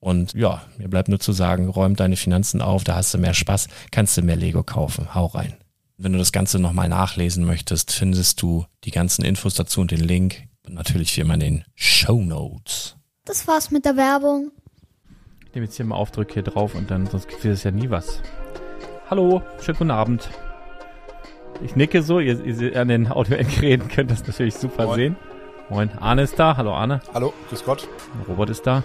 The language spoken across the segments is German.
Und ja, mir bleibt nur zu sagen, räum deine Finanzen auf, da hast du mehr Spaß, kannst du mehr Lego kaufen. Hau rein. Wenn du das Ganze nochmal nachlesen möchtest, findest du die ganzen Infos dazu und den Link. Und natürlich wie immer in den Show Notes. Das war's mit der Werbung. Ich nehme jetzt hier mal Aufdruck hier drauf und dann, sonst kriegt es ja nie was. Hallo, schönen guten Abend. Ich nicke so, ihr, ihr an den Audioendgeräten könnt das natürlich super Moin. sehen. Moin, Arne ist da. Hallo Arne. Hallo, grüß Gott. Robert ist da.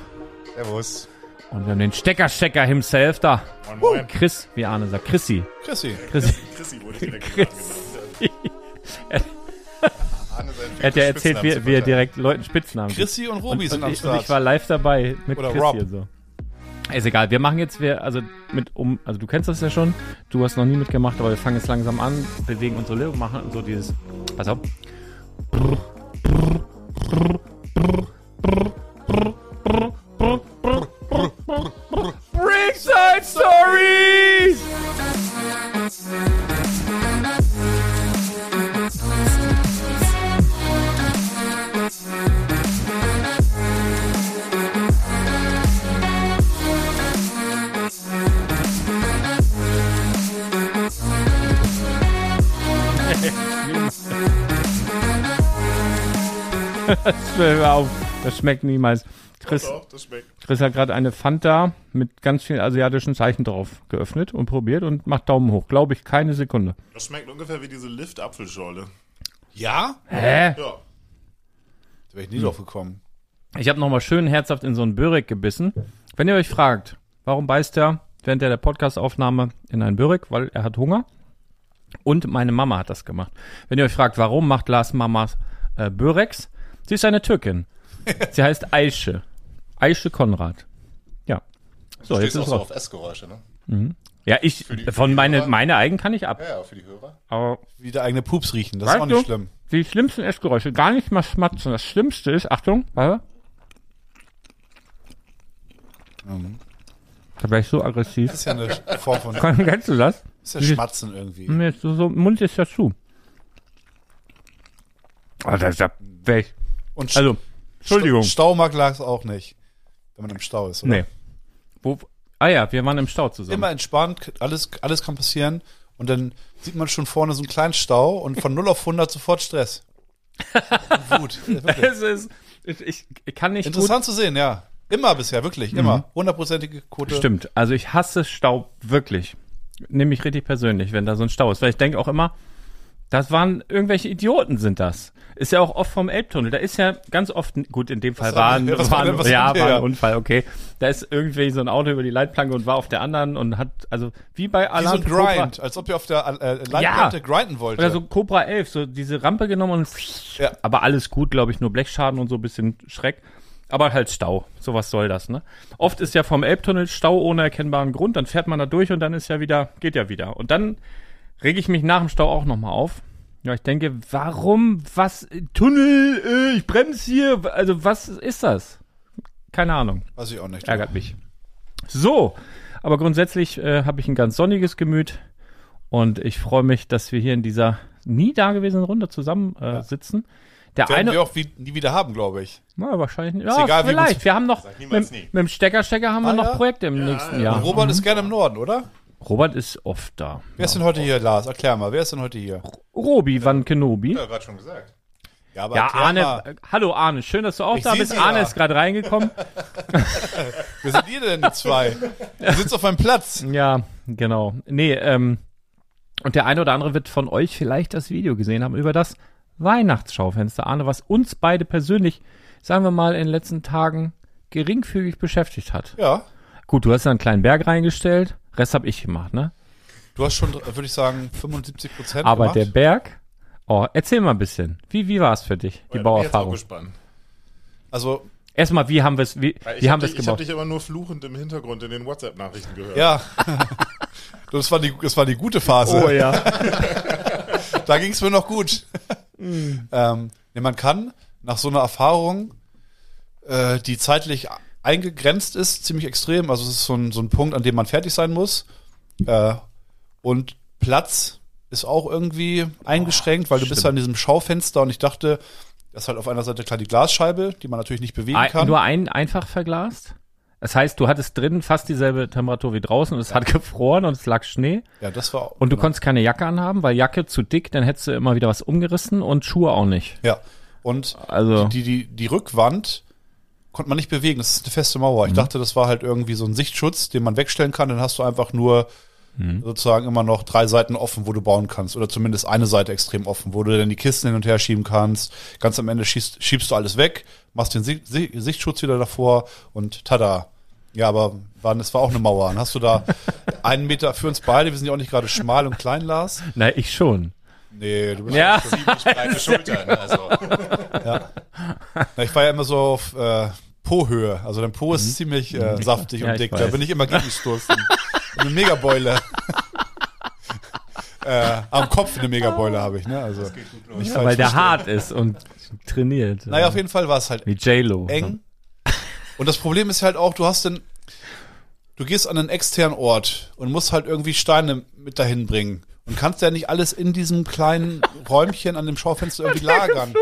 Servus. Und wir haben den Steckerstecker himself da. Moin, moin. Chris, wie Arne sagt. Chrissy. Chrissy. Chrissy. Chrissy wurde direkt Chrissy. er, er hat ja erzählt, wie, wie er direkt Leuten Spitznamen Chrissy und Robi sind am Start. Und ich war live dabei mit Oder Chris Rob. hier so. Ist egal, wir machen jetzt, wir, also mit um, also du kennst das ja schon, du hast noch nie mitgemacht, aber wir fangen jetzt langsam an, bewegen unsere Lippen, machen so dieses, pass auf. Brr, brr, brr, brr, Ringside Stories! das schmeckt niemals. Chris, doch, das Chris hat gerade eine Fanta mit ganz vielen asiatischen Zeichen drauf geöffnet und probiert und macht Daumen hoch. Glaube ich, keine Sekunde. Das schmeckt ungefähr wie diese Lift-Apfelschorle. Ja? Hä? Ja. Da wäre ich nie hm. drauf gekommen. Ich habe nochmal schön herzhaft in so einen Börek gebissen. Wenn ihr euch fragt, warum beißt er während der Podcastaufnahme in einen Börek? Weil er hat Hunger. Und meine Mama hat das gemacht. Wenn ihr euch fragt, warum macht Lars Mamas äh, Böreks? Sie ist eine Türkin. Sie heißt Aische. Aische Konrad. Ja. So, du jetzt ist auch so auf Essgeräusche, ne? Mhm. Ja, ich, die- von meine, meine Eigen kann ich ab. Ja, ja, für die Hörer. Aber Wie der eigene Pups riechen, das ist auch nicht du? schlimm. die schlimmsten Essgeräusche, gar nicht mal schmatzen. Das Schlimmste ist, Achtung, warte. Mhm. Da wäre ich so aggressiv. Das ist ja eine Form von, Kann- Kennst du das? das ist ja Schmatzen irgendwie. So, so, Mund ist ja zu. Oh, da, da wär ich, Und Sch- also, Entschuldigung. Sta- Staumark lag es auch nicht, wenn man im Stau ist, oder? Nee. Wo, ah ja, wir waren im Stau zusammen. Immer entspannt, alles, alles kann passieren. Und dann sieht man schon vorne so einen kleinen Stau und von 0 auf 100 sofort Stress. Und Wut. Es ist, ich, ich, kann nicht gut Interessant zu sehen, ja. Immer bisher, wirklich, immer. Hundertprozentige Quote. Stimmt. Also ich hasse Stau wirklich. Nehme ich richtig persönlich, wenn da so ein Stau ist. Weil ich denke auch immer, das waren irgendwelche Idioten sind das. Ist ja auch oft vom Elbtunnel. Da ist ja ganz oft, gut, in dem Fall war war, ein, was war, war ein, was ja, war war ein Unfall, okay. Da ist irgendwie so ein Auto über die Leitplanke und war auf der anderen und hat, also wie bei Wie so ein Alarm Grind, als ob ihr auf der äh, Ja. Leitplatte grinden wollt. oder so Cobra 11, so diese Rampe genommen und Ja. aber alles gut, glaube ich, nur Blechschaden und so ein bisschen Schreck. Aber halt Stau. So was soll das, ne? Oft ist ja vom Elbtunnel Stau ohne erkennbaren Grund, dann fährt man da durch und dann ist ja wieder, geht ja wieder. Und dann rege ich mich nach dem Stau auch nochmal auf. Ja, ich denke, warum, was, Tunnel, äh, ich bremse hier, also was ist das? Keine Ahnung, Weiß ich auch nicht. ärgert mich. So, aber grundsätzlich äh, habe ich ein ganz sonniges Gemüt und ich freue mich, dass wir hier in dieser nie dagewesenen Runde zusammen äh, sitzen. Der Werden eine, wir auch wie, nie wieder haben, glaube ich. na, wahrscheinlich nicht. Ja, egal, wie vielleicht. Wir haben noch, mit, mit dem Steckerstecker haben wir Ah, noch ja? Projekte im nächsten ja. Jahr. Robert ist gerne im Norden, oder? Robert ist oft da. Wer ist denn heute hier, Lars? Erklär mal, wer ist denn heute hier? Robi Van Kenobi. Ja, gerade schon gesagt. Ja, aber Ja, Arne, mal. äh, hallo Arne, schön, dass du auch Ich da bist. Sie Arne ja. ist gerade reingekommen. Wer sind ihr denn, die zwei? Du sitzt auf einem Platz. ja, genau. Nee, ähm, und der eine oder andere wird von euch vielleicht das Video gesehen haben über das Weihnachtsschaufenster. Arne, was uns beide persönlich, sagen wir mal, in den letzten Tagen geringfügig beschäftigt hat. Ja. Gut, du hast da einen kleinen Berg reingestellt, Rest habe ich gemacht, ne? Du hast schon, würde ich sagen, 75 Prozent Aber gemacht. der Berg, oh, erzähl mal ein bisschen. Wie, wie war es für dich, die Da bin ich jetzt auch Bauerfahrung? gespannt. also, Erstmal, wie haben wir es, wie, wie hab haben wir es dich, ich habe dich aber nur fluchend im Hintergrund in den WhatsApp-Nachrichten gehört. ja. das, war die, das war die gute Phase. Oh ja. Da ging es mir noch gut. Mm. ähm, nee, man kann nach so einer Erfahrung, äh, die zeitlich eingegrenzt ist, ziemlich extrem. Also es ist so ein, so ein Punkt, an dem man fertig sein muss. Äh, und Platz ist auch irgendwie eingeschränkt, weil du bist ja in diesem Schaufenster und ich dachte, das ist halt auf einer Seite klar die Glasscheibe, die man natürlich nicht bewegen Ein, kann. nur ein einfach verglast? Das heißt, du hattest drin fast dieselbe Temperatur wie draußen und es hat gefroren und es lag Schnee ja, das war und du konntest keine Jacke anhaben, weil Jacke zu dick, dann hättest du immer wieder was umgerissen und Schuhe auch nicht. ja. Und Also die, die, die Rückwand konnte man nicht bewegen. Das ist eine feste Mauer. Mhm. Ich dachte, das war halt irgendwie so ein Sichtschutz, den man wegstellen kann. Dann hast du einfach nur Mhm. sozusagen immer noch drei Seiten offen, wo du bauen kannst. Oder zumindest eine Seite extrem offen, wo du dann die Kisten hin und her schieben kannst. Ganz am Ende schiebst, schiebst du alles weg, machst den Si Si Sichtschutz wieder davor und tada. Ja, aber war, das war auch eine Mauer. Dann hast du da einen Meter für uns beide. Wir sind ja auch nicht gerade schmal und klein, Lars. na, ich schon. Nee, du bist Ja, Ziemlich breite Schultern. Also, Na, ich war ja immer so auf äh, Po-Höhe. Also dein Po ist ziemlich äh, saftig Mhm. Ja, und dick. Da bin ich immer gegengestoßen. eine Megabeule. äh, am Kopf eine Megabeule habe ich, ne? Also nicht ja, weil der hart ist und trainiert. Naja, auf jeden Fall war es halt Wie J-Lo. eng. Und das Problem ist halt auch, du hast dann, du gehst an einen externen Ort und musst halt irgendwie Steine mit dahin bringen. Und kannst ja nicht alles in diesem kleinen Räumchen an dem Schaufenster irgendwie lagern.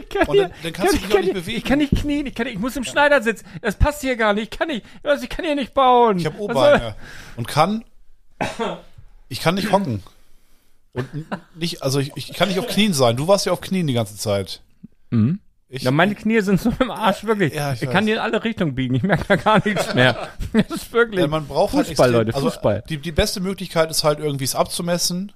Ich kann, Und dann- dann kannst du kann, dich auch nicht bewegen. Ich kann nicht knien, ich, kann nicht, ich muss im Schneidersitz. Das passt hier gar nicht. Ich kann nicht, also ich kann hier nicht bauen. Ich habe O-Beine und kann, ich kann nicht hocken. Und nicht, also ich, ich kann nicht auf Knien sein. Du warst ja auf Knien die ganze Zeit. Mhm. Ich, Ja, meine Knie sind so im Arsch, wirklich. Ja, ich ich kann die in alle Richtungen biegen. Ich merke da gar nichts mehr. Das ist wirklich. ja, man braucht halt Fußball, extrem- Leute, also Fußball. Die, die beste Möglichkeit ist halt irgendwie es abzumessen,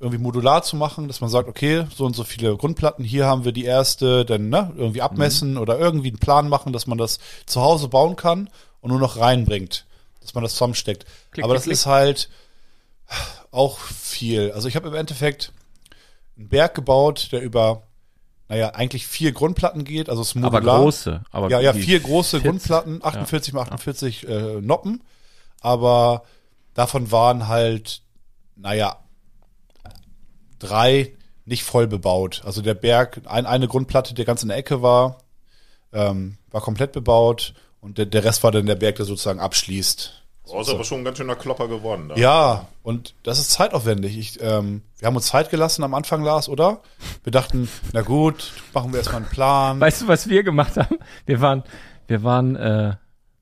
irgendwie modular zu machen, dass man sagt, okay, so und so viele Grundplatten, hier haben wir die erste, dann ne, irgendwie abmessen Mhm. oder irgendwie einen Plan machen, dass man das zu Hause bauen kann und nur noch reinbringt, dass man das zusammensteckt. Klick, Aber klick, das klick. ist halt auch viel. Also ich habe im Endeffekt einen Berg gebaut, der über, naja, eigentlich vier Grundplatten geht, also es aber große. Aber Ja, ja, vier große Fits. Grundplatten, 48 mal 48 äh, Noppen. Aber Davon waren halt, naja, drei nicht voll bebaut. Also der Berg, ein, eine Grundplatte, der ganz in der Ecke war, ähm, war komplett bebaut und der, der Rest war dann der Berg, der sozusagen abschließt. Oh, ist aber schon ein ganz schöner Klopper geworden. Da. Ja, und das ist zeitaufwendig. Ich, ähm, wir haben uns Zeit gelassen am Anfang, Lars, oder? Wir dachten, na gut, machen wir erstmal einen Plan. Weißt du, was wir gemacht haben? Wir waren, wir waren, äh,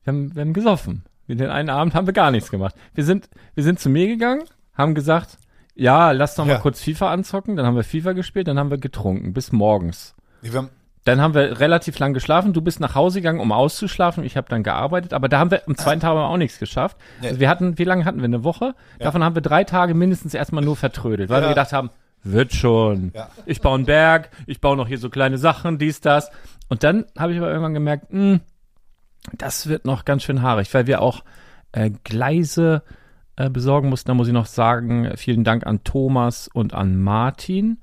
wir haben, wir haben gesoffen. Den einen Abend haben wir gar nichts gemacht. Wir sind, wir sind zu mir gegangen, haben gesagt, ja, lass doch mal Ja. kurz FIFA anzocken. Dann haben wir FIFA gespielt, dann haben wir getrunken bis morgens. Wir haben, Dann haben wir relativ lang geschlafen. Du bist nach Hause gegangen, um auszuschlafen. Ich habe dann gearbeitet. Aber da haben wir am zweiten Tag auch nichts geschafft. Nee. Also wir hatten, wie lange hatten wir? Eine Woche? Davon haben wir drei Tage mindestens erstmal nur vertrödelt, weil Ja. wir gedacht haben, wird schon. Ja. Ich baue einen Berg, ich baue noch hier so kleine Sachen, dies, das. Und dann habe ich aber irgendwann gemerkt, mh, das wird noch ganz schön haarig, weil wir auch äh, Gleise äh, besorgen mussten. Da muss ich noch sagen, vielen Dank an Thomas und an Martin.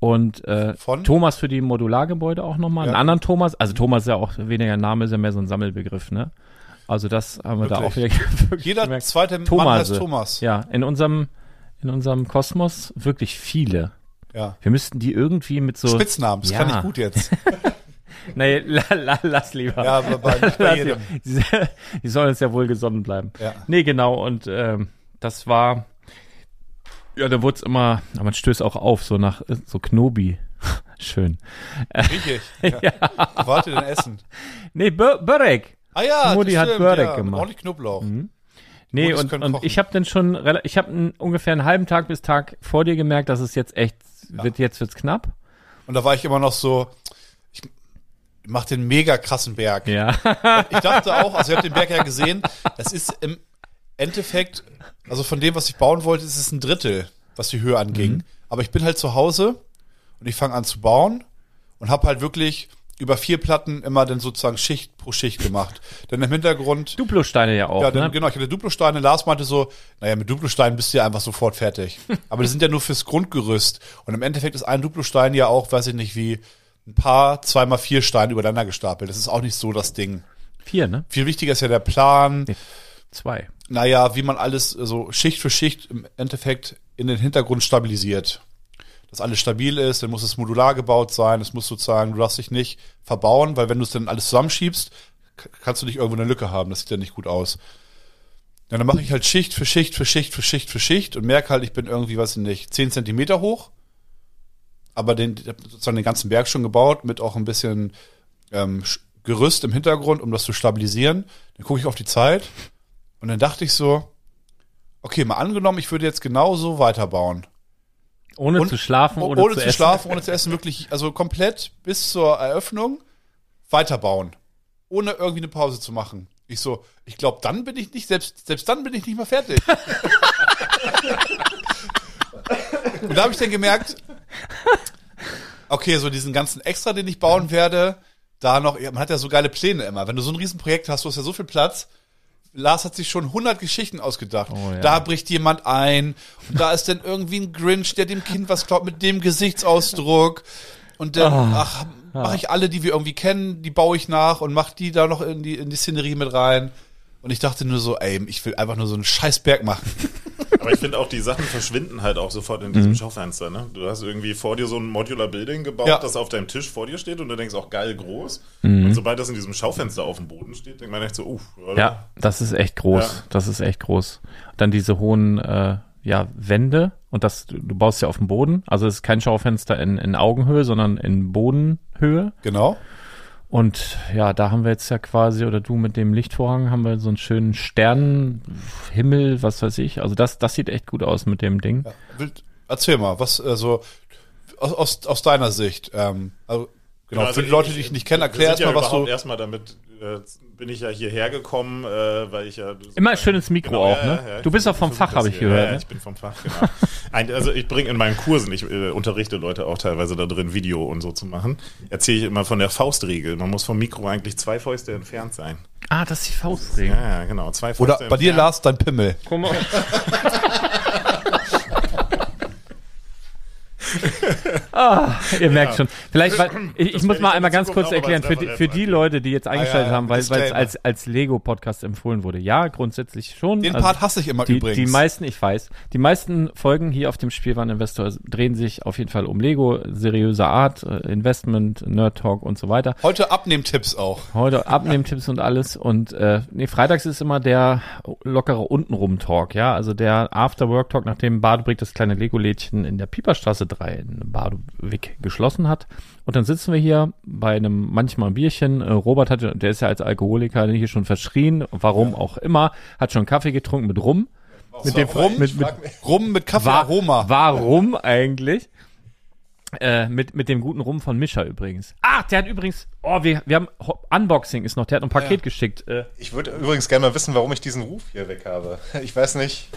Und äh, Von? Thomas für die Modulargebäude auch nochmal. Ja. Einen anderen Thomas. Also Thomas ist ja auch weniger ein Name, ist ja mehr so ein Sammelbegriff, ne? Also das haben wir da auch wieder wirklich jeder gemerkt. zweite Mann Thomase. heißt Thomas. Ja, in unserem, in unserem Kosmos wirklich viele. Ja. Wir müssten die irgendwie mit so. Spitznamen, das Ja. kann ich gut jetzt. Nee, la, la, lass lieber. Ja, aber bei, nicht bei Lass jedem. die sollen uns ja wohl gesonnen bleiben. Ja. Nee, genau. Und ähm, das war. Ja, da wurde es immer, aber man stößt auch auf, so nach so Knobi. Schön. Riech ich. Ja. Warte, denn Essen. Nee, Bö Börek. Ah ja, Mutti das hat stimmt, Börek ja, gemacht. Ordentlich Knoblauch. Nee, Gutes und, und ich habe dann schon, ich habe ungefähr einen halben Tag bis Tag vor dir gemerkt, dass es jetzt echt, wird jetzt wird's knapp. Und da war ich immer noch so, ich mach den mega krassen Berg. Ja. Ich dachte auch, also ihr habt den Berg ja gesehen, das ist im Endeffekt, also von dem, was ich bauen wollte, ist es ein Drittel, was die Höhe anging. Mhm. Aber ich bin halt zu Hause und ich fange an zu bauen und habe halt wirklich über vier Platten immer dann sozusagen Schicht pro Schicht gemacht. Denn im Hintergrund Duplosteine ja auch, Ja, dann, ne? genau, ich hatte Duplosteine. Lars meinte so, naja, mit Duplosteinen bist du ja einfach sofort fertig. Aber die sind ja nur fürs Grundgerüst. Und im Endeffekt ist ein Duplostein ja auch, weiß ich nicht, wie ein paar, zweimal vier Steine übereinander gestapelt. Das ist auch nicht so das Ding. Vier, ne? Viel wichtiger ist ja der Plan. Zwei. Naja, wie man alles so Schicht für Schicht im Endeffekt in den Hintergrund stabilisiert. Dass alles stabil ist, dann muss es modular gebaut sein. Es muss sozusagen, du darfst dich nicht verbauen, weil wenn du es dann alles zusammenschiebst, kannst du nicht irgendwo eine Lücke haben. Das sieht ja nicht gut aus. Ja, dann mache ich halt Schicht für Schicht für Schicht für Schicht für Schicht und merke halt, ich bin irgendwie, weiß ich nicht, 10 Zentimeter hoch. Aber den, sozusagen den ganzen Berg schon gebaut mit auch ein bisschen ähm, Gerüst im Hintergrund, um das zu stabilisieren. Dann gucke ich auf die Zeit und dann dachte ich so, okay, mal angenommen, ich würde jetzt genauso weiterbauen. Ohne Und- zu schlafen, Oh- ohne, ohne zu, zu, essen. schlafen, ohne zu essen, wirklich, also komplett bis zur Eröffnung weiterbauen. Ohne irgendwie eine Pause zu machen. Ich so, ich glaube, dann bin ich nicht, selbst, selbst dann bin ich nicht mehr fertig. Und da habe ich dann gemerkt, okay, so diesen ganzen Extra, den ich bauen werde, da noch, man hat ja so geile Pläne immer. Wenn du so ein Riesenprojekt hast, du hast ja so viel Platz. Lars hat sich schon 100 Geschichten ausgedacht. Oh, ja. Da bricht jemand ein und da ist dann irgendwie ein Grinch, der dem Kind was klaut mit dem Gesichtsausdruck. Und dann, Ah. ach, mache ich alle, die wir irgendwie kennen, die baue ich nach und mach die da noch in die, in die Szenerie mit rein. Und ich dachte nur so, ey, ich will einfach nur so einen scheiß Berg machen. Aber ich finde auch, die Sachen verschwinden halt auch sofort in Mhm. diesem Schaufenster. Ne? Du hast irgendwie vor dir so ein Modular Building gebaut, Ja. das auf deinem Tisch vor dir steht und du denkst auch geil groß. Mhm. Und sobald das in diesem Schaufenster auf dem Boden steht, denkt man echt so, uff. Ja, das ist echt groß. Ja. Das ist echt groß. Dann diese hohen äh, ja, Wände und das, du, du baust ja auf dem Boden. Also es ist kein Schaufenster in, in Augenhöhe, sondern in Bodenhöhe. Genau. Und ja, da haben wir jetzt ja quasi, oder du mit dem Lichtvorhang, haben wir so einen schönen Sternenhimmel, was weiß ich. Also das, das sieht echt gut aus mit dem Ding. Ja. Erzähl mal, was, also, aus, aus, aus deiner Sicht, ähm, also, genau, also für die Leute, ich- die ich nicht kenne, erklär sind ja erstmal, was du, Erstmal damit äh, bin ich ja hierher gekommen, äh, weil ich ja. Immer schön ins Mikro auch, ne? Du bist auch vom Fach, habe ich gehört, Ja, ne? ich bin vom Fach, genau. Ein, also ich bringe in meinen Kursen, ich äh, unterrichte Leute auch teilweise da drin, Video und so zu machen, erzähle ich immer von der Faustregel. Man muss vom Mikro eigentlich zwei Fäuste entfernt sein. Ah, das ist die Faustregel. Ja, ja, genau. Zwei Fäuste oder bei dir. Lars, dein Pimmel. Guck mal. Ah, ihr merkt schon. Vielleicht, weil, ich, ich muss mal einmal in ganz kurz erklären, für die, für die Leute, die jetzt eingeschaltet ja, haben, weil es als, als Lego-Podcast empfohlen wurde. Ja, grundsätzlich schon. Den Also Part hasse ich immer die, übrigens. die meisten, ich weiß, die meisten Folgen hier auf dem Spielwareninvestor drehen sich auf jeden Fall um Lego, seriöse Art, äh, Investment, Nerd Talk und so weiter. Heute Abnehmtipps auch. Heute Abnehmtipps und alles und äh, nee, freitags ist immer der lockere untenrum Talk, ja, also der After Work Talk, nachdem Badebrick das kleine Lego-Lädchen in der Pieperstraße 3 in Badewick geschlossen hat. Und dann sitzen wir hier bei einem manchmal ein Bierchen. Äh, Robert hat, der ist ja als Alkoholiker hier schon verschrien, warum auch immer, hat schon Kaffee getrunken mit Rum. Mit dem Rum, mit, mit, Rum mit Kaffeearoma. Warum eigentlich? Äh, mit, mit dem guten Rum von Mischa übrigens. Ah, der hat übrigens, oh, wir, wir haben, Unboxing ist noch, der hat ein Paket geschickt. Äh, Ich würde übrigens gerne mal wissen, warum ich diesen Ruf hier weg habe. Ich weiß nicht.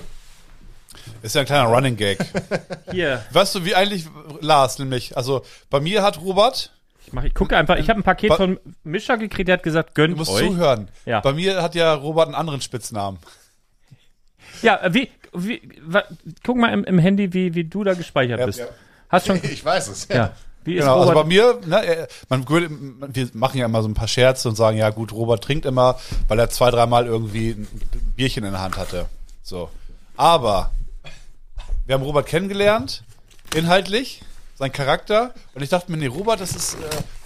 Ist ja ein kleiner Running Gag. hier, weißt du, wie eigentlich Lars nämlich? Also bei mir hat Robert, ich, mach, ich gucke einfach, ich habe ein Paket Ba- von Mischa gekriegt, der hat gesagt, du gönnt musst euch. zuhören. Ja. Bei mir hat ja Robert einen anderen Spitznamen. Ja, wie, wie wa, guck mal im, im Handy, wie, wie du da gespeichert Ja, bist. ja. Hast schon, Ich weiß es. ja. Wie ist Genau, also bei Robert? mir, ne, man wir machen ja immer so ein paar Scherze und sagen, ja gut, Robert trinkt immer, weil er zwei, dreimal irgendwie ein Bierchen in der Hand hatte. So. Aber wir haben Robert kennengelernt, inhaltlich, sein Charakter, und ich dachte mir, nee, Robert, das ist äh,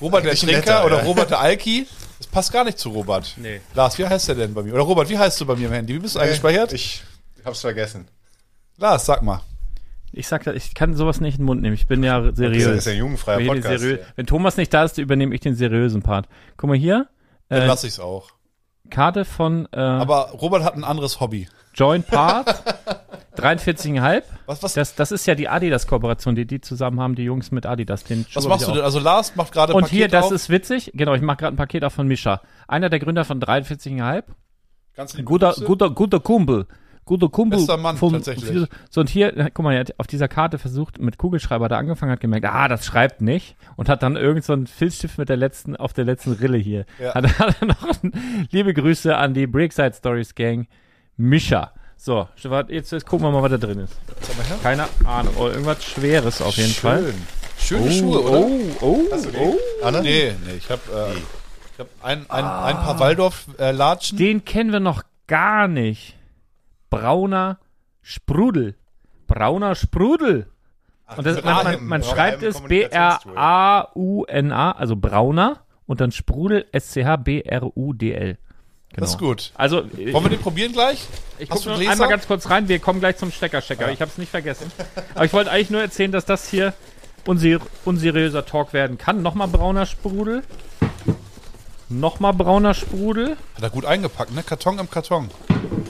Robert der Eigentlich ein Trinker netter, oder ja. Robert der Alki. Das passt gar nicht zu Robert. Nee. Lars, wie heißt der denn bei mir? Oder Robert, wie heißt du bei mir im Handy? Wie bist du eingespeichert? Ich hab's vergessen. Lars, sag mal. Ich sag, ich kann sowas nicht in den Mund nehmen. Ich bin ja Das seriös. ist ja ein jugendfreier Podcast. seriös. hier. Wenn Thomas nicht da ist, übernehme ich den seriösen Part. Guck mal hier. Dann Äh, lass ich's auch. Karte von äh, Aber Robert hat ein anderes Hobby. Joint Part. 43,5. Was, was, Das, das ist ja die Adidas-Kooperation, die die zusammen haben, die Jungs mit Adidas. Den was Schuh machst du denn? Also Lars macht gerade auch. Und Paket hier, das auf. ist witzig. Genau, ich mache gerade ein Paket auf von Mischa. Einer der Gründer von 43,5. Ganz liebe Guter, Grüße. guter, guter Kumpel. Guter Kumpel. Bester Mann, tatsächlich. So, und hier, guck mal, er hat auf dieser Karte versucht, mit Kugelschreiber da angefangen, hat gemerkt, ah, das schreibt nicht. Und hat dann irgend so einen Filzstift mit der letzten, auf der letzten Rille hier. Ja. Hat, hat er noch ein, liebe Grüße an die Brickside Stories Gang. Mischa. So, jetzt, jetzt gucken wir mal, was da drin ist. Keine Ahnung. Oh, irgendwas Schweres auf jeden Fall. Schön. Schöne Schuhe, oder? Oh, oh, oh. Anne? Nee, nee, ich habe äh, ich hab ein, ein, ein paar Waldorf-Latschen. Den kennen wir noch gar nicht. Brauner Sprudel. Brauner Sprudel. Und das, man, man, man schreibt es. B-R-A-U-N-A, also Brauner und dann Sprudel S-C-H-B-R-U-D-L. Genau. Das ist gut. Also, Wollen wir den probieren gleich? ich gucke Gläser? einmal ganz kurz rein. Wir kommen gleich zum Steckerstecker. Ich habe es nicht vergessen. Aber ich wollte eigentlich nur erzählen, dass das hier unser, unseriöser Talk werden kann. Nochmal brauner Sprudel. Nochmal brauner Sprudel. Hat er gut eingepackt, ne? Karton im Karton.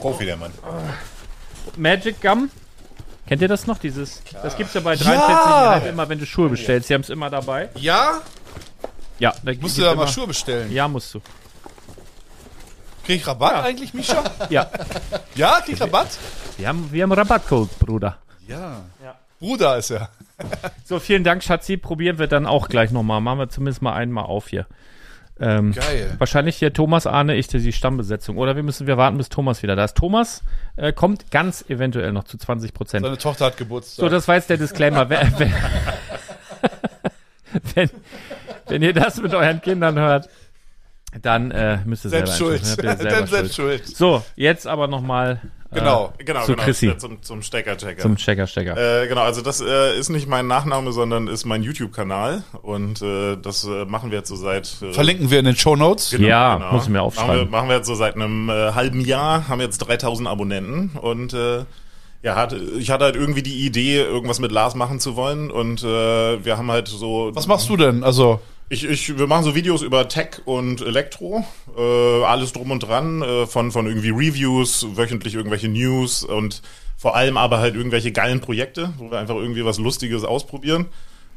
Profi, der Mann. Magic Gum. Kennt ihr das noch? Dieses, das gibt's ja bei 43,5 immer, wenn du Schuhe bestellst. Sie haben es immer dabei. Ja? Ja, da Musst du da mal immer- Schuhe bestellen. Ja, musst du. Krieg ich Rabatt eigentlich, Mischa? Ja, Ja, krieg ich Rabatt? wir haben, wir haben Rabattcode, Bruder. Ja. Bruder ist er. So, vielen Dank, Schatzi. Probieren wir dann auch gleich nochmal. Machen wir zumindest mal einmal auf hier. Ähm, Geil. Wahrscheinlich hier Thomas, Arne, ich die Stammbesetzung. Oder wir müssen wir warten, bis Thomas wieder da ist. Thomas äh, kommt ganz eventuell noch zu 20 Prozent. Seine Tochter hat Geburtstag. So, das war jetzt der Disclaimer. wenn, wenn ihr das mit euren Kindern hört, dann äh, müsst ihr selbst selber schuld. Dann selbst schuld. schuld. So, jetzt aber nochmal äh, Genau. Genau, Zu genau. Chrissy. Zum, zum Stecker-Checker. zum Checker-Stecker. Äh, genau, also das äh, ist nicht mein Nachname, sondern ist mein YouTube-Kanal. Und äh, das äh, machen wir jetzt so seit... Äh, Verlinken wir in den Show Notes. Genau, Ja, muss ich mir aufschreiben. Machen wir, machen wir jetzt so seit einem äh, halben Jahr, haben jetzt 3000 Abonnenten und äh, ja, hat, ich hatte halt irgendwie die Idee, irgendwas mit Lars machen zu wollen und äh, wir haben halt so... Was machst du denn? Also, Ich, ich, wir machen so Videos über Tech und Elektro, äh, alles drum und dran, äh, von, von irgendwie Reviews, wöchentlich irgendwelche News und vor allem aber halt irgendwelche geilen Projekte, wo wir einfach irgendwie was Lustiges ausprobieren.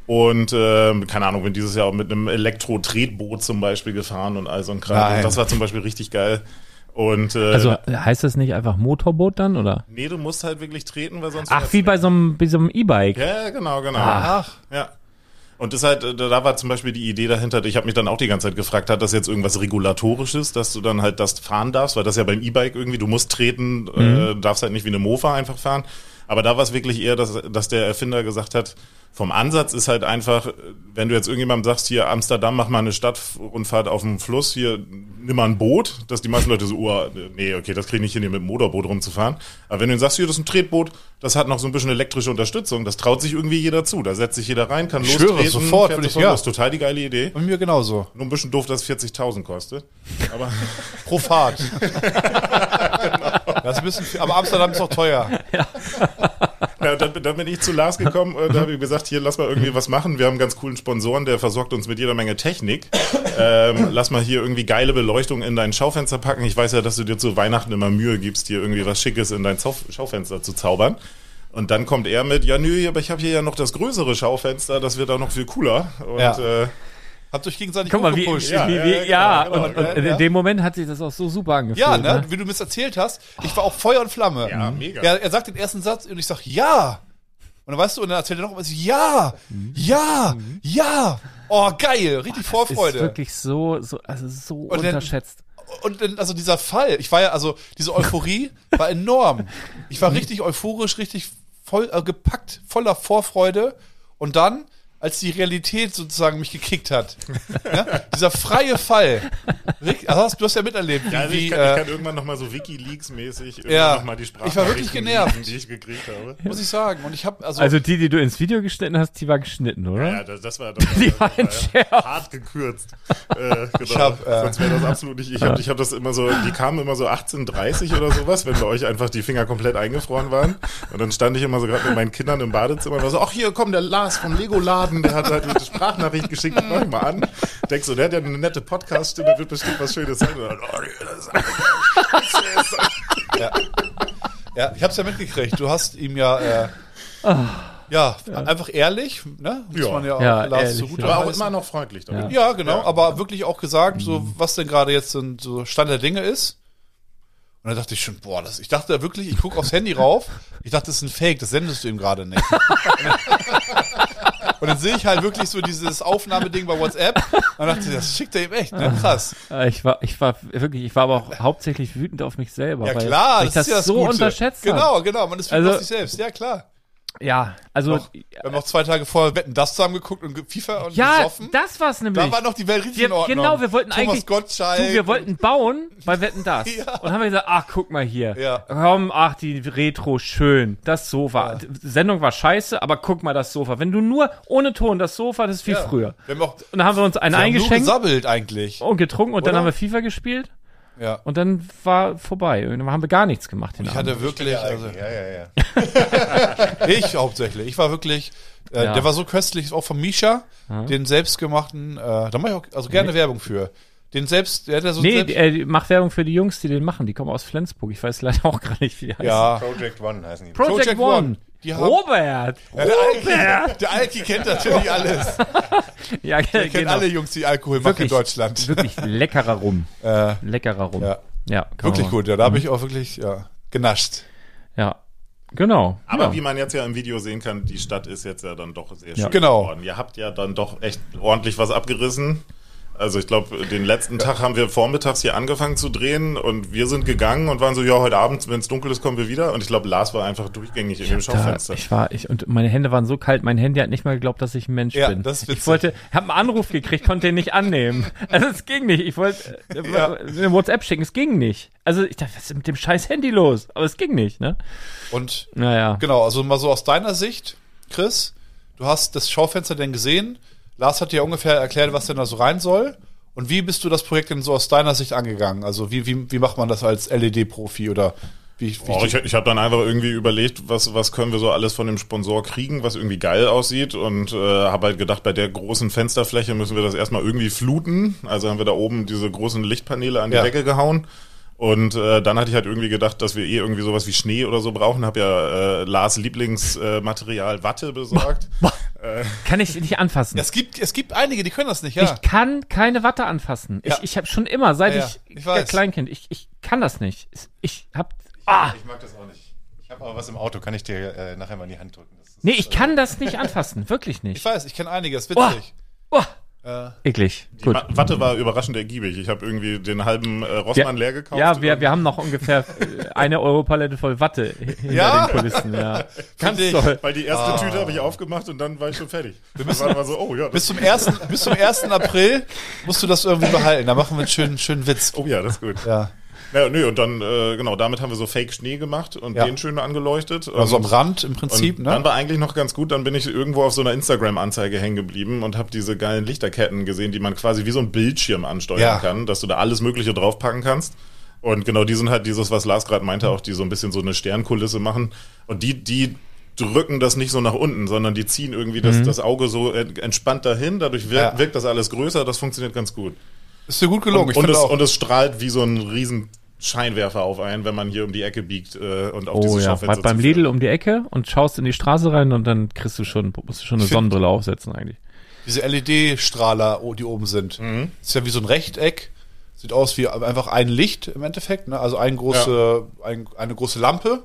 Und ähm, keine Ahnung, bin dieses Jahr auch mit einem Elektro-Tretboot zum Beispiel gefahren und all so ein Kram. Das war zum Beispiel richtig geil. Und äh, Also heißt das nicht einfach Motorboot dann, oder? nee, du musst halt wirklich treten, weil sonst Ach, wie bei so einem, bei so einem E-Bike. ja, genau, genau. ach, Ja. Und das halt, äh, da war zum Beispiel die Idee dahinter, ich habe mich dann auch die ganze Zeit gefragt, hat das jetzt irgendwas Regulatorisches, dass du dann halt das fahren darfst, weil das ja beim E-Bike irgendwie, du musst treten, Mhm. äh, darfst halt nicht wie eine Mofa einfach fahren. Aber da war es wirklich eher, dass, dass der Erfinder gesagt hat, vom Ansatz ist halt einfach, wenn du jetzt irgendjemandem sagst, hier Amsterdam, mach mal eine Stadtrundfahrt auf dem Fluss, hier nimm mal ein Boot, dass die meisten Leute so, oh, nee, okay, das krieg ich nicht hin, hier mit dem Motorboot rumzufahren. Aber wenn du ihnen sagst, hier, das ist ein Tretboot, das hat noch so ein bisschen elektrische Unterstützung, das traut sich irgendwie jeder zu. Da setzt sich jeder rein, kann Ich schwöre, lostreten, sofort würde ich- ja. los. total die geile Idee. Bei mir genauso. Nur ein bisschen doof, dass es 40.000 kostet. Aber Pro Fahrt. Das ist ein bisschen viel, aber Amsterdam ist auch teuer. Ja, dann, dann bin ich zu Lars gekommen und da habe ich gesagt, hier, lass mal irgendwie was machen. Wir haben einen ganz coolen Sponsoren, der versorgt uns mit jeder Menge Technik. Ähm, lass mal hier irgendwie geile Beleuchtung in dein Schaufenster packen. Ich weiß ja, dass du dir zu Weihnachten immer Mühe gibst, hier irgendwie was Schickes in dein Zau Schaufenster zu zaubern. Und dann kommt er mit, ja nö, aber ich habe hier ja noch das größere Schaufenster, das wird auch noch viel cooler. Und Ja. äh, Habt euch gegenseitig Guck mal, wie, wie, Ja, wie, ja, wie, ja, ja, genau, und, genau, und in ja. dem Moment hat sich das auch so super angefühlt. Ja, ne? ne? Wie du mir es erzählt hast. Ich war auch Feuer und Flamme. Ja, mega. Er, er sagt den ersten Satz und ich sag ja. Und dann weißt du, und dann erzählt er noch was. Ja, ja, ja. Oh, geil. Richtig Ist Vorfreude. wirklich so, so, also so Und dann- unterschätzt. Und dann, also dieser Fall, ich war ja, also diese Euphorie war enorm. Ich war richtig euphorisch, richtig voll äh, gepackt, voller Vorfreude. Und dann, als die Realität sozusagen mich gekickt hat, ne, dieser freie Fall. Rick, also hast, du hast ja miterlebt, wie, ja, also wie ich, kann, äh, ich kann irgendwann nochmal so Wikileaks-mäßig Ja. noch mal die Ich war wirklich genervt. lesen, die ich gekriegt habe. muss ich sagen. Und ich habe also, Also die, die du ins Video geschnitten hast, die war geschnitten, oder? Ja, das, das war, war, Die war entschärft. hart gekürzt. Äh, genau. Ich hab, äh, Sonst wäre das absolut nicht. Ich habe ich hab das immer so, die kamen immer so 18.30 oder sowas, wenn bei euch einfach die Finger komplett eingefroren waren. Und dann stand ich immer so gerade mit meinen Kindern im Badezimmer und war so, ach hier, komm, der Lars vom Lego-Laden, der hat halt eine Sprachnachricht geschickt, mach ich mal an. Denkst so, der hat ja eine nette Podcast-Stimme, wird bestimmt was Schönes dann, oh, das ist ja, ich habe es ja mitgekriegt. Du hast ihm ja, äh, ja, einfach ehrlich, ne? Muss Ja. man ja auch Ja, Lars ehrlich, so gut ja. aber auch immer noch freundlich damit. Ja, genau, aber wirklich auch gesagt, so was denn gerade jetzt so, so Stand der Dinge ist. Und dann dachte ich schon, boah, das, ich dachte wirklich, ich gucke aufs Handy rauf, ich dachte, das ist ein Fake, das sendest du ihm gerade nicht. Und dann sehe ich halt wirklich so dieses Aufnahmeding bei WhatsApp. Und dann dachte ich, das schickt er ihm echt, ne? Krass. Ich war, ich war wirklich, ich war aber auch hauptsächlich wütend auf mich selber. Ja klar, weil ich das, ist ja das so Gute. unterschätzt. Genau, genau, man ist wütend Also- auf sich selbst, ja klar. Ja, also Noch, wir haben noch zwei Tage vorher Wetten, das zusammen geguckt und FIFA und ja, gesoffen. das war's nämlich. Da war noch die Welt richtig wir, in Ordnung. Genau, wir wollten Thomas eigentlich, Gottschalk. du, wir wollten bauen bei Wetten das Ja. und haben wir gesagt, ach guck mal hier, Ja. komm, ach die Retro schön, das Sofa. Die Sendung war scheiße, aber guck mal das Sofa. Wenn du nur ohne Ton das Sofa, das ist viel Ja. früher. Wir haben auch Und dann haben wir uns einen wir haben nur eingeschenkt gesabbelt eigentlich. und getrunken und dann Oder? haben wir FIFA gespielt Ja. und dann war vorbei. Und dann haben wir gar nichts gemacht. Ich Abend. hatte wirklich, also, ja, ja, ja. ich hauptsächlich. Ich war wirklich, äh, Ja. der war so köstlich, auch von Misha, den selbstgemachten, äh, da mache ich auch, also gerne Werbung für. Den selbst, der hat ja so Nee, selbst, äh, die- mach Werbung für die Jungs, die den machen. Die kommen aus Flensburg. Ich weiß leider auch gar nicht, wie die heißen. ja. Project One heißen die. Project, Project One. One. Die haben- Robert. ja der, Alki, der Alki kennt natürlich alles. Ja, Der kennt genau. alle Jungs, die Alkohol machen in Wirklich. Deutschland. Wirklich leckerer Rum. Äh, Leckerer Rum. Ja. Ja, wirklich man- gut, ja. Da habe ich auch wirklich ja, genascht. Ja. Genau. Aber ja. wie man jetzt ja im Video sehen kann, die Stadt ist jetzt ja dann doch sehr schön Genau. geworden. Ihr habt ja dann doch echt ordentlich was abgerissen. Also ich glaube, den letzten Tag haben wir vormittags hier angefangen zu drehen und wir sind gegangen und waren so, ja, heute Abend, wenn es dunkel ist, kommen wir wieder. Und ich glaube, Lars war einfach durchgängig in dem Da, Schaufenster. ich war, ich, und meine Hände waren so kalt, mein Handy hat nicht mal geglaubt, dass ich ein Mensch Ja, bin. das ist ich wollte, hab einen Anruf gekriegt, konnte den nicht annehmen. Also es ging nicht. Ich wollte äh, Ja. eine WhatsApp schicken, es ging nicht. Also ich dachte, was ist mit dem scheiß Handy los? Aber es ging nicht, ne? Und Naja. Genau, also mal so aus deiner Sicht, Chris, du hast das Schaufenster denn gesehen. Lars hat dir ungefähr erklärt, was denn da so rein soll. Und wie bist du das Projekt denn so aus deiner Sicht angegangen? Also wie, wie, wie macht man das als LED-Profi oder wie, wie Oh, ich ich habe dann einfach irgendwie überlegt, was, was können wir so alles von dem Sponsor kriegen, was irgendwie geil aussieht und äh, habe halt gedacht, bei der großen Fensterfläche müssen wir das erstmal irgendwie fluten. Also haben wir da oben diese großen Lichtpaneele an die Ja. Decke gehauen. Und äh, dann hatte ich halt irgendwie gedacht, dass wir eh irgendwie sowas wie Schnee oder so brauchen. Habe ja äh, Lars Lieblingsmaterial äh, Watte besorgt. äh, Kann ich nicht anfassen. es gibt, es gibt einige, die können das nicht, ja. Ich kann keine Watte anfassen. Ja. Ich, ich habe schon immer, seit Ja, ich, ich weiß. Kleinkind, ich, ich kann das nicht. Ich hab, ah, Ich mag das auch nicht. Ich habe aber was im Auto, kann ich dir äh, nachher mal in die Hand drücken. Das ist, nee, ich äh, kann das nicht anfassen, wirklich Ich nicht. weiß, ich kenne einige, das ist witzig. Oh, Äh, Eklig. Die Gut. Wa- Watte war überraschend ergiebig. Ich habe irgendwie den halben äh, Rossmann leer gekauft. Ja, wir, wir haben noch ungefähr äh, eine Europalette voll Watte hinter Ja? den Kulissen. Ja. Ganz ich. toll. Weil die erste Tüte habe ich aufgemacht und dann war ich schon fertig. Wir müssen war so, oh ja, bis zum 1. bis zum 1. April musst du das irgendwie behalten. Da machen wir einen schönen, schönen Witz. oh ja, das ist gut. Ja. Ja, nö, und dann, äh, genau, damit haben wir so Fake Schnee gemacht und Ja. den schön angeleuchtet. Also am Rand im Prinzip, und ne? Dann war eigentlich noch ganz gut, dann bin ich irgendwo auf so einer Instagram-Anzeige hängen geblieben und habe diese geilen Lichterketten gesehen, die man quasi wie so ein Bildschirm ansteuern Ja. kann, dass du da alles Mögliche draufpacken kannst. Und genau, die sind halt dieses, was Lars gerade meinte, auch die so ein bisschen so eine Sternkulisse machen. Und die, die drücken das nicht so nach unten, sondern die ziehen irgendwie das, das Auge so ent- entspannt dahin, dadurch wirkt, Ja. wirkt das alles größer, das funktioniert ganz gut. Ist dir gut gelungen. Und, ich und, es, auch. und es strahlt wie so ein riesen Scheinwerfer auf einen, wenn man hier um die Ecke biegt äh, und auf Oh diese ja, Schaufenster bei, beim. Lidl um die Ecke und schaust in die Straße rein und dann kriegst du schon, musst du schon eine Ich Sonnenbrille aufsetzen eigentlich. Diese LED-Strahler, oh, die oben sind. Mhm. Ist ja wie so ein Rechteck. Sieht aus wie einfach ein Licht im Endeffekt. Ne? Also ein große, ein, eine große Lampe.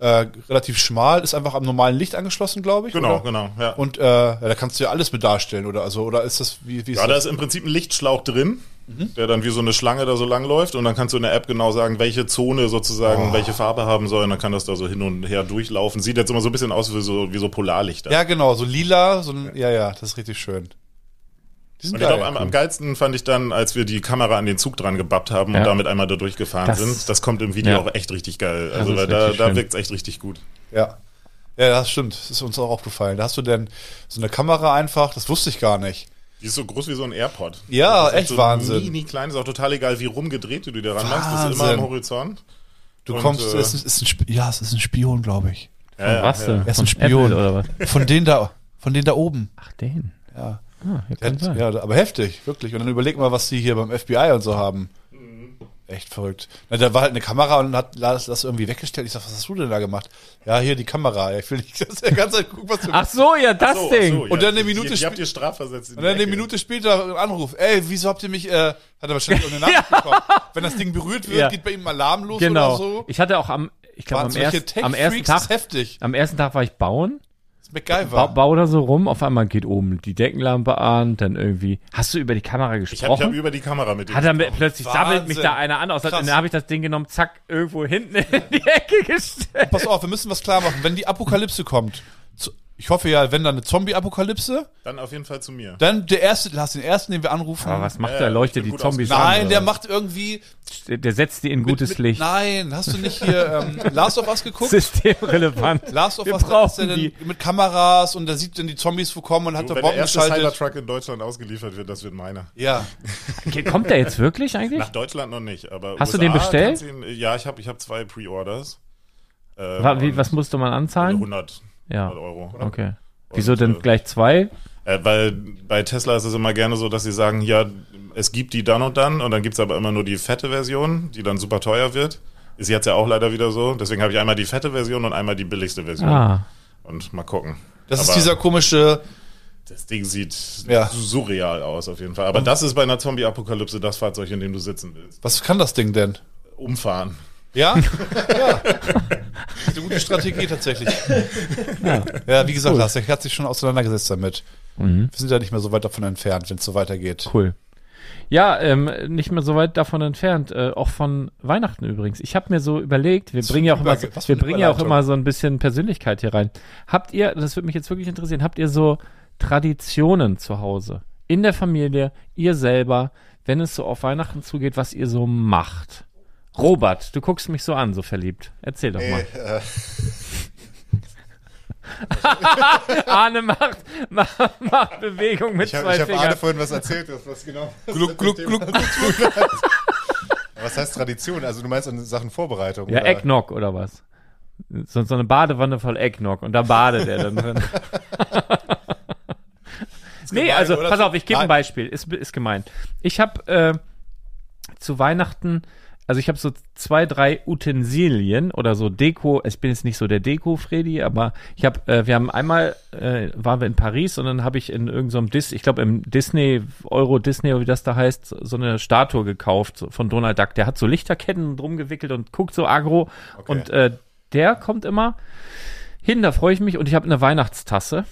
Äh, relativ schmal, ist einfach am normalen Licht angeschlossen, glaube ich. Genau, oder? genau, ja. Und äh, ja, da kannst du ja alles mit darstellen, oder? Also, oder ist das wie, wie ist Ja, da das? ist im Prinzip ein Lichtschlauch drin, Mhm. der dann wie so eine Schlange da so lang läuft und dann kannst du in der App genau sagen, welche Zone sozusagen Oh. welche Farbe haben soll und dann kann das da so hin und her durchlaufen. Sieht jetzt immer so ein bisschen aus wie so, wie so Polarlichter. Ja, genau, so lila, so ein, ja, ja, das ist richtig schön. Die sind Und ich geil. glaube, am, am geilsten fand ich dann, als wir die Kamera an den Zug dran gebappt haben Ja. und damit einmal da durchgefahren Das- sind. Das kommt im Video Ja. auch echt richtig geil. Also weil da, da wirkt es echt richtig gut. Ja. Ja, das stimmt. Das ist uns auch aufgefallen. Da hast du denn so eine Kamera einfach, das wusste ich gar nicht. Die ist so groß wie so ein AirPod. Ja, Das ist echt so Wahnsinn. Mini klein, ist auch total egal, wie rumgedreht du die daran machst. Das ist immer Wahnsinn. am Horizont. Du Und, kommst, äh, es ist, ist ein, ja, es ist ein Spion, glaube ich. Ja, was ja, denn? Er ist ein Von Spion. Apple oder was? Von denen da, von denen da oben. Ach, den. Ja. Ah, ja, kann sein. ja, aber heftig, wirklich. Und dann überleg mal, was die hier beim FBI und so haben. Echt verrückt. Na, da war halt eine Kamera und hat das, das irgendwie weggestellt. Ich sag, was hast du denn da gemacht? Ja, hier die Kamera. Ja, Ich will nicht, dass der ganze Zeit gucken, was du Ach so, ja, das So, ach Ding. so, ja, Und dann eine Minute Die, die sp- habt ihr strafversetzt. Und dann eine Ecke. Minute später ein Anruf. Ey, wieso habt ihr mich, äh, hat er wahrscheinlich auch eine Nachricht bekommen. Wenn das Ding berührt wird, Ja. geht bei ihm Alarm los Genau. oder so. Ich hatte auch am, ich glaube, am, erst, am ersten das Tag, heftig. am ersten Tag war ich bauen. MacGyver. Ba bau da so rum, auf einmal geht oben die Deckenlampe an, dann irgendwie. Hast du über die Kamera Ich habe gesprochen? hab über die Kamera mit dir hat er gesprochen. plötzlich sabbelt mich da einer an aus, und dann habe ich das Ding genommen, zack, irgendwo hinten in die Ecke gestellt. Pass auf, wir müssen was klar machen. Wenn die Apokalypse kommt, ich hoffe ja, wenn dann eine Zombie-Apokalypse, Dann auf jeden Fall zu mir. dann der erste, Lass den ersten, den wir anrufen. Aber was macht Ja, der? Leuchtet die Zombies an? Nein, der macht irgendwie. Der, der setzt die in gutes mit, Licht. Nein, hast du nicht hier ähm, Last of Us geguckt? Systemrelevant. Last of Wir Us, da ist er brauchen dann die. mit Kameras und da sieht dann die Zombies wo kommen und hat Du, da wenn der Bomben erste geschaltet. Cybertruck in Deutschland ausgeliefert wird, das wird meiner. Ja, Okay, Kommt der jetzt wirklich eigentlich? Nach Deutschland noch nicht, aber Hast du USA den bestellt? Ihn, ja, ich habe ich hab zwei Pre-Orders. Äh, und was musste man anzahlen? 100, Ja. 100 Euro. Okay. Wieso Und, denn äh, gleich zwei? Äh, weil bei Tesla ist es immer gerne so, dass sie sagen, ja, es gibt die dann und dann und dann gibt's aber immer nur die fette Version, die dann super teuer wird. Ist jetzt ja auch leider wieder so. Deswegen habe ich einmal die fette Version und einmal die billigste Version. Ah. Und mal gucken. das ist Aber dieser komische. Das Ding sieht Ja. surreal aus auf jeden Fall. Aber das ist bei einer Zombie-Apokalypse das Fahrzeug, in dem du sitzen willst. Was kann das Ding denn? Umfahren. Ja? ja. Eine gute Strategie tatsächlich. Ja, wie gesagt, Lars, der hat sich schon auseinandergesetzt damit. Mhm. Wir sind ja nicht mehr so weit davon entfernt, wenn es so weitergeht. Cool. Ja, ähm, nicht mehr so weit davon entfernt, äh, auch von Weihnachten übrigens. Ich habe mir so überlegt, wir bringen ja auch immer, so, wir bringen ja auch immer so ein bisschen Persönlichkeit hier rein. Habt ihr, das würde mich jetzt wirklich interessieren, habt ihr so Traditionen zu Hause in der Familie, ihr selber, wenn es so auf Weihnachten zugeht, was ihr so macht? Robert, du guckst mich so an, so verliebt. Erzähl doch mal. äh, Arne macht, macht, macht Bewegung mit ich habe zwei ich hab Fingern. Arne vorhin was erzählt, was, genau Gluck, gluck, gluck, gluck. Was heißt Tradition? Also du meinst in Sachen Vorbereitung? Ja, oder? Eggnog oder was? So, so eine Badewanne voll Eggnog und da badet er dann drin. nee, gemein, also oder? pass auf, ich gebe ein. Beispiel. Ist, ist gemein. Ich habe äh, zu Weihnachten, also ich habe so zwei, drei Utensilien oder so Deko. Ich bin jetzt nicht so der Deko-Freddy, aber ich habe, äh, wir haben einmal, äh, waren wir in Paris und dann habe ich in irgendeinem Dis, ich glaube im Disney, Euro Disney oder wie das da heißt, so eine Statue gekauft so von Donald Duck. Der hat so Lichterketten drum gewickelt und guckt so agro und äh, der kommt immer hin, da freue ich mich und ich habe eine Weihnachtstasse.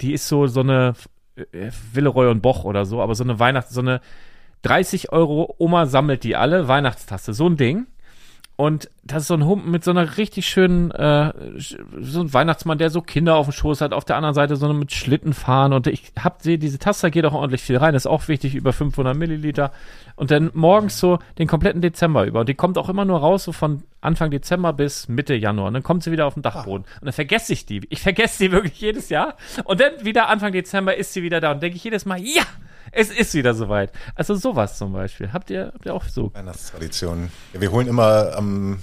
Die ist so so eine äh, Villeroy und Boch oder so, aber so eine Weihnachts, so eine 30 Euro Oma sammelt die alle, Weihnachtstasse, so ein Ding. Und das ist so ein Humpen mit so einer richtig schönen, äh, so ein Weihnachtsmann, der so Kinder auf dem Schoß hat, auf der anderen Seite so eine mit Schlitten fahren. Und ich hab sie, diese Tasse da geht auch ordentlich viel rein, ist auch wichtig, über 500 Milliliter. Und dann morgens so den kompletten Dezember über. Und die kommt auch immer nur raus, so von Anfang Dezember bis Mitte Januar. Und dann kommt sie wieder auf den Dachboden. Und dann vergesse ich die, ich vergesse die wirklich jedes Jahr. Und dann wieder Anfang Dezember ist sie wieder da. Und denke ich jedes Mal, ja, es ist wieder soweit. Also sowas zum Beispiel. Habt ihr, habt ihr auch so? Weihnachtstradition. Ja, wir holen immer am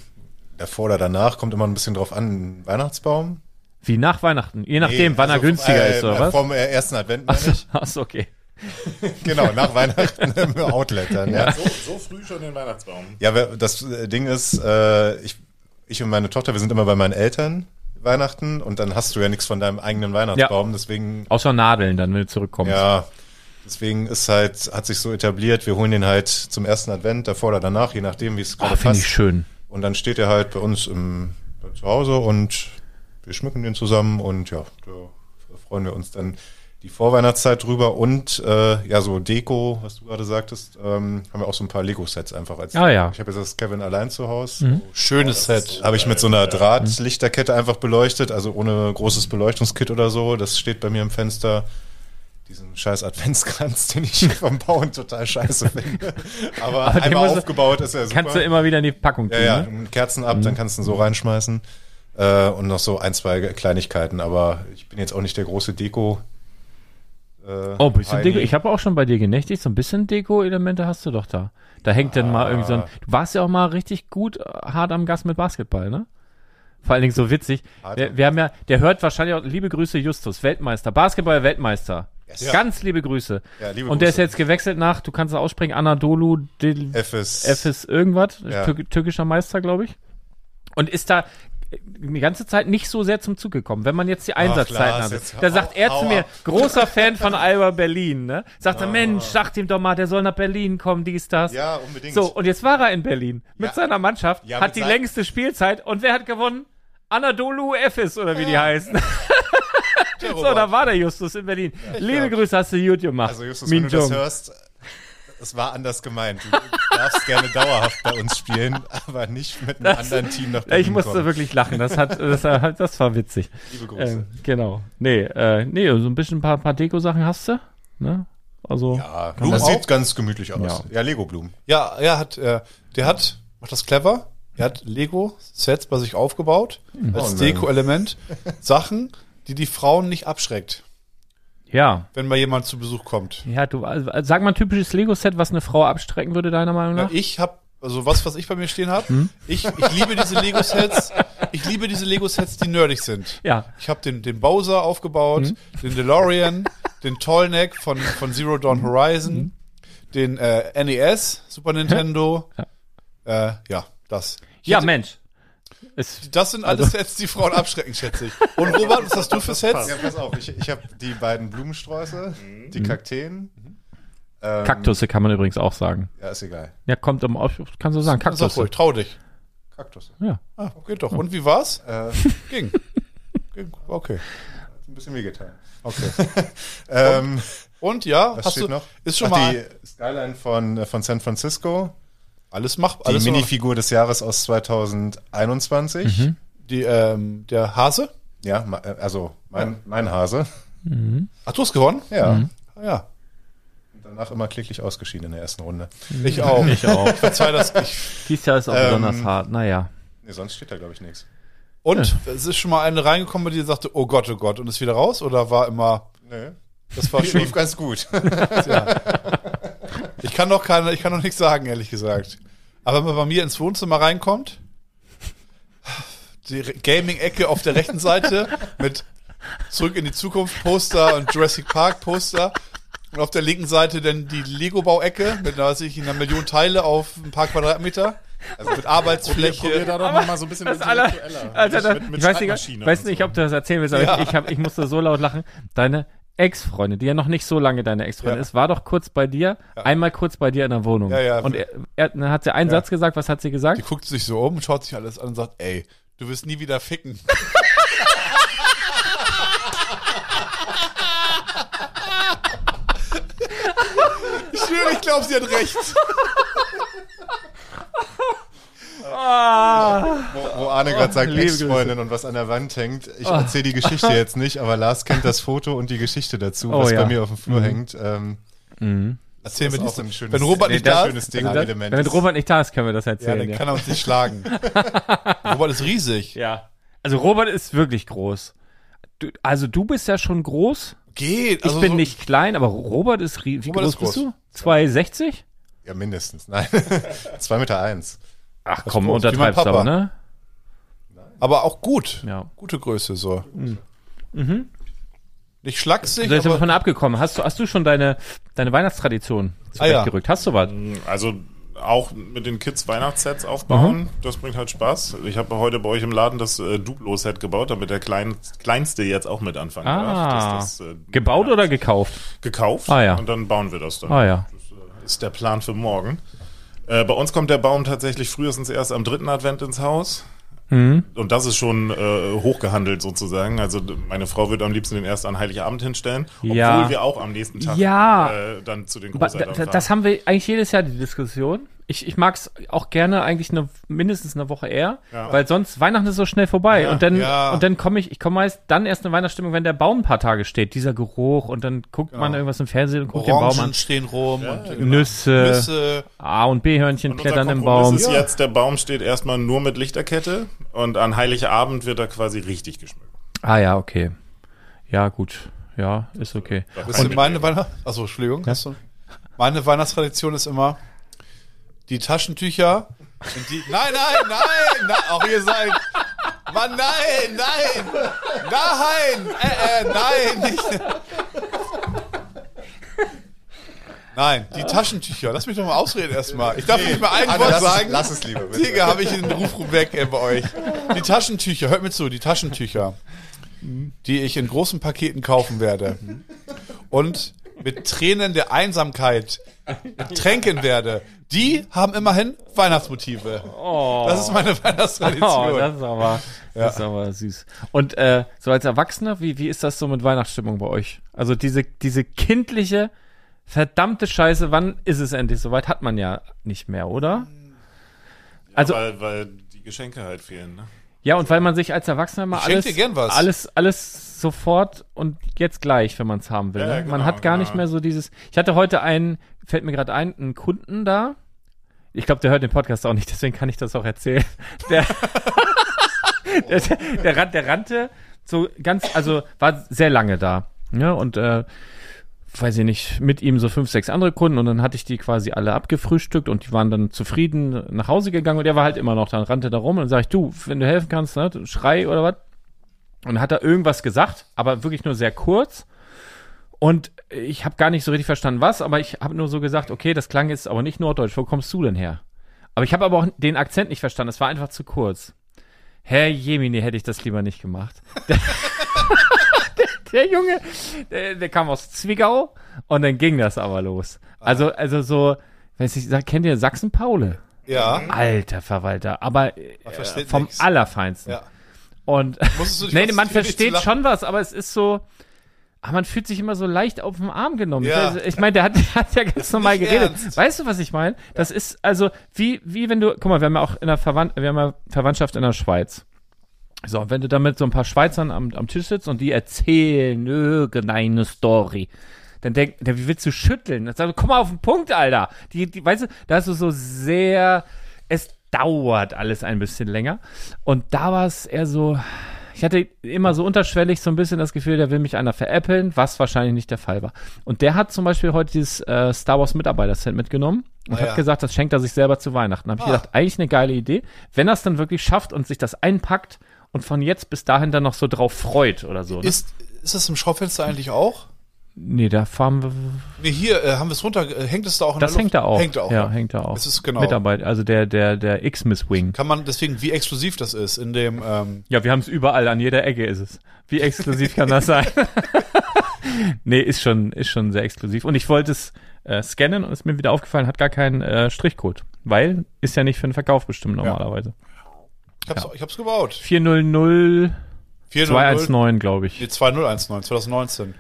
davor oder danach, kommt immer ein bisschen drauf an, einen Weihnachtsbaum. Wie nach Weihnachten? Je nachdem, Nee, wann er also, günstiger äh, ist, oder was? Vom äh, ersten Advent meine ich. Achso, okay. Genau, nach Weihnachten im Outlet dann, ja. So, so früh schon den Weihnachtsbaum. Ja, das äh, Ding ist, äh, ich, ich und meine Tochter, wir sind immer bei meinen Eltern Weihnachten und dann hast du ja nichts von deinem eigenen Weihnachtsbaum, deswegen Außer Nadeln, dann, wenn du zurückkommst. Ja, deswegen ist halt, hat sich so etabliert, wir holen den halt zum ersten Advent, davor oder danach, je nachdem, wie es Oh, gerade finde passt. ich schön. Und dann steht er halt bei uns im, zu Hause und wir schmücken den zusammen und ja, da freuen wir uns dann die Vorweihnachtszeit drüber und äh, ja, so Deko, was du gerade sagtest, ähm, haben wir auch so ein paar Lego-Sets einfach als Ah, ja. Ich habe jetzt das Kevin allein zu Hause. Schönes Set. Habe ich mit so einer Drahtlichterkette einfach beleuchtet, also ohne großes Beleuchtungskit oder so. Das steht bei mir im Fenster. Diesen scheiß Adventskranz, den ich vom Bauen total scheiße finde. Aber, Aber einmal aufgebaut ist er super. Kannst du immer wieder in die Packung tun, ja, ja, ne? Kerzen ab, dann kannst du ihn so reinschmeißen. Äh, und noch so ein, zwei Kleinigkeiten. Aber ich bin jetzt auch nicht der große Deko. Äh, Oh, ein bisschen Heini. Deko. Ich habe auch schon bei dir genächtigt. So ein bisschen Deko-Elemente hast du doch da. Da hängt dann mal irgendwie so ein. Du warst ja auch mal richtig gut äh, hart am Gas mit Basketball, ne? Vor allen Dingen so witzig. Wir, wir haben ja, der hört wahrscheinlich auch, liebe Grüße Justus, Weltmeister, Basketball-Weltmeister. Yes. Ganz liebe Grüße. Ja, liebe Und der ist Grüße. jetzt gewechselt nach, du kannst es aussprechen, Anadolu Dil Efes. Efes irgendwas, Ja. Türk türkischer Meister, glaube ich. Und ist da die ganze Zeit nicht so sehr zum Zug gekommen. Wenn man jetzt die Einsatzzeiten hau- da sagt er zu mir, großer Fan von Alba Berlin, ne? Sagt er, Mensch, sagt ihm doch mal, der soll nach Berlin kommen, dies, das. Ja, unbedingt. So, und jetzt war er in Berlin mit Ja. seiner Mannschaft, Ja, hat die längste Spielzeit und wer hat gewonnen? Anadolu Efes oder wie die heißen. so, da war der Justus in Berlin. Liebe Grüße, hast du gut gemacht. Also Justus, Min wenn du das hörst, es war anders gemeint. Du darfst gerne dauerhaft bei uns spielen, aber nicht mit einem anderen Team nach Berlin Ich musste kommen. wirklich lachen, das hat, das, das war witzig. Liebe Grüße. Ähm, genau. Nee, äh, nee, so ein bisschen ein paar, paar Deko-Sachen hast du, ne? Also, ja, Blumen das sieht ganz gemütlich aus. Ja. Ja, Lego-Blumen. Ja, er hat, äh, der hat, macht das clever. Er hat Lego-Sets bei sich aufgebaut als Oh. Deko-Element. Sachen, die die Frauen nicht abschreckt, ja. wenn mal jemand zu Besuch kommt. Ja, du, also, sag mal ein typisches Lego-Set, was eine Frau abstrecken würde, deiner Meinung Ja, nach? ich habe also was, was ich bei mir stehen habe. Hm? Ich, ich liebe diese Lego-Sets. Ich liebe diese Lego-Sets, die nerdig sind. Ja. Ich habe den, den Bowser aufgebaut, Hm? den DeLorean, den Tollneck von, von Zero Dawn Horizon, Hm? den äh, NES, Super Nintendo. Äh, ja, das. Ja, Mensch. Ist, Das sind Also alles Sets, die Frauen abschrecken, schätze ich. Und Robert, was hast du für Sets? Ja, pass auf, ich, ich habe die beiden Blumensträuße, die Kakteen. Ähm, Kaktusse kann man übrigens auch sagen. Ja, ist egal. Ja, kommt im, kannst du sagen, Sag Kaktusse. ruhig, trau dich. Kaktus. Ja. Ah, geht doch. Und wie war's? Äh, Ging. Ging. Okay. ein bisschen wehgetan. Okay. Ähm, Und ja, was hast steht du noch? ist schon Ach, mal die Skyline von, äh, von San Francisco. Alles mach Die alles noch- Minifigur des Jahres aus 2021. Mhm. die ähm, der Hase. Ja, äh, also mein, mein Hase. Ach, du hast gewonnen? Ja. Mhm. Ah, Ja. Und danach immer klicklich ausgeschieden in der ersten Runde. Ich auch. Ich auch. Verzeih das. Ich, Dies Jahr ist auch Ähm, besonders hart. Naja. Nee, sonst steht da, glaube ich, nichts. und es ist schon mal eine reingekommen, die sagte, oh Gott, oh Gott, und ist wieder raus? Oder war immer, Nö. das war schon, Lief ganz gut. ich kann doch keine, ich kann doch nichts sagen, ehrlich gesagt. Aber wenn man bei mir ins Wohnzimmer reinkommt, die Gaming-Ecke auf der rechten Seite mit Zurück in die Zukunft Poster und Jurassic Park Poster. Und auf der linken Seite dann die Lego-Bauecke mit, weiß ich, einer Million Teile auf ein paar Quadratmeter. Also mit Probier Arbeitsfläche. da doch noch mal so ein bisschen intellektueller. Alter, Mit- mit ich weiß nicht, weiß nicht, so. ob du das erzählen willst, aber Ja. ich, ich, hab, ich musste so laut lachen. Deine Ex-Freundin, die ja noch nicht so lange deine Ex-Freundin Ja. ist, war doch kurz bei dir, einmal kurz bei dir in der Wohnung. Ja, ja. Und er, er, dann hat sie einen Satz gesagt, was hat sie gesagt? Die guckt sich so um, schaut sich alles an und sagt, ey, du wirst nie wieder ficken. schwöre, ich glaube, sie hat recht. Wo, wo Arne gerade sagt, liebe Ex-Freundin und was an der Wand hängt. Ich erzähle die Geschichte jetzt nicht, aber Lars kennt das Foto und die Geschichte dazu, Oh, was ja. bei mir auf dem Flur hängt. Ähm, Erzähl mir das ein schönes, Wenn Robert nicht da ist, schönes Wenn, Robert nicht da ist, können wir das ja, erzählen. dann Ja, kann er uns nicht schlagen. Robert ist riesig. ja. Also Robert ist wirklich groß. Du, also du bist ja schon groß. Geht. Ich Also bin so, nicht klein, aber Robert ist rie- Wie Robert groß ist bist groß. du? 2,60? Ja, mindestens. Nein. Zwei Meter eins. Ach komm, wie mein untertreibst aber, ne? Aber auch gut. Ja. Gute Größe so. Nicht schlaksig, Du bist aber davon abgekommen. Hast du, hast du schon deine, deine Weihnachtstradition Ah, ja. zurechtgerückt? Hast du was? Also auch mit den Kids Weihnachtssets aufbauen, das bringt halt Spaß. Ich habe heute bei euch im Laden das äh, Duplo-Set gebaut, damit der Klein, Kleinste jetzt auch mit anfangen Ah. darf. Das, das, äh, Gebaut ja, oder gekauft? gekauft Ah, ja. und dann bauen wir das dann. Ah ja. Das äh, ist der Plan für morgen. Äh, bei uns kommt der Baum tatsächlich frühestens erst am dritten Advent ins Haus. Mhm. Und das ist schon äh, hochgehandelt sozusagen. Also meine Frau würde am liebsten den erst an Heiligabend hinstellen, obwohl Ja. wir auch am nächsten Tag Ja. äh, dann zu den Großeltern da, fahren. das haben wir eigentlich jedes Jahr die Diskussion. Ich, ich mag es auch gerne eigentlich eine, mindestens eine Woche eher, Ja. weil sonst Weihnachten ist so schnell vorbei und dann ja. und dann komme ich ich komme meist dann erst in Weihnachtsstimmung, wenn der Baum ein paar Tage steht, dieser Geruch und dann guckt man irgendwas im Fernsehen und guckt den Baum Orangen an. stehen rum und Nüsse, Nüsse. A und B Hörnchen Und klettern im Baum. ist jetzt, der Baum steht erstmal nur mit Lichterkette und an Heiligabend wird er quasi richtig geschmückt. Ah ja, okay. Ja, gut. Ja, ist okay. Ihr, meine Weihnachts... Achso, Entschuldigung. Meine Weihnachtstradition ist immer die Taschentücher. Die, nein, nein, nein, nein, auch ihr seid. Mann, nein, nein, nein, äh, äh, nein, nicht. Nein, die Taschentücher. Lass mich doch mal ausreden erstmal. Ich darf nicht mal ein Wort sagen. lass es lieber, bitte. Digga, habe ich den Ruf weg ey, bei euch. Die Taschentücher, hört mir zu, die Taschentücher, die ich in großen Paketen kaufen werde und mit Tränen der Einsamkeit tränken werde, die haben immerhin Weihnachtsmotive. Das ist meine Weihnachtstradition. Oh, das ist aber, das ist aber süß. Und äh, so als Erwachsener, wie, wie ist das so mit Weihnachtsstimmung bei euch? Also diese, diese kindliche, verdammte Scheiße, wann ist es endlich soweit? Hat man ja nicht mehr, oder? Also, weil, weil die Geschenke halt fehlen. Ne? Ja, und weil man sich als Erwachsener mal alles, alles, alles sofort und jetzt gleich, wenn man es haben will. Ja, ne? ja, man genau, hat gar genau. nicht mehr so dieses. Ich hatte heute einen, fällt mir gerade ein, einen Kunden da. Ich glaube, der hört den Podcast auch nicht, deswegen kann ich das auch erzählen. Der, der, der, der, der rannte so ganz, also war sehr lange da. Ja, und äh, weiß ich nicht, mit ihm so fünf, sechs andere Kunden und dann hatte ich die quasi alle abgefrühstückt und die waren dann zufrieden nach Hause gegangen und er war halt immer noch da, rannte da rum und dann sag ich, du, wenn du helfen kannst, ne, schrei oder was. Und dann hat er irgendwas gesagt, aber wirklich nur sehr kurz. Und ich habe gar nicht so richtig verstanden, was, aber ich habe nur so gesagt, okay, das klang jetzt aber nicht norddeutsch, wo kommst du denn her? Aber ich habe aber auch den Akzent nicht verstanden, es war einfach zu kurz. Herr Jemini, hätte ich das lieber nicht gemacht. Der, Junge, der, der kam aus Zwickau und dann ging das aber los. Also, also so, weiß ich, sag- kennt ihr Sachsen-Paule? Ja. Alter Verwalter, aber äh, vom nix. Allerfeinsten. Ja. Und nee, man versteht schon was, aber es ist so, aber man fühlt sich immer so leicht auf den Arm genommen. Ja. Ich, ich meine, der hat, der hat ja ganz normal geredet. ernst. Weißt du, was ich meine? Das ist also wie, wie wenn du, guck mal, wir haben ja auch in der Verwand, wir haben ja Verwandtschaft in der Schweiz. So, und wenn du da mit so ein paar Schweizern am, am Tisch sitzt und die erzählen irgendeine Story, dann denk, dann, wie willst du schütteln? Dann sagst du, komm mal auf den Punkt, Alter. Die, die, weißt du, da hast du so sehr, es dauert alles ein bisschen länger. Und da war es eher so, ich hatte immer so unterschwellig so ein bisschen das Gefühl, der will mich einer veräppeln, was wahrscheinlich nicht der Fall war. Und der hat zum Beispiel heute dieses äh, Star Wars Mitarbeiter-Set mitgenommen und Ah, hat ja. gesagt, das schenkt er sich selber zu Weihnachten. Da habe ich Ah. gedacht, eigentlich eine geile Idee. Wenn er es dann wirklich schafft und sich das einpackt und von jetzt bis dahin dann noch so drauf freut oder so. Ne? Ist, ist das im Schaufenster eigentlich auch? Nee, da fahren wir. Nee, hier äh, haben wir es runter. Äh, hängt es da auch in Das der Luft? hängt da auch. Hängt da auch. Ja, ne? hängt da auch. Es ist genau. Mitarbeit, also der, der, der X-Miss Wing. Kann man deswegen, wie exklusiv das ist, in dem, ähm, Ja, wir haben es überall, an jeder Ecke ist es. Wie exklusiv kann das sein? nee, ist schon, ist schon sehr exklusiv. Und ich wollte es äh, scannen und ist mir wieder aufgefallen, hat gar keinen äh, Strichcode. Weil ist ja nicht für den Verkauf bestimmt normalerweise. Ich hab's, ich hab's gebaut. 400 400, 219, glaube ich. Nee, 2019, 2019.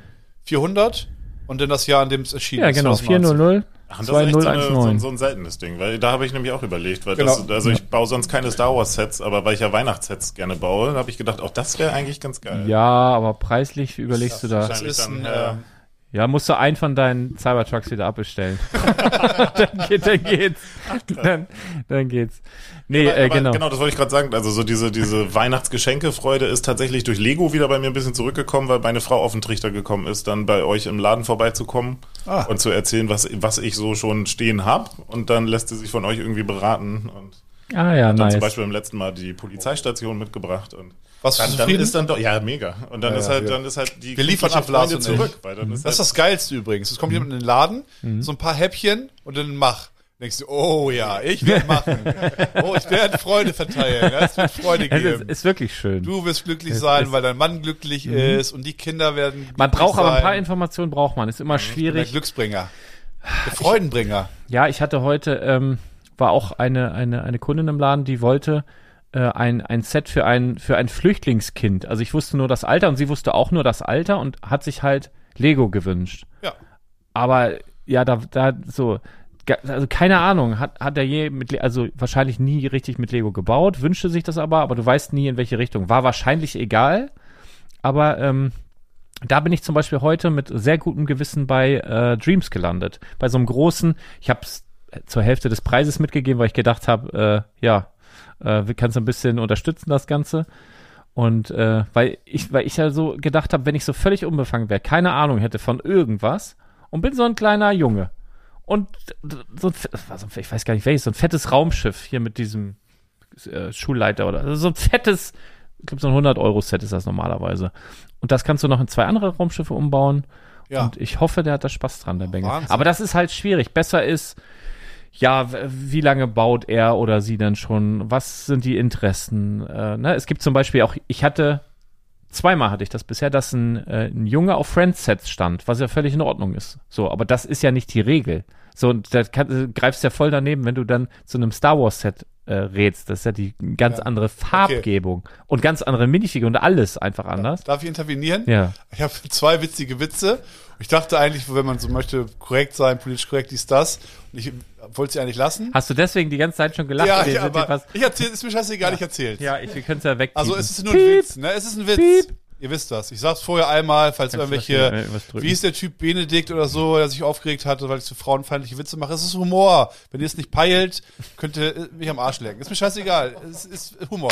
400 und dann das Jahr, in dem es erschienen Ja, ist. genau, 2019. 400 Ach, das ist echt so, eine, so, 2019. so ein seltenes Ding, weil da habe ich nämlich auch überlegt, weil Genau. das, also ich baue sonst keine Star Wars Sets, aber weil ich ja Weihnachtssets gerne baue, habe ich gedacht, auch das wäre eigentlich ganz geil. Ja, aber preislich überlegst du da. Das ist dann, ein, äh, Ja, musst du einen von deinen Cybertrucks wieder abbestellen. dann, geht, dann geht's. Dann, dann geht's. Nee, Aber- äh, aber genau. Genau, das wollte ich gerade sagen. Also so diese, diese Weihnachtsgeschenkefreude ist tatsächlich durch Lego wieder bei mir ein bisschen zurückgekommen, weil meine Frau auf den Trichter gekommen ist, dann bei euch im Laden vorbeizukommen Ah. und zu erzählen, was, was ich so schon stehen hab. Und dann lässt sie sich von euch irgendwie beraten und Ah ja, dann nice. zum Beispiel im letzten Mal die Polizeistation mitgebracht und Was dann, dann ist dann doch, ja, mega. Und dann Ja, ist ja, halt, wir- dann ist halt die wir liefern glückliche ab, Lars Freunde und ich. zurück, weil dann ist Das ist halt, das Geilste übrigens. Es kommt jemand in den Laden, so ein paar Häppchen und dann mach. Denkst du, oh ja, ich werde machen. Oh, ich werde Freude verteilen. Ja, es wird Freude es ist, geben. ist wirklich schön. Du wirst glücklich Es sein, ist- weil dein Mann glücklich ist und die Kinder werden glücklich man braucht aber ein paar. Informationen, braucht man. Ist immer Der schwierig. Glücksbringer. Der Freudenbringer. Ja, ich hatte heute, ähm, war auch eine, eine, eine Kundin im Laden, die wollte äh, ein, ein Set für ein, für ein Flüchtlingskind. Also ich wusste nur das Alter und sie wusste auch nur das Alter und hat sich halt Lego gewünscht. Ja. Aber ja, da, da so, also keine Ahnung, hat, hat er je mit, also wahrscheinlich nie richtig mit Lego gebaut, wünschte sich das aber, aber du weißt nie in welche Richtung. War wahrscheinlich egal, aber ähm, da bin ich zum Beispiel heute mit sehr gutem Gewissen bei äh, Dreams gelandet. Bei so einem großen, ich habe es zur Hälfte des Preises mitgegeben, weil ich gedacht habe, äh, ja, äh, kannst ein bisschen unterstützen, das Ganze. Und äh, weil ich, weil ich ja so gedacht habe, wenn ich so völlig unbefangen wäre, keine Ahnung hätte von irgendwas und bin so ein kleiner Junge. Und so ein, ich weiß gar nicht welches, so ein fettes Raumschiff hier mit diesem äh, Schulleiter oder also so ein fettes, ich glaube so ein 100-Euro-Set ist das normalerweise. Und das kannst du noch in zwei andere Raumschiffe umbauen. Ja. Und ich hoffe, der hat da Spaß dran, der Bengel. Aber das ist halt schwierig. Besser ist, ja, wie lange baut er oder sie denn schon? Was sind die Interessen? Äh, ne? Es gibt zum Beispiel auch, ich hatte, zweimal hatte ich das bisher, dass ein, äh, ein Junge auf Friends-Sets stand, was ja völlig in Ordnung ist. So, aber das ist ja nicht die Regel. So, und da äh, greifst ja voll daneben, wenn du dann zu einem Star Wars-Set äh, rätst. Das ist ja die ganz Ja. andere Farbgebung und ganz andere Minifiguren und alles einfach anders. Darf ich intervenieren? Ja. Ich habe zwei witzige Witze. Ich dachte eigentlich, wenn man so möchte, korrekt sein, politisch korrekt, dies, das. Und ich wollte sie eigentlich lassen. Hast du deswegen die ganze Zeit schon gelacht? ja, ja, hier aber ich erzähl, ist mir scheißegal, ich erzähl's. ja, ich, wir können es ja weg. Also es ist nur ein Witz, ne? Es ist ein Witz. Piep. Ihr wisst das. Ich sag's vorher einmal, falls Kannst irgendwelche, äh, wie ist der Typ Benedikt oder so, der sich aufgeregt hatte, weil ich so frauenfeindliche Witze mache. Es ist Humor. Wenn ihr es nicht peilt, könnt ihr mich am Arsch lecken. Ist mir scheißegal. Es ist Humor.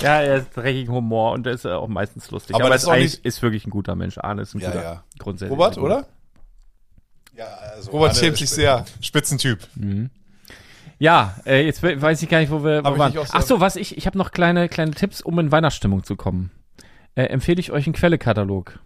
Ja, er ist dreckigen Humor und er ist auch meistens lustig. Aber Aber, das er ist, eigentlich, nicht- ist wirklich ein guter Mensch. Arne ist ein Ja, guter. ja. Grundsätzlich. Robert, oder? Ja, also Robert schämt sich sehr. Spitzentyp. Ja, äh, jetzt we- weiß ich gar nicht, wo wir wo ich waren. Ach so, was ich, ich habe noch kleine kleine Tipps, um in Weihnachtsstimmung zu kommen. Äh, empfehle ich euch einen Quellekatalog.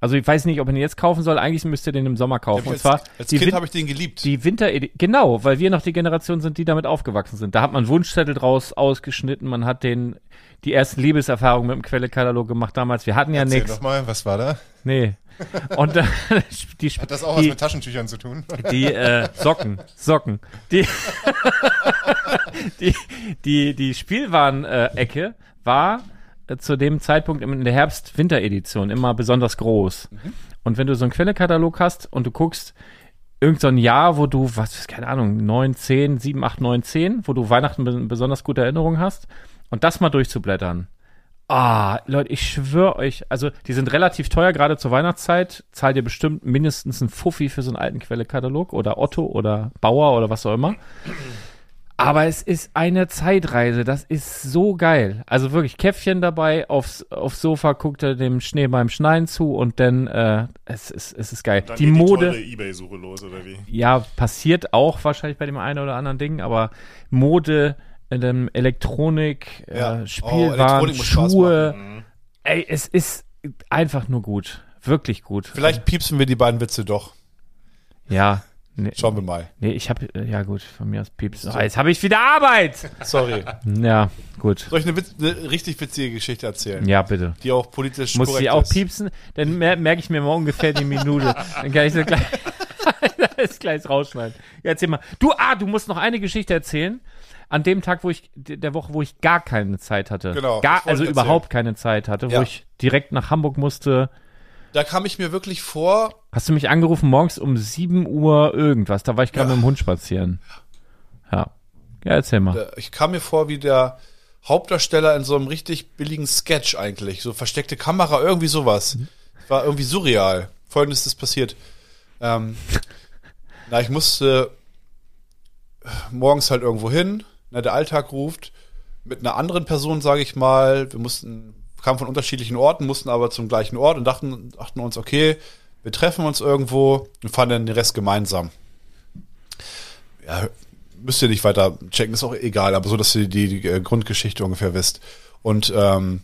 Also ich weiß nicht, ob ihr ihn jetzt kaufen soll. Eigentlich müsst ihr den im Sommer kaufen. Und als zwar als die, Kind habe ich den geliebt. die Winter genau, weil wir noch die Generation sind, die damit aufgewachsen sind. Da hat man Wunschzettel draus ausgeschnitten. Man hat den die ersten Liebeserfahrungen mit dem Quellekatalog gemacht damals. Wir hatten ja Erzähl nichts. doch mal, was war da? Nee. Und äh, die, Hat das auch was die, mit Taschentüchern zu tun? die äh, Socken, Socken. Die, die, die, die Spielwarenecke war äh, zu dem Zeitpunkt in der Herbst-Winter-Edition immer besonders groß. Und wenn du so einen Quellekatalog hast und du guckst, irgend so ein Jahr, wo du, was, keine Ahnung, 9, 10, 7, 8, 9, 10, wo du Weihnachten be besonders gute Erinnerungen hast und das mal durchzublättern. Ah, Leute, ich schwöre euch, also die sind relativ teuer, gerade zur Weihnachtszeit. Zahlt ihr bestimmt mindestens einen Fuffi für so einen alten Quellekatalog oder Otto oder Bauer oder was auch immer. Aber es ist eine Zeitreise, das ist so geil. Also wirklich Käffchen dabei, aufs, aufs Sofa guckt er dem Schnee beim Schneien zu und dann, äh, es ist, es ist geil. die Mode, Die Ebay-Suche los, oder wie? ja, passiert auch wahrscheinlich bei dem einen oder anderen Ding, aber Mode, ähm, Elektronik, Ja. äh, Oh, Spielwaren, Spaß Schuhe, Mhm. ey, es ist einfach nur gut. Wirklich gut. Vielleicht piepsen wir die beiden Witze doch. Ja. Nee, Schauen wir mal. nee ich habe ja gut, von mir aus Pieps. Ah, jetzt habe ich wieder Arbeit. Sorry. Ja, gut. Soll ich eine, Witz, eine richtig witzige Geschichte erzählen? Ja, bitte. Die auch politisch Muss korrekt sie auch ist. piepsen? Dann mer merke ich mir mal ungefähr die Minute. Dann kann ich so gleich, das gleich rausschneiden. Ja, erzähl mal. Du, ah, du musst noch eine Geschichte erzählen. An dem Tag, wo ich, der Woche, wo ich gar keine Zeit hatte. Genau, Gar, also überhaupt keine Zeit hatte, Ja. wo ich direkt nach Hamburg musste. da kam ich mir wirklich vor, Hast du mich angerufen morgens um 7 Uhr irgendwas? Da war ich gerade Ja. mit dem Hund spazieren. Ja. Ja, erzähl mal. ich kam mir vor wie der Hauptdarsteller in so einem richtig billigen Sketch eigentlich. So versteckte Kamera, irgendwie sowas. War irgendwie surreal. Folgendes ist passiert. Ähm, na, ich musste morgens halt irgendwo hin, na, der Alltag ruft, mit einer anderen Person, sage ich mal. Wir mussten, kamen von unterschiedlichen Orten, mussten aber zum gleichen Ort und dachten, dachten uns, okay, wir treffen uns irgendwo und fahren dann den Rest gemeinsam. Ja, müsst ihr nicht weiter checken, ist auch egal, aber so, dass ihr die, die äh, Grundgeschichte ungefähr wisst. Und ähm,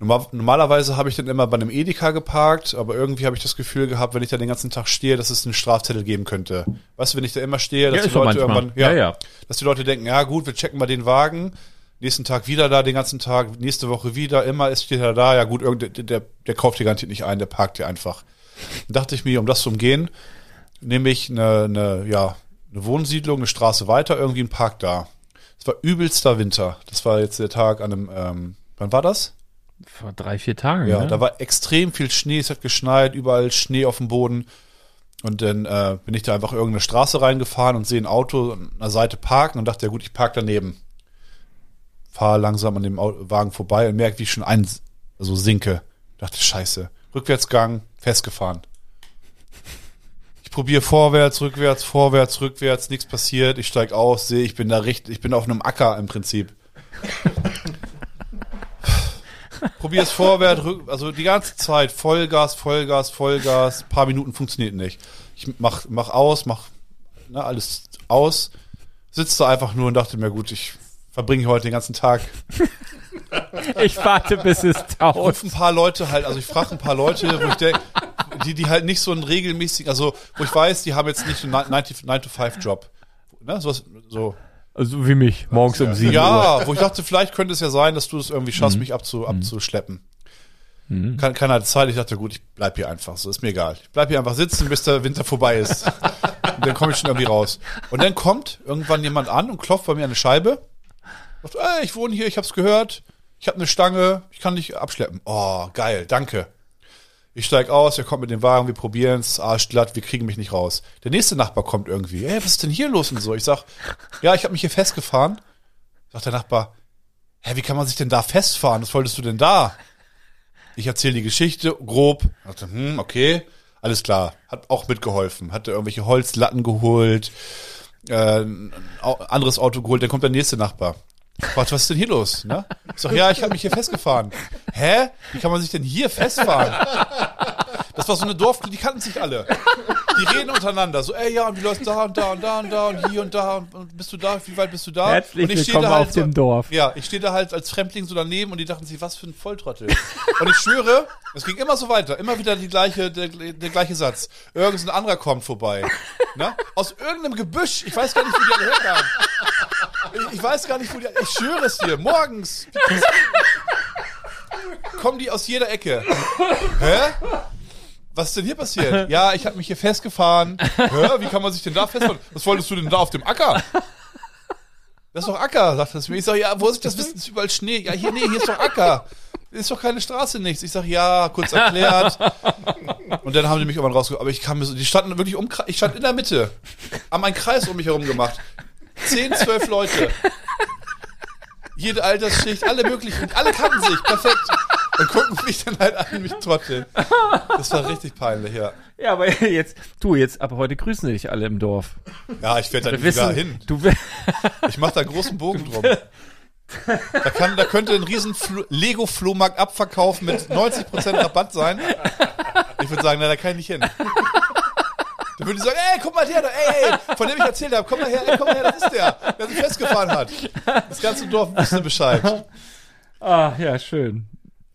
normalerweise habe ich dann immer bei einem Edeka geparkt, aber irgendwie habe ich das Gefühl gehabt, wenn ich da den ganzen Tag stehe, dass es einen Strafzettel geben könnte. Weißt du, wenn ich da immer stehe, dass Ja, die Leute irgendwann, Ja, ja. dass die Leute denken, ja gut, wir checken mal den Wagen, nächsten Tag wieder da, den ganzen Tag, nächste Woche wieder, immer ist steht er da, ja gut, irgend, der, der, der kauft die garantiert nicht ein, der parkt hier einfach. Dann dachte ich mir, um das zu umgehen, nehme ich eine, eine, ja, eine Wohnsiedlung, eine Straße weiter, irgendwie ein Park da. Es war übelster Winter. Das war jetzt der Tag an einem, ähm, wann war das? Vor drei, vier Tagen. Ja, ne? da war extrem viel Schnee, es hat geschneit, überall Schnee auf dem Boden. Und dann äh, bin ich da einfach irgendeine Straße reingefahren und sehe ein Auto an der Seite parken und dachte, ja gut, ich park daneben. Fahre langsam an dem Wagen vorbei und merke, wie ich schon ein, also sinke. Dachte, scheiße. Rückwärtsgang, festgefahren. Ich probiere vorwärts, rückwärts, vorwärts, rückwärts, nichts passiert. Ich steig aus, sehe, ich bin da richtig, ich bin auf einem Acker im Prinzip. Probier es vorwärts, also die ganze Zeit Vollgas, Vollgas, Vollgas, paar Minuten funktioniert nicht. Ich mach, mach aus, mach ne, alles aus, sitze einfach nur und dachte mir, gut, ich verbringe heute den ganzen Tag. Ich warte, bis es taut. Ruf ein paar Leute halt, also ich frage ein paar Leute, wo ich denke, die, die halt nicht so einen regelmäßigen, also wo ich weiß, die haben jetzt nicht einen 9-to-5-Job. Ne, sowas, so. Also wie mich, morgens um 7 Uhr. Ja, wo ich dachte, vielleicht könnte es ja sein, dass du es irgendwie schaffst, mich abzu, abzuschleppen. Kein, keiner hatte Zeit. Ich dachte, gut, ich bleib hier einfach. So ist mir egal. Ich bleib hier einfach sitzen, bis der Winter vorbei ist. und dann komme ich schon irgendwie raus. Und dann kommt irgendwann jemand an und klopft bei mir an eine Scheibe. Sagt, ey, ich wohne hier, ich hab's gehört. Ich habe eine Stange, ich kann dich abschleppen. Oh, geil, danke. Ich steig aus, er kommt mit dem Wagen, wir probieren es, arschglatt, wir kriegen mich nicht raus. Der nächste Nachbar kommt irgendwie. Ey, was ist denn hier los und so? Ich sag, ja, ich habe mich hier festgefahren. Sagt der Nachbar, hä, wie kann man sich denn da festfahren? Was wolltest du denn da? Ich erzähle die Geschichte grob. Ich dachte, hm, okay, alles klar. Hat auch mitgeholfen. Hatte irgendwelche Holzlatten geholt, äh, ein anderes Auto geholt. Dann kommt der nächste Nachbar. Fragt, was ist denn hier los? Ne? Ich sag, ja, ich habe mich hier festgefahren. Hä? Wie kann man sich denn hier festfahren? Das war so eine Dorf, die kannten sich alle. Die reden untereinander. So, ey, ja, und wie läuft's da und da und da und da und hier und da und, bist du da? Wie weit bist du da? Herzlich und ich stehe willkommen da halt auf dem Dorf. Ja, ich stehe da halt als Fremdling so daneben und die dachten sich, was für ein Volltrottel. Und ich schwöre, es ging immer so weiter. Immer wieder die gleiche, der, der gleiche Satz. Irgend so ein anderer kommt vorbei. Ne? Aus irgendeinem Gebüsch. Ich weiß gar nicht, wo die alle herkamen. Ich, ich weiß gar nicht, wo die. Ich schwöre es dir. Morgens. Kommen die aus jeder Ecke. Hä? Was ist denn hier passiert? Ja, ich habe mich hier festgefahren. Hä? Wie kann man sich denn da festfahren? Was wolltest du denn da auf dem Acker? Das ist doch Acker, sagt zu mir. Ich sage, ja, wo ich das wissen? Es ist überall Schnee. Ja, hier, nee, hier ist doch Acker. Ist doch keine Straße, nichts. Ich sage, ja, kurz erklärt. Und dann haben die mich irgendwann rausgeholt. Aber ich kam mir so, die standen wirklich um, ich stand in der Mitte. Haben einen Kreis um mich herum gemacht. Zehn, zwölf Leute. Jede Altersschicht, alle möglichen. Alle kannten sich, perfekt. Und gucken mich dann halt an, mich trotteln. Das war richtig peinlich, ja. Ja, aber jetzt, du, jetzt, ab heute grüßen dich alle im Dorf. Ja, ich werde da wieder hin. du Ich mache da großen Bogen drum. Da, kann, da könnte ein riesen Flo- Lego-Flohmarkt Abverkauf mit 90% Rabatt sein. Ich würde sagen, na, da kann ich nicht hin. Dann würde ich sagen, ey, guck mal da, ey, ey, von dem ich erzählt habe, komm mal her, ey, komm mal her, das ist der, der sich festgefahren hat. Das ganze Dorf wusste Bescheid. Ah, ja, schön.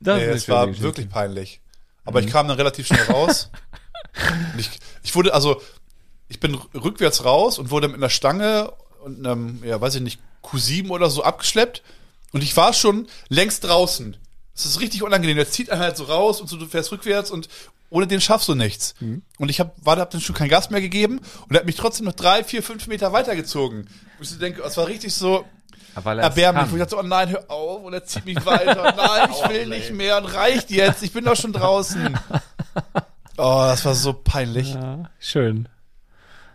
Das Nee, es war Geschichte. wirklich peinlich. Aber ich kam dann relativ schnell raus. Ich, ich wurde, also, ich bin rückwärts raus und wurde mit einer Stange und einem, ja, weiß ich nicht, Q7 oder so abgeschleppt. Und ich war schon längst draußen. Das ist richtig unangenehm. Der zieht einen halt so raus und so, du fährst rückwärts und ohne den schaffst du nichts. Und ich hab, war, hab dann schon kein Gas mehr gegeben und er hat mich trotzdem noch drei, vier, fünf Meter weitergezogen. Ich so denke, es war richtig so, weil er erbärmlich. Wo ich dachte, oh nein, hör auf. Und er zieht mich weiter. Nein, ich will nicht mehr. Und reicht jetzt. Ich bin doch schon draußen. Oh, das war so peinlich. Ja, schön.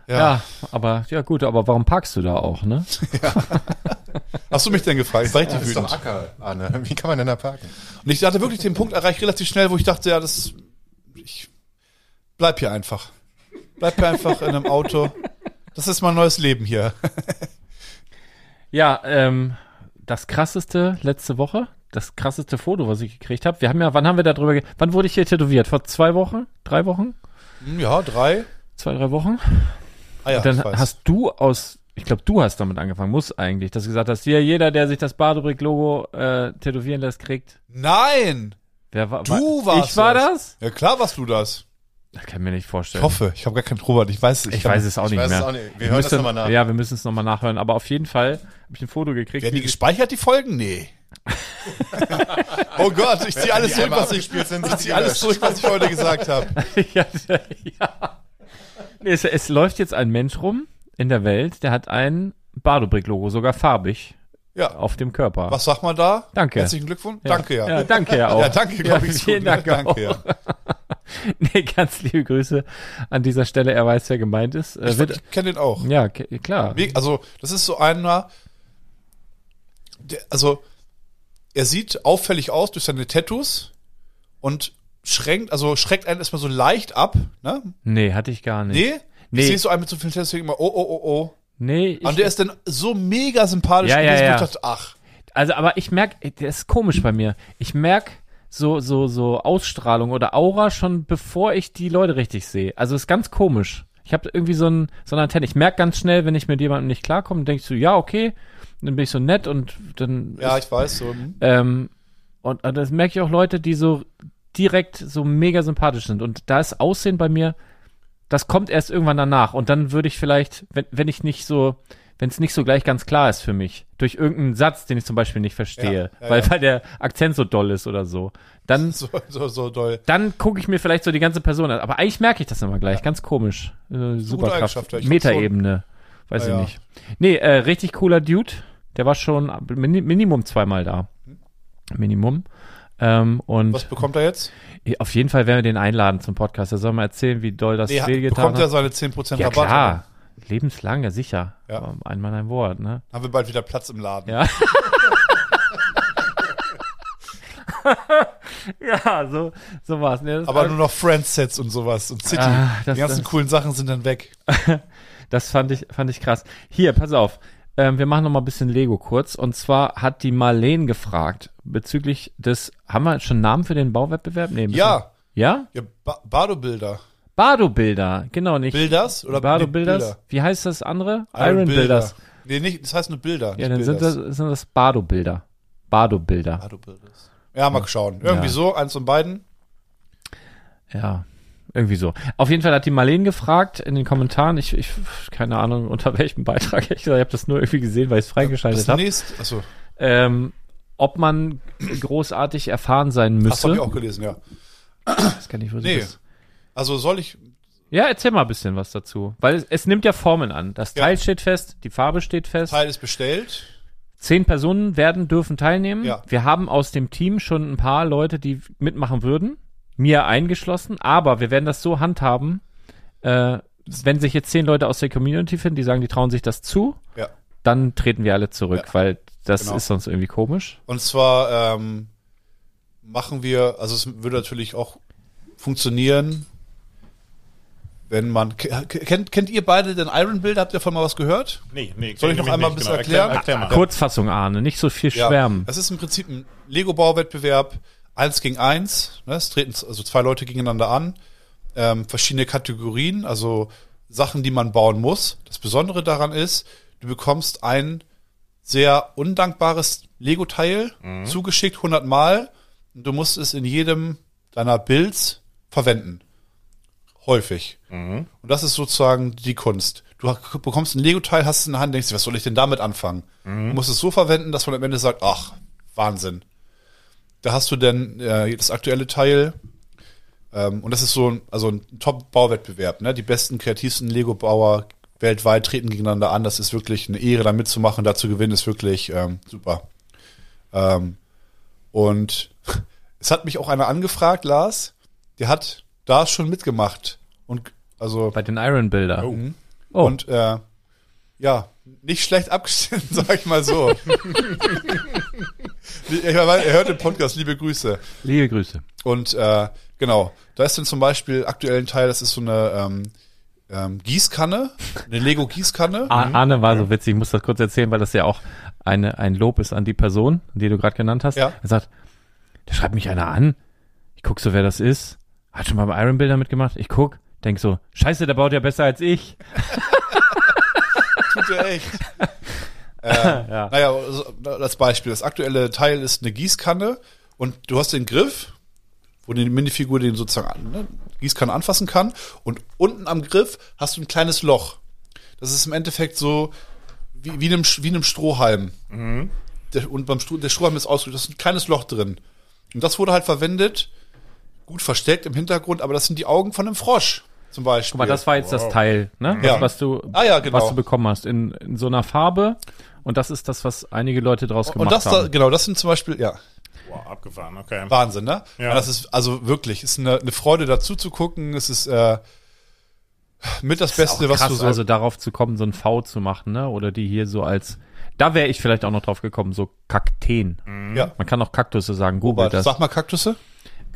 Ja. Ja. aber ja gut, aber warum parkst du da auch, ne? Hast du mich denn gefragt? Ich war richtig Das ist doch. Acker, Arne. Wie kann man denn da parken? Und ich hatte wirklich den Punkt erreicht relativ schnell, wo ich dachte, ja, das, ich bleib hier einfach. Bleib hier einfach in einem Auto. Das ist mein neues Leben hier. Ja, ähm, das krasseste letzte Woche, das krasseste Foto, was ich gekriegt habe. Wir haben ja, wann haben wir darüber, ge wann wurde ich hier tätowiert? Vor zwei Wochen? Drei Wochen? Hm, Ja, drei. Zwei, drei Wochen? Ah ja, Dann ich weiß. hast du aus, ich glaube, du hast damit angefangen, muss eigentlich, dass du gesagt hast, hier, jeder, der sich das Badobrick-Logo äh, tätowieren lässt, kriegt. Nein! Wer war, Du war, warst Ich war das. das? Ja, klar warst du das. Das kann ich mir nicht Ich vorstellen. hoffe, ich habe gar keinen Robert. Ich weiß, Ich kann- weiß es auch Ich nicht weiß mehr. es auch nicht. Wir Ich hören das müsste- nochmal nach. Ja, wir müssen es nochmal nachhören. Aber auf jeden Fall habe ich ein Foto gekriegt. Werden die gespeichert, die Folgen? Nee. oh Gott, ich ziehe alles zurück, was ich, sind, ich sind zieh alles zurück, was ich heute gesagt habe. ja, ja. Nee, es, es läuft jetzt ein Mensch rum in der Welt, der hat ein Badobrick-Logo, sogar farbig, Ja. auf dem Körper. Was sagt man da? Danke. Herzlichen Glückwunsch. Ja. Danke, ja. Ja, danke ja auch. Ja, danke, glaube ich. Vielen gut, ne? Dank auch. Danke, ja. Nee, ganz liebe Grüße an dieser Stelle. Er weiß, wer gemeint ist. Äh, Ich, wird, ich kenne den auch. ja, klar. Also, das ist so einer, der, also, er sieht auffällig aus durch seine Tattoos und schränkt, also schreckt einen erstmal so leicht ab, ne? Nee, hatte ich gar nicht. Nee? Nee. Ich sehe so einen mit so vielen Tattoos, immer, oh, oh, oh, oh. Nee, Und der ist dann so mega sympathisch Ja, ja, gewesen, wo ja. ich dachte, ach, Also, aber ich merke, das ist komisch bei mir. Ich merke so, so, so Ausstrahlung oder Aura schon, bevor ich die Leute richtig sehe. Also ist ganz komisch. Ich habe irgendwie so, ein, so eine Antenne. Ich merke ganz schnell, wenn ich mit jemandem nicht klarkomme, denke ich so, ja, okay. Dann bin ich so nett und dann. ja, ist, ich weiß so. hm. ähm, und, und das merke ich auch Leute, die so direkt so mega sympathisch sind. Und da ist Aussehen bei mir, das kommt erst irgendwann danach. Und dann würde ich vielleicht, wenn, wenn ich nicht so, wenn es nicht so gleich ganz klar ist für mich, durch irgendeinen Satz, den ich zum Beispiel nicht verstehe, Ja, ja, weil, ja. weil der Akzent so doll ist oder so, dann, So, so, so doll. dann gucke ich mir vielleicht so die ganze Person an. Aber eigentlich merke ich das immer gleich, ganz komisch. Äh, super Eigenschaft, Kraft. ja. Ich Metaebene. Weiß Ja, ich ja. nicht. Nee, äh, richtig cooler Dude. Der war schon Mini Minimum zweimal da. Minimum. Ähm, und Was bekommt er jetzt? auf jeden Fall werden wir den einladen zum Podcast. Er soll mal erzählen, wie doll das Nee, wehgetan bekommt er hat. seine 10% Ja, Rabatt? klar. Lebenslang, ja sicher. Ja. Ein Mann, ein Wort, ne? Haben wir bald wieder Platz im Laden. Ja. ja, so, so war's. Ne, Aber nur noch Friends-Sets und sowas und City. Ah, das- Die ganzen das- coolen Sachen sind dann weg. das fand ich, fand ich krass. Hier, pass auf. Ähm, wir machen noch mal ein bisschen Lego kurz. Und zwar hat die Marleen gefragt bezüglich des, haben wir schon einen Namen für den Bauwettbewerb? Nee, Ja, Ja? ja ba Bardo-Bilder. Bardo-Bilder, genau nicht. Bilders? Oder Bardo-Bilders? Bilder? Wie heißt das andere? Iron Builders. Nee, nicht, das heißt nur Bilder. Ja, nicht dann sind Bilders. das, sind das Bardo-Bilder. Bardo-Bilder. Bardo-Bilders. Ja, mal schauen. Irgendwie Ja. so, eins von beiden. Ja, irgendwie so. Auf jeden Fall hat die Marleen gefragt in den Kommentaren, ich, ich keine Ahnung, unter welchem Beitrag, ich, ich habe das nur irgendwie gesehen, weil ich es freigeschaltet Das habe, nächste, achso, ähm, ob man großartig erfahren sein das habe ich auch gelesen, ja. Das kann ich, du Nee. bist. Also soll ich, Ja, erzähl mal ein bisschen was dazu. Weil es, es nimmt ja Formen an. Das Ja. Teil steht fest, die Farbe steht fest. Teil ist bestellt. Zehn Personen werden, dürfen teilnehmen. Ja. Wir haben aus dem Team schon ein paar Leute, die mitmachen würden. Mir eingeschlossen. Aber wir werden das so handhaben, äh, wenn sich jetzt zehn Leute aus der Community finden, die sagen, die trauen sich das zu, Ja. dann treten wir alle zurück, Ja. weil das Genau. ist sonst irgendwie komisch. Und zwar ähm, machen wir, also es würde natürlich auch funktionieren, wenn man, ke- ke- kennt, kennt ihr beide den Iron Build? Habt ihr davon mal was gehört? Nee, nee. Soll ich noch einmal ein nicht, bisschen genau. erklären? Erklär, erklär mal. Kurzfassung, Arne, nicht so viel schwärmen. Das ist im Prinzip ein Lego-Bauwettbewerb, eins gegen eins. Ne? Es treten also zwei Leute gegeneinander an. Ähm, verschiedene Kategorien, also Sachen, die man bauen muss. Das Besondere daran ist, du bekommst ein sehr undankbares Lego-Teil zugeschickt 100 Mal und du musst es in jedem deiner Builds verwenden. Häufig. Und das ist sozusagen die Kunst. Du bekommst ein Lego-Teil, hast es in der Hand, denkst dir, was soll ich denn damit anfangen? Du musst es so verwenden, dass man am Ende sagt, ach, Wahnsinn. Da hast du dann äh, das aktuelle Teil. Ähm, und das ist so ein, also ein Top-Bauwettbewerb. Ne? Die besten, kreativsten Lego-Bauer weltweit treten gegeneinander an. Das ist wirklich eine Ehre, da mitzumachen. Da zu gewinnen ist wirklich ähm, super. Ähm, und es hat mich auch einer angefragt, Lars. Der hat da schon mitgemacht. Und also Bei den Iron Builder. Oh. Oh. und äh, ja, nicht schlecht abgeschnitten, sag ich mal so. ich meine, er hört den Podcast, liebe Grüße. Liebe Grüße. Und äh, genau, da ist dann zum Beispiel aktuell ein Teil, das ist so eine ähm, ähm, Gießkanne, eine Lego-Gießkanne. Ar- Arne war so witzig, ich muss das kurz erzählen, weil das ja auch eine, ein Lob ist an die Person, die du gerade genannt hast. Ja. Er sagt, da schreibt mich einer an. Ich guck so, wer das ist. Hat schon mal beim Iron Builder mitgemacht. Ich guck, denk so, scheiße, der baut ja besser als ich. Tut er echt. äh, Naja, also, als Beispiel, das aktuelle Teil ist eine Gießkanne und du hast den Griff, wo die Minifigur den sozusagen an, ne, Gießkanne anfassen kann und unten am Griff hast du ein kleines Loch. Das ist im Endeffekt so wie, wie, einem, wie einem Strohhalm. Der, und beim Stroh, der Strohhalm ist ausgedrückt, da ist ein kleines Loch drin. Und das wurde halt verwendet, gut versteckt im Hintergrund, aber das sind die Augen von einem Frosch zum Beispiel. Guck mal, das war jetzt das Teil, ne? Ja. Das, was du, Ah ja, genau. was du bekommen hast. In, in so einer Farbe. Und das ist das, was einige Leute draus und gemacht das da, haben. genau, das sind zum Beispiel, ja, Wow, abgefahren, okay. Wahnsinn, ne? Ja. Und das ist also wirklich, ist eine, eine Freude dazu zu gucken. Es ist äh, mit das, Beste, Auch was krass, du so. also darauf zu kommen, so ein V zu machen, ne? Oder die hier so als, da wäre ich vielleicht auch noch drauf gekommen, so Kakteen. ja. Man kann auch Kaktusse sagen, Google Robert, das. sag mal Kaktusse.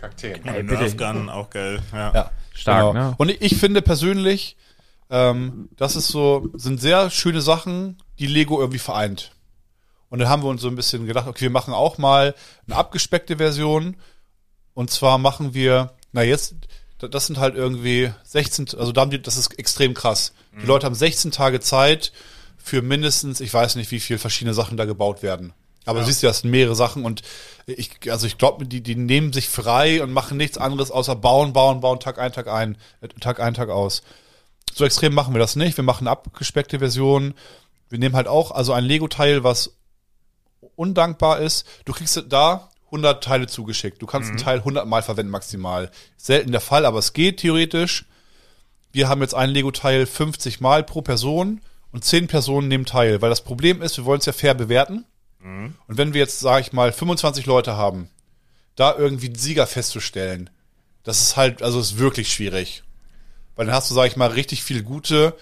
Kakteen. Ey, bitte. Nerf Gun, auch geil. Ja. Ja, Stark, ne? Und ich, finde persönlich, ähm, das ist so, sind sehr schöne Sachen, die Lego irgendwie vereint. Und dann haben wir uns so ein bisschen gedacht, okay, wir machen auch mal eine abgespeckte Version. Und zwar machen wir, na jetzt, da- das sind halt irgendwie 16, also da haben die, das ist extrem krass. Die Leute haben 16 Tage Zeit für mindestens, ich weiß nicht, wie viel verschiedene Sachen da gebaut werden. Aber du siehst ja, das sind mehrere Sachen und ich, also ich glaube, die, die nehmen sich frei und machen nichts anderes außer bauen, bauen, bauen, Tag ein, Tag ein, äh, Tag ein, Tag aus. So extrem machen wir das nicht. Wir machen abgespeckte Version. Wir nehmen halt auch, also ein Lego-Teil, was undankbar ist. Du kriegst da 100 Teile zugeschickt. Du kannst einen Teil 100 Mal verwenden maximal. Selten der Fall, aber es geht theoretisch. Wir haben jetzt ein Lego-Teil 50 Mal pro Person und 10 Personen nehmen teil, weil das Problem ist, wir wollen es ja fair bewerten. Und wenn wir jetzt, sage ich mal, 25 Leute haben, da irgendwie einen Sieger festzustellen, das ist halt, also ist wirklich schwierig. Weil dann hast du, sage ich mal, richtig viele gute,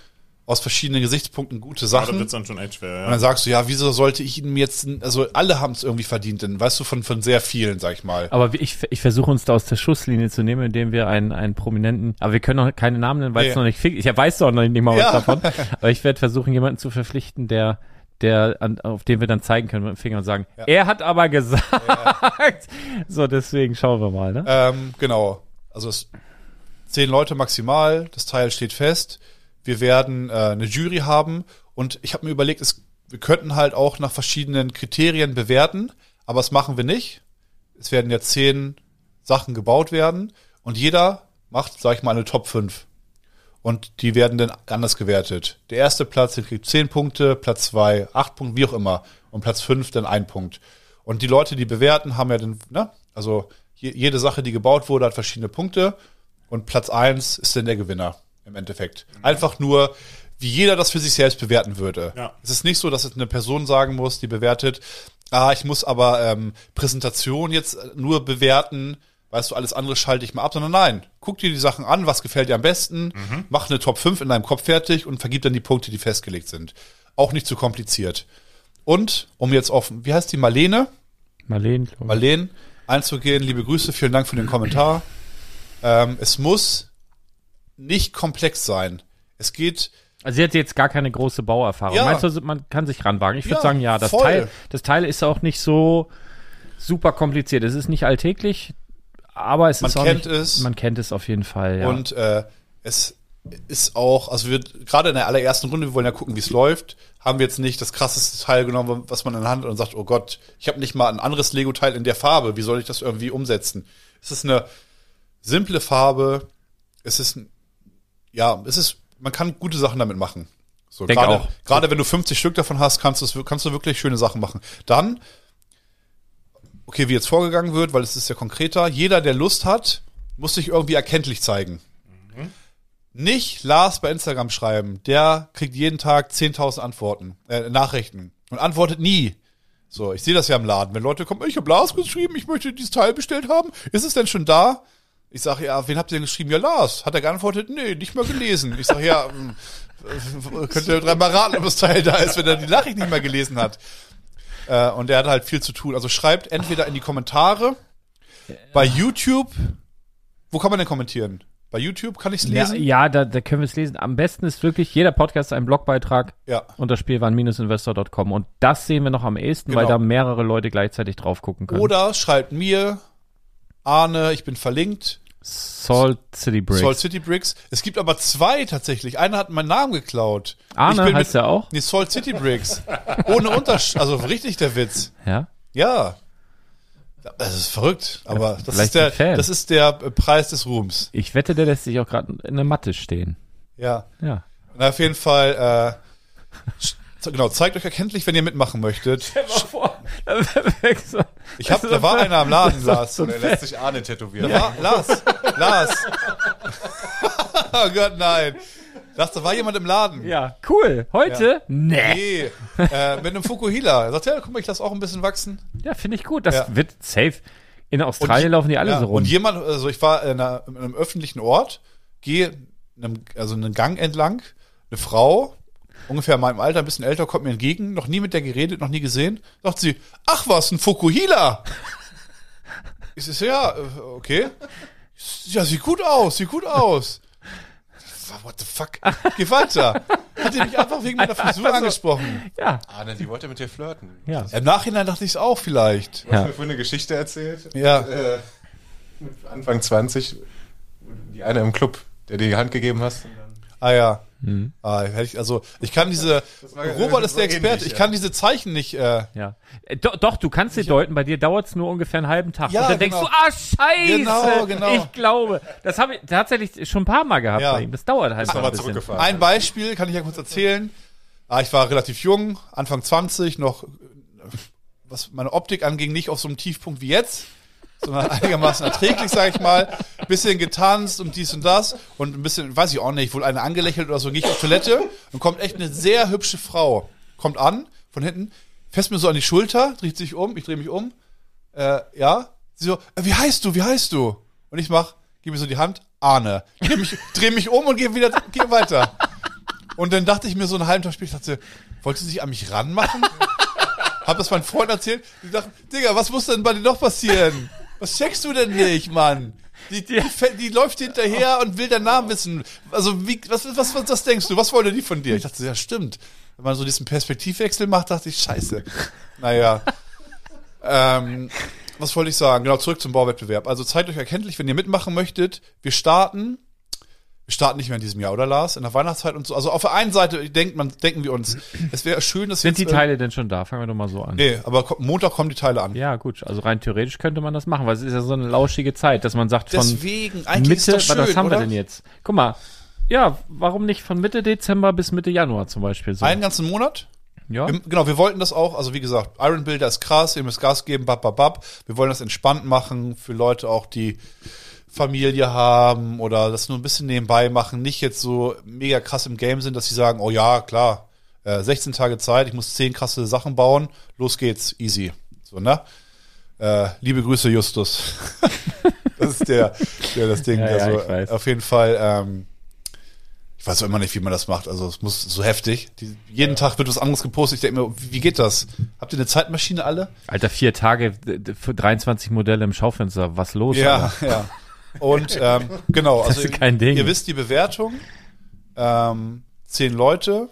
aus verschiedenen Gesichtspunkten gute Ja, da Sachen. wird's dann schon echt schwer, Und ja. dann sagst du, ja, wieso sollte ich ihm jetzt, also alle haben es irgendwie verdient, denn weißt du, von, von sehr vielen, sag ich mal. Aber ich, ich versuche uns da aus der Schusslinie zu nehmen, indem wir einen, einen prominenten, aber wir können noch keine Namen nennen, weil es Nee. noch nicht fix Ich weiß doch noch nicht mal was Ja. davon. Aber ich werde versuchen, jemanden zu verpflichten, der, der, an, auf den wir dann zeigen können mit dem Finger und sagen, er hat aber gesagt. So, deswegen schauen wir mal, ne? Ähm, genau. Also es, zehn Leute maximal, das Teil steht fest. Wir werden äh, eine Jury haben und ich habe mir überlegt, es, wir könnten halt auch nach verschiedenen Kriterien bewerten, aber das machen wir nicht. Es werden ja zehn Sachen gebaut werden und jeder macht, sag ich mal, eine Top 5. Und die werden dann anders gewertet. Der erste Platz, der kriegt 10 Punkte, Platz 2 8 Punkte, wie auch immer. Und Platz 5 dann ein Punkt. Und die Leute, die bewerten, haben ja dann, ne? Also je, jede Sache, die gebaut wurde, hat verschiedene Punkte. Und Platz 1 ist dann der Gewinner im Endeffekt. Einfach nur, wie jeder das für sich selbst bewerten würde. Ja. Es ist nicht so, dass es eine Person sagen muss, die bewertet, ah, ich muss aber ähm, Präsentation jetzt nur bewerten, weißt du, alles andere schalte ich mal ab, sondern nein, guck dir die Sachen an, was gefällt dir am besten, mach eine Top 5 in deinem Kopf fertig und vergib dann die Punkte, die festgelegt sind. Auch nicht zu kompliziert. Und, um jetzt auf, wie heißt die, Marlene? Ich. Marlene einzugehen, liebe Grüße, vielen Dank für den Kommentar. Ähm, es muss nicht komplex sein. Es geht, Also sie hat jetzt gar keine große Bauerfahrung. Ja. Meinst du, man kann sich ranwagen? Ich würde Ja, sagen, ja, das voll. Teil, das Teil ist auch nicht so super kompliziert. Es ist nicht alltäglich, aber es Man ist auch kennt nicht, es. Man kennt es auf jeden Fall, ja. Und äh, es ist auch, also wir gerade in der allerersten Runde, wir wollen ja gucken, wie es läuft, haben wir jetzt nicht das krasseste Teil genommen, was man in der Hand hat und sagt, oh Gott, ich habe nicht mal ein anderes Lego-Teil in der Farbe, wie soll ich das irgendwie umsetzen? Es ist eine simple Farbe, es ist, ein- ja, es ist, man kann gute Sachen damit machen. So, gerade, auch. gerade wenn du 50 Stück davon hast, kannst kannst du wirklich schöne Sachen machen. Dann, okay, wie jetzt vorgegangen wird, weil es ist ja konkreter, jeder, der Lust hat, muss sich irgendwie erkenntlich zeigen. Nicht Lars bei Instagram schreiben, der kriegt jeden Tag 10.000 Antworten, äh, Nachrichten und antwortet nie. So, ich sehe das ja im Laden. Wenn Leute kommen, ich habe Lars geschrieben, ich möchte dieses Teil bestellt haben. Ist es denn schon da? Ich sage, ja, wen habt ihr denn geschrieben? Ja, Lars. Hat er geantwortet? Nee, nicht mal gelesen. Ich sage, ja, äh, könnt ihr dreimal raten, ob das Teil da ist, wenn er die Nachricht nicht mehr gelesen hat. Äh, und der hat halt viel zu tun. Also schreibt entweder in die Kommentare, bei YouTube, wo kann man denn kommentieren? Bei YouTube kann ich es Ja, lesen? ja da, da können wir es lesen. Am besten ist wirklich, jeder Podcast ein Blogbeitrag Ja. unter spielwaren-investor.com. Und das sehen wir noch am ehesten, weil Genau. da mehrere Leute gleichzeitig drauf gucken können. Oder schreibt mir, Arne, ich bin verlinkt, Salt City Bricks. Salt City Bricks. Es gibt aber zwei tatsächlich. Einer hat meinen Namen geklaut. Arne Ich bin heißt er auch? Nee, Salt City Bricks. Ohne Unterschied. Also richtig der Witz. Ja. Ja. Das ist verrückt, aber das vielleicht ist, der, das ist der äh, Preis des Ruhms. Ich wette, der lässt sich auch gerade in der Matte stehen. Ja. Ja. Na, auf jeden Fall, äh, genau, zeigt euch erkenntlich, wenn ihr mitmachen möchtet. Ich hab, da war einer am Laden, Lars. Und er lässt sich Arne tätowieren. Ja, Lars, Lars. oh Gott, nein. Lars, da war jemand im Laden. Ja, cool. Heute? Nee. Nee, äh, mit einem Fukuhila. Er sagt, ja, guck mal, ich lasse auch ein bisschen wachsen. Ja, finde ich gut. Das Ja. wird safe. In Australien Und- laufen die alle ja, so rum. Und jemand, also ich war in, einer, in einem öffentlichen Ort, gehe in einem, also einen Gang entlang, eine Frau, ungefähr in meinem Alter, ein bisschen älter, kommt mir entgegen, noch nie mit der geredet, noch nie gesehen, sagt sie, ach was, ein Fukuhila. Ich so, ja, äh, okay. Ja, sieht gut aus, sieht gut aus. What the fuck? Geh weiter. Hat die mich einfach wegen meiner Frisur angesprochen. ja, Arne, die wollte mit dir flirten. ja. Im Nachhinein dachte ich es auch vielleicht. Du hast Ja. mir vorhin eine Geschichte erzählt. Ja. Äh, mit Anfang 20, die eine im Club, der dir die Hand gegeben hast. Und dann Ah ja. Mhm. Ah, hätte ich, also ich kann diese. war- Robert ist der Experte. ähnlich, ich ja. kann diese Zeichen nicht. Äh, Ja. Äh, do, doch, du kannst sie deuten, bei dir dauert es nur ungefähr einen halben Tag. Ja, und dann denkst genau. du, ah, scheiße. Genau, genau. Ich glaube. Das habe ich tatsächlich schon ein paar Mal gehabt Ja. bei ihm. Das dauert halt noch ein aber bisschen. ein Beispiel kann ich ja kurz erzählen. Ah, ich war relativ jung, Anfang 20, noch äh, was meine Optik anging, nicht auf so einem Tiefpunkt wie jetzt, sondern einigermaßen erträglich, sage ich mal. Bisschen getanzt und dies und das und ein bisschen, weiß ich auch nicht, wohl eine angelächelt oder so, gehe ich auf Toilette und kommt echt eine sehr hübsche Frau. Kommt an, von hinten, fässt mir so an die Schulter, dreht sich um, ich drehe mich um, äh, ja, sie so, äh, wie heißt du, wie heißt du? Und ich mach, gebe mir so die Hand, Arne. Dreh mich, dreh mich um und gehe wieder, geh weiter. Und dann dachte ich mir so einen halben Tag später, ich dachte, wollte sie sich an mich ranmachen? Hab das meinen Freunden erzählt. Die dachten, Digga, was muss denn bei dir noch passieren? Was checkst du denn nicht, Mann? Die, die, die läuft hinterher und will deinen Namen wissen. Also, wie, was, was, was, was denkst du? Was wollte die von dir? Ich dachte, ja, stimmt. Wenn man so diesen Perspektivwechsel macht, dachte ich, scheiße. Naja. ähm, was wollte ich sagen? Genau, zurück zum Bauwettbewerb. Also zeigt euch erkenntlich, wenn ihr mitmachen möchtet. Wir starten. Wir starten nicht mehr in diesem Jahr, oder Lars? In der Weihnachtszeit und so. Also auf der einen Seite denkt man, denken wir uns, es wäre schön, dass Sind die jetzt, äh, Teile denn schon da? Fangen wir doch mal so an. Nee, aber ko- Montag kommen die Teile an. Ja, gut. Also rein theoretisch könnte man das machen, weil es ist ja so eine lauschige Zeit, dass man sagt, von Deswegen, eigentlich Mitte, ist das schön, was haben oder? wir denn jetzt? Guck mal. Ja, warum nicht von Mitte Dezember bis Mitte Januar zum Beispiel so? Einen ganzen Monat? ja. Wir, genau, wir wollten das auch, also wie gesagt, Iron Builder ist krass, ihr müsst Gas geben, bab, bab, bab. Wir wollen das entspannt machen für Leute auch, die Familie haben oder das nur ein bisschen nebenbei machen, nicht jetzt so mega krass im Game sind, dass sie sagen, oh ja, klar, äh, 16 Tage Zeit, ich muss 10 krasse Sachen bauen, los geht's, easy. So, ne? Äh, liebe Grüße, Justus. das ist der, der das Ding, Ja, ja, also weiß. auf jeden Fall, ähm, ich weiß auch immer nicht, wie man das macht. Also es muss so heftig. Die, jeden Tag wird was anderes gepostet. Ich denke mir, wie geht das? Habt ihr eine Zeitmaschine alle? Alter, vier Tage d- d- für 23 Modelle im Schaufenster. Was los? Ja, Alter? ja. Und ähm, genau, also ist kein Ding. ihr wisst die Bewertung. Ähm, zehn Leute.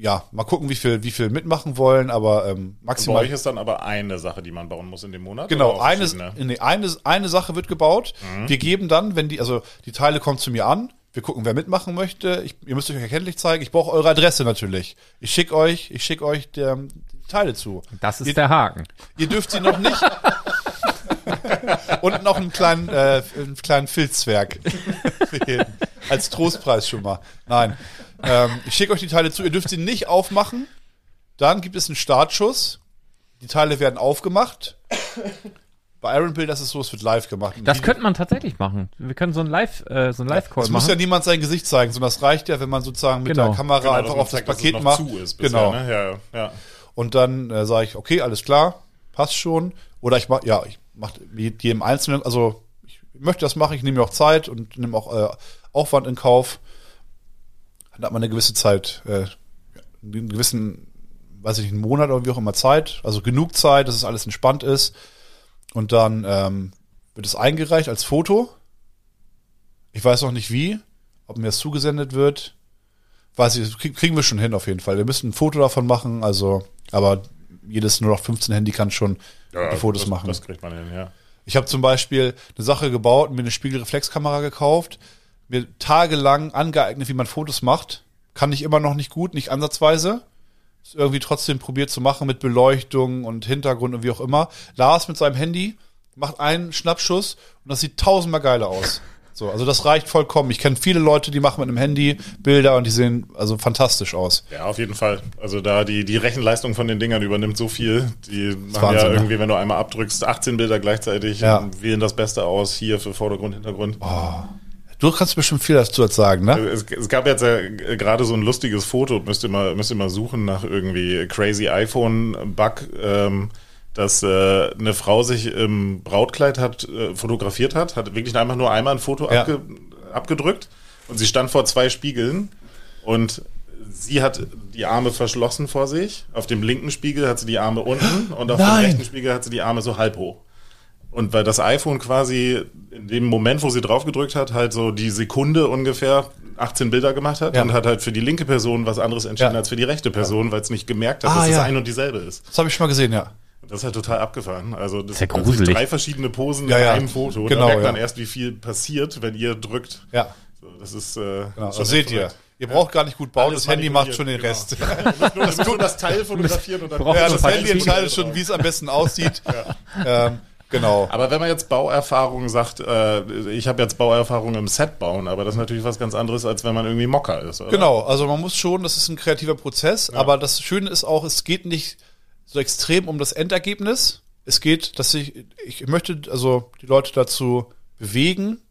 Ja, mal gucken, wie viel, wie viel mitmachen wollen, aber ähm, Bei maximal. euch ist dann aber eine Sache, die man bauen muss in dem Monat. Genau, eine, nee, eine, eine Sache wird gebaut. Wir geben dann, wenn die, also die Teile kommen zu mir an, wir gucken, wer mitmachen möchte. Ich, ihr müsst euch erkenntlich zeigen. Ich brauche eure Adresse natürlich. Ich schicke euch, ich schicke euch der, die Teile zu. Das ist Ihr- der Haken. Ihr dürft sie noch nicht. Und noch einen kleinen, äh, einen kleinen Filzzwerg. Als Trostpreis schon mal. Nein. Ähm, ich schicke euch die Teile zu. Ihr dürft sie nicht aufmachen. Dann gibt es einen Startschuss. Die Teile werden aufgemacht. Bei Iron Build das ist so, es wird live gemacht. Das könnte man tatsächlich machen. Wir können so ein Live, äh, so ein Live-Call es muss ja machen. niemand sein Gesicht zeigen, sondern das reicht ja, wenn man sozusagen mit Genau. der Kamera Genau, dass einfach man auf das zeigt, dass es Paket noch macht. Zu ist bisher, genau. Ne? Ja, ja. Und dann äh, sage ich, okay, alles klar, passt schon. Oder ich mach, ja, ich mache jedem Einzelnen, also ich möchte das machen, ich nehme mir auch Zeit und nehme auch äh, Aufwand in Kauf. Dann hat man eine gewisse Zeit, äh, einen gewissen, weiß ich nicht, einen Monat oder wie auch immer Zeit, also genug Zeit, dass es alles entspannt ist. Und dann ähm, wird es eingereicht als Foto. Ich weiß noch nicht wie, ob mir das zugesendet wird. Weiß ich, krieg, kriegen wir schon hin auf jeden Fall. Wir müssen ein Foto davon machen, also, aber jedes nur noch 15 Handy kann schon die Fotos das, machen. Das kriegt man hin, ja. Ich habe zum Beispiel eine Sache gebaut, mir eine Spiegelreflexkamera gekauft, mir tagelang angeeignet, wie man Fotos macht. Kann ich immer noch nicht gut, nicht ansatzweise. Ist irgendwie trotzdem probiert zu machen mit Beleuchtung und Hintergrund und wie auch immer. Lars mit seinem Handy macht einen Schnappschuss und das sieht tausendmal geiler aus. So, also das reicht vollkommen. Ich kenne viele Leute, die machen mit einem Handy Bilder und die sehen also fantastisch aus. Ja, auf jeden Fall. Also da die, die Rechenleistung von den Dingern übernimmt so viel. Die machen Wahnsinn, ja ne? irgendwie, wenn du einmal abdrückst, 18 Bilder gleichzeitig Ja. wählen das Beste aus, hier für Vordergrund, Hintergrund. Du kannst bestimmt viel dazu jetzt sagen, ne? Es, es gab jetzt ja gerade so ein lustiges Foto, müsst ihr mal, müsst ihr mal suchen nach irgendwie Crazy iPhone-Bug, ähm, dass äh, eine Frau sich im Brautkleid hat äh, fotografiert hat, hat wirklich einfach nur einmal ein Foto Ja. abge, abgedrückt und sie stand vor zwei Spiegeln und sie hat die Arme verschlossen vor sich. Auf dem linken Spiegel hat sie die Arme unten und auf dem Nein. rechten Spiegel hat sie die Arme so halb hoch. Und weil das iPhone quasi in dem Moment, wo sie drauf gedrückt hat, halt so die Sekunde ungefähr 18 Bilder gemacht hat Ja. und hat halt für die linke Person was anderes entschieden Ja. als für die rechte Person, weil es nicht gemerkt hat, Ah, dass es ein und dieselbe ist. Das habe ich schon mal gesehen, ja. Das ist halt total abgefahren. Also das Ist ja sind gruselig. drei verschiedene Posen Ja, in ja. einem Foto. Und Genau, da merkt man ja. erst, wie viel passiert, wenn ihr drückt. Ja, So, das ist, äh, genau. schon Das seht ihr. Ihr braucht gar nicht gut bauen, Alles das Handy macht schon den genau. Rest. Nicht nur, das, nur das Teil fotografiert und dann Braucht Ja, das Handy entscheidet schon, wie es am besten aussieht. ähm, genau. Aber wenn man jetzt Bauerfahrung sagt, äh, ich habe jetzt Bauerfahrung im Set bauen, aber das ist natürlich was ganz anderes, als wenn man irgendwie Mocker ist. Oder? Genau, also man muss schon, das ist ein kreativer Prozess, aber das Schöne ist auch, es geht nicht so extrem um das Endergebnis. Es geht, dass ich, ich möchte also die Leute dazu bewegen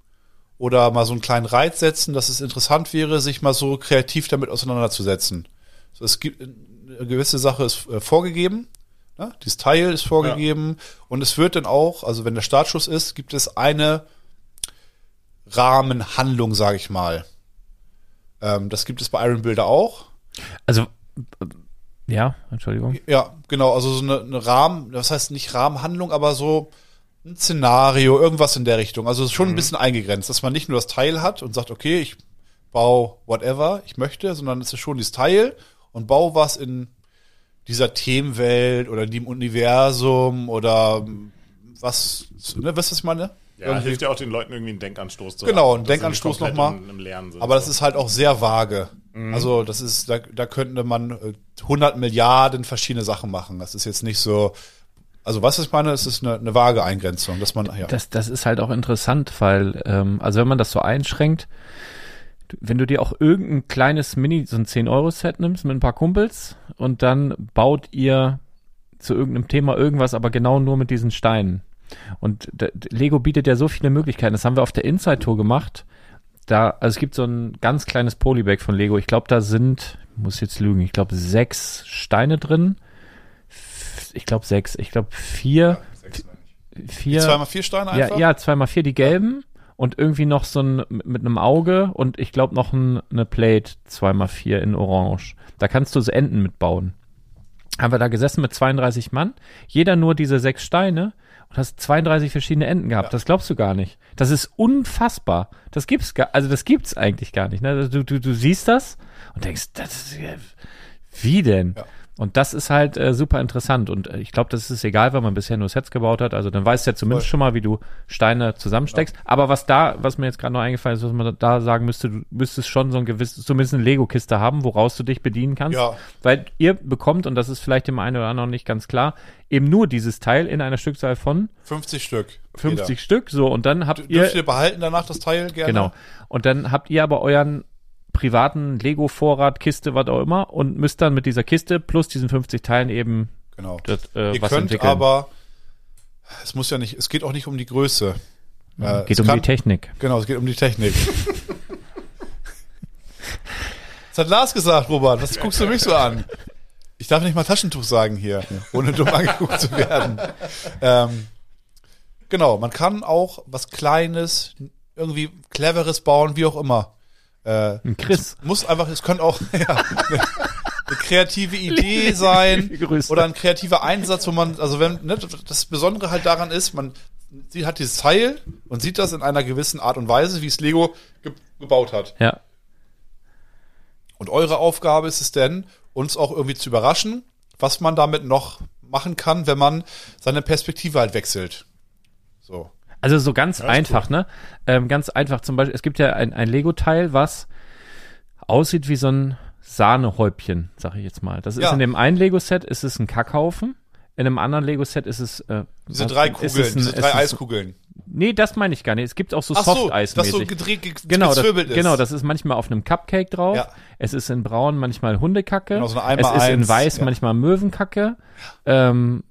oder mal so einen kleinen Reiz setzen, dass es interessant wäre, sich mal so kreativ damit auseinanderzusetzen. So, es gibt eine gewisse Sache ist äh, vorgegeben, ne? dieses Teil ist vorgegeben und es wird dann auch, also wenn der Startschuss ist, gibt es eine Rahmenhandlung, sage ich mal. Ähm, das gibt es bei Iron Builder auch. Also, ja, Entschuldigung. Ja, genau, also so eine, eine Rahmen, das heißt nicht Rahmenhandlung, aber so ein Szenario, irgendwas in der Richtung. Also es ist schon ein bisschen eingegrenzt, dass man nicht nur das Teil hat und sagt, okay, ich baue whatever ich möchte, sondern es ist schon dieses Teil und baue was in dieser Themenwelt oder in dem Universum oder was, ne, weißt du, was ich meine? Ja, Irgendwie- hilft ja auch den Leuten irgendwie einen Denkanstoß zu Genau, einen Denkanstoß nochmal. Aber das ist halt auch sehr vage. Also das ist, da, da könnte man äh, 100 Milliarden verschiedene Sachen machen. Das ist jetzt nicht so, also was ich meine, es ist eine, eine vage Eingrenzung, dass man, ja. Das, das ist halt auch interessant, weil, ähm, also wenn man das so einschränkt, wenn du dir auch irgendein kleines Mini, so ein 10-Euro-Set nimmst mit ein paar Kumpels und dann baut ihr zu irgendeinem Thema irgendwas, aber genau nur mit diesen Steinen. Und Lego bietet ja so viele Möglichkeiten. Das haben wir auf der Inside-Tour gemacht. Da, also es gibt so ein ganz kleines Polybag von Lego. Ich glaube, da sind, ich muss jetzt lügen, ich glaube sechs Steine drin. Ich glaube sechs. Ich glaube vier, vier. Zweimal vier Steine Ja, einfach? ja, zweimal vier, die gelben und irgendwie noch so ein mit einem Auge und ich glaube noch ein, eine Plate zweimal vier in Orange. Da kannst du so Enten mitbauen. Haben wir da gesessen mit 32 Mann, jeder nur diese sechs Steine und hast 32 verschiedene Enten gehabt. Das glaubst du gar nicht. Das ist unfassbar. Das gibt's gar, also das gibt's eigentlich gar nicht. Ne? Du, du, du siehst das und denkst, das ist, ja- wie denn? Ja. Und das ist halt äh, super interessant. Und äh, ich glaube, das ist egal, weil man bisher nur Sets gebaut hat. Also dann weißt du ja zumindest Voll. schon mal, wie du Steine zusammensteckst. Aber was da, was mir jetzt gerade noch eingefallen ist, was man da sagen müsste, du müsstest schon so ein gewisses, zumindest eine Lego-Kiste haben, woraus du dich bedienen kannst. Ja. Weil ihr bekommt, und das ist vielleicht dem einen oder anderen nicht ganz klar, eben nur dieses Teil in einer Stückzahl von 50 Stück. 50 Jeder. Stück. So, und dann habt ihr. Dürft ihr behalten danach das Teil gerne? Genau. Und dann habt ihr aber euren privaten Lego-Vorrat, Kiste, was auch immer, und müsst dann mit dieser Kiste plus diesen 50 Teilen eben Genau. das, äh, ihr was könnt entwickeln. aber, es muss ja nicht, es geht auch nicht um die Größe. Äh, Geht um kann- die Technik. Genau, es geht um die Technik. das hat Lars gesagt, Robert. Was guckst du mich so an? Ich darf nicht mal Taschentuch sagen hier, ohne dumm angeguckt zu werden. Ähm, Genau, man kann auch was Kleines, irgendwie Cleveres bauen, wie auch immer. Äh, Ein Chris. muss einfach, es könnte auch ja, eine, eine kreative Idee sein oder ein kreativer Einsatz, wo man, also wenn, ne, das Besondere halt daran ist, man sie hat dieses Teil und sieht das in einer gewissen Art und Weise, wie es Lego ge gebaut hat. Ja. Und eure Aufgabe ist es denn, uns auch irgendwie zu überraschen, was man damit noch machen kann, wenn man seine Perspektive halt wechselt. So. Also so ganz einfach, ne? Ähm, ganz einfach zum Beispiel, es gibt ja ein, ein Lego-Teil, was aussieht wie so ein Sahnehäubchen, sag ich jetzt mal. Das ist Ja. in dem einen Lego-Set ist es ein Kackhaufen, in einem anderen Lego-Set ist es äh, Diese was- drei ist Kugeln, es ein- diese drei Eiskugeln. Nee, das meine ich gar nicht. Es gibt auch so Ach so, Soft-Eis das so gedreht, ge Genau, das, ist. genau, das ist manchmal auf einem Cupcake drauf. Ja. Es ist in braun manchmal Hundekacke. Genau, so eine es ist in Einmal-Eins, weiß ja. manchmal Möwenkacke. Ähm,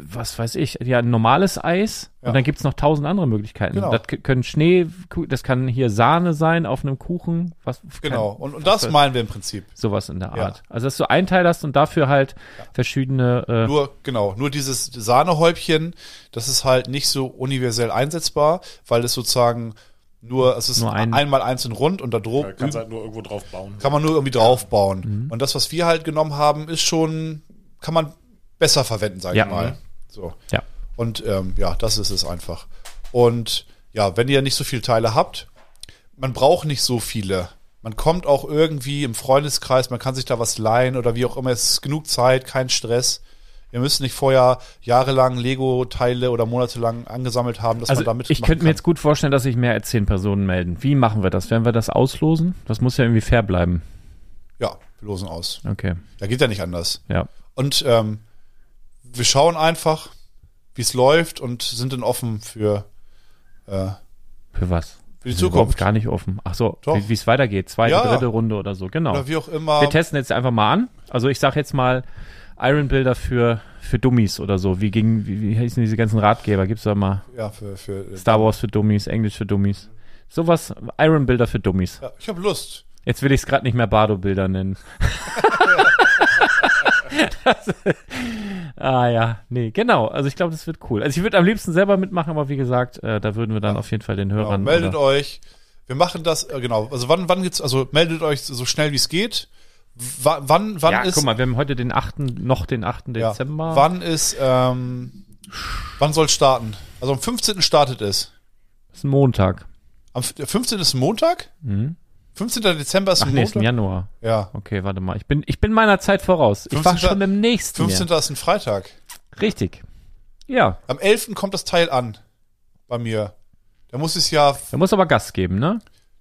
was weiß ich, ja, ein normales Eis. Ja. Und dann gibt's noch tausend andere Möglichkeiten. Genau. Das können Schnee, das kann hier Sahne sein auf einem Kuchen. Was, Genau. Kann, Und, und das meinen wir im Prinzip. sowas in der Ja. Art. Also, dass du einen Teil hast und dafür halt verschiedene, äh, Nur, genau, nur dieses Sahnehäubchen, das ist halt nicht so universell einsetzbar, weil es sozusagen nur, es ist Nur ein- einmal einzeln rund und da kannst du halt nur irgendwo drauf bauen. kann man nur irgendwie draufbauen. Mhm. Und das, was wir halt genommen haben, ist schon, kann man besser verwenden, sag Ja. ich mal. So. ja. Und ähm, ja, das ist es einfach. Und ja, wenn ihr nicht so viele Teile habt, man braucht nicht so viele. Man kommt auch irgendwie im Freundeskreis, man kann sich da was leihen oder wie auch immer. Es ist genug Zeit, kein Stress. Ihr müsst nicht vorher jahrelang Lego-Teile oder monatelang angesammelt haben, dass Also man damit ich könnte mir jetzt gut vorstellen, dass sich mehr als zehn Personen melden. Wie machen wir das? Werden wir das auslosen? Das muss ja irgendwie fair bleiben. Ja, wir losen aus. Okay, Da geht ja nicht anders. ja. Und ähm, wir schauen einfach, wie es läuft und sind dann offen für, äh, Für was? für die Zukunft. gar nicht offen. Ach so, Doch. wie es weitergeht. Zweite, Ja. dritte Runde oder so. Genau. Oder wie auch immer. Wir testen jetzt einfach mal an. Also ich sag jetzt mal Iron Builder für, für Dummies oder so. Wie ging, wie, wie heißen diese ganzen Ratgeber? Gibt's da mal Ja, für, für Star Wars für Dummies, Englisch für Dummies. Sowas, Iron Builder für Dummies. Ja, ich habe Lust. Jetzt will ich es gerade nicht mehr Bardo-Bilder nennen. das, ah ja, nee, genau. Also ich glaube, das wird cool. Also ich würde am liebsten selber mitmachen, aber wie gesagt, äh, da würden wir dann auf jeden Fall den Genau, Hörern. meldet oder, euch. Wir machen das, äh, genau. Also wann, wann geht's, also meldet euch so schnell wie es geht. W wann, wann ja, ist, guck mal, wir haben heute den 8., noch den 8. ja, Dezember. wann ist, ähm, wann soll starten? Also am 15. startet es. Das ist ein Montag. Am f- der 15. ist ein Montag? Mhm. 15. Dezember ist Ach ein nee, ist im Montag? Januar. Ja. Okay, warte mal. Ich bin, ich bin meiner Zeit voraus. Ich war 15. schon im nächsten 15. ist ein Freitag. Jahr. Richtig. Ja, Am 11. kommt das Teil an. Bei mir. Da muss ich es ja, da muss aber Gas geben, ne?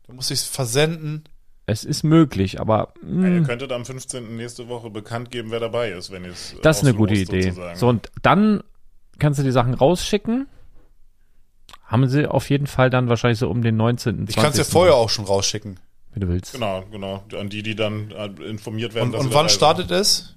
da muss ich es versenden. Es ist möglich, aber Ja, ihr könntet am 15. nächste Woche bekannt geben, wer dabei ist, wenn ihr es das ist eine gute Idee. sozusagen. So, und dann kannst du die Sachen rausschicken. Haben sie auf jeden Fall dann wahrscheinlich so um den 19. Ich kann es ja vorher auch schon rausschicken. Wenn du willst. Genau, genau. An die, die dann äh, informiert werden. Und, dass und wann startet es?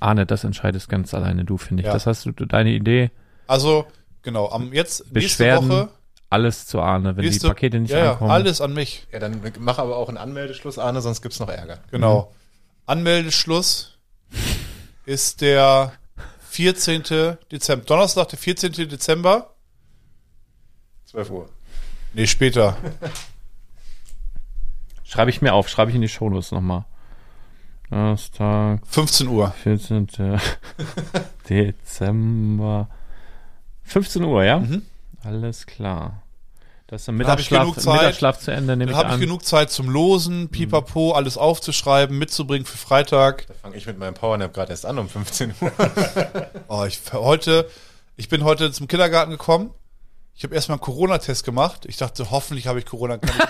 Arne, das entscheidest ganz alleine du, finde ich. Ja. Das hast du, deine Idee. Also, genau, am jetzt nächste Beschwerden, Woche. alles zu Arne, wenn Nächste, die Pakete nicht ja, ja, ankommen. alles an mich. Ja, dann mach aber auch einen Anmeldeschluss, Arne, sonst gibt's noch Ärger. Genau. Anmeldeschluss ist der 14. Dezember. Donnerstag, der 14. Dezember. 12 Uhr. Nee, später. Schreibe ich mir auf, schreibe ich in die Shownotes nochmal. Donnerstag, 15 Uhr. 14. Dezember. 15 Uhr, ja? Mhm. Alles klar. Das ist ich Mittagsschlaf, genug Zeit. Mittagsschlaf zu Ende, nehme Dann ich habe ich genug Zeit zum Losen, Pipapo, alles aufzuschreiben, mitzubringen für Freitag. Da fange ich mit meinem Powernap gerade erst an um 15 Uhr. Oh, ich heute, ich bin heute zum Kindergarten gekommen. Ich habe erstmal einen Corona-Test gemacht. Ich dachte, hoffentlich habe ich Corona. Kann ich.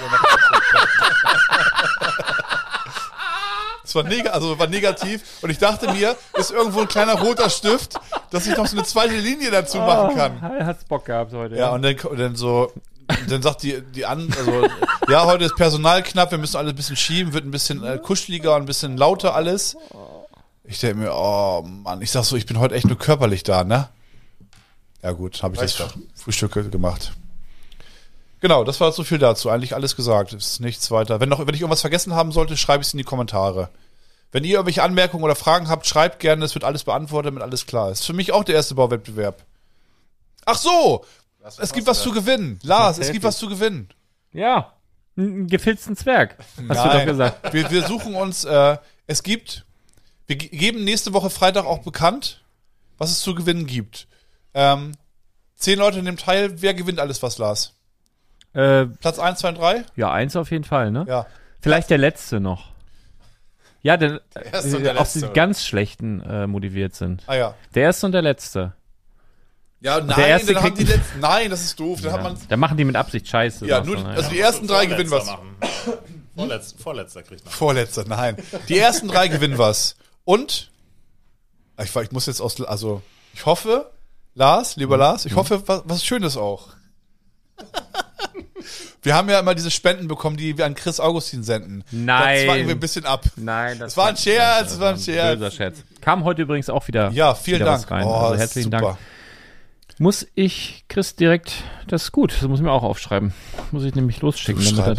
Es war, neg also war negativ und ich dachte mir, ist irgendwo ein kleiner roter Stift, dass ich noch so eine zweite Linie dazu machen kann. Oh, er hat's Bock gehabt heute. Ja, und dann, und dann so, dann sagt die, die an, also, ja, heute ist Personal knapp, wir müssen alles ein bisschen schieben, wird ein bisschen äh, kuscheliger und ein bisschen lauter alles. Ich denke mir, oh Mann, ich sag so, ich bin heute echt nur körperlich da, ne? Ja gut, habe ich Reicht das Frühstück gemacht. Genau, das war so viel dazu. Eigentlich alles gesagt. Es ist nichts weiter. Wenn noch, wenn ich irgendwas vergessen haben sollte, schreibe ich es in die Kommentare. Wenn ihr irgendwelche Anmerkungen oder Fragen habt, schreibt gerne, es wird alles beantwortet, damit alles klar ist. Für mich auch der erste Bauwettbewerb. Ach so, es gibt was zu gewinnen. Lars, es gibt was zu gewinnen. Ja. Einen gefilzten Zwerg. Hast du doch gesagt. Wir, wir suchen uns, äh, es gibt, wir ge- geben nächste Woche Freitag auch bekannt, was es zu gewinnen gibt. Ähm, zehn Leute nehmen teil, wer gewinnt alles was, Lars? Äh, Platz 1, 2 und 3? ja, eins auf jeden Fall, ne? Ja. Vielleicht der letzte noch. Ja, der, erste und der äh, auch letzte, die oder? ganz schlechten äh, motiviert sind. Ah ja. Der erste und der letzte. Ja, nein, erste dann haben die letzten, nein, das ist doof. Dann hat Ja. man, Da machen die mit Absicht Scheiße. ja, nur, ne? also die ersten drei gewinnen was. Machen. Vorletz, vorletzter kriegt noch. Vorletzter, nein. Die ersten drei gewinnen was. Und, ich, ich muss jetzt aus, also, ich hoffe, Lars, lieber Mhm. Lars, ich hoffe, was, was Schönes auch. Wir haben ja immer diese Spenden bekommen, die wir an Chris Augustin senden. Nein. Da zwangen wir ein bisschen ab. Nein, Das war ein Scherz, das war ein Scherz. Böser Scherz. Kam heute übrigens auch wieder. Ja, vielen wieder Dank. Rein. Oh, also das herzlichen super. Dank. Muss ich Chris direkt, das ist gut, das muss ich mir auch aufschreiben. Muss ich nämlich losschicken, damit er Schreib.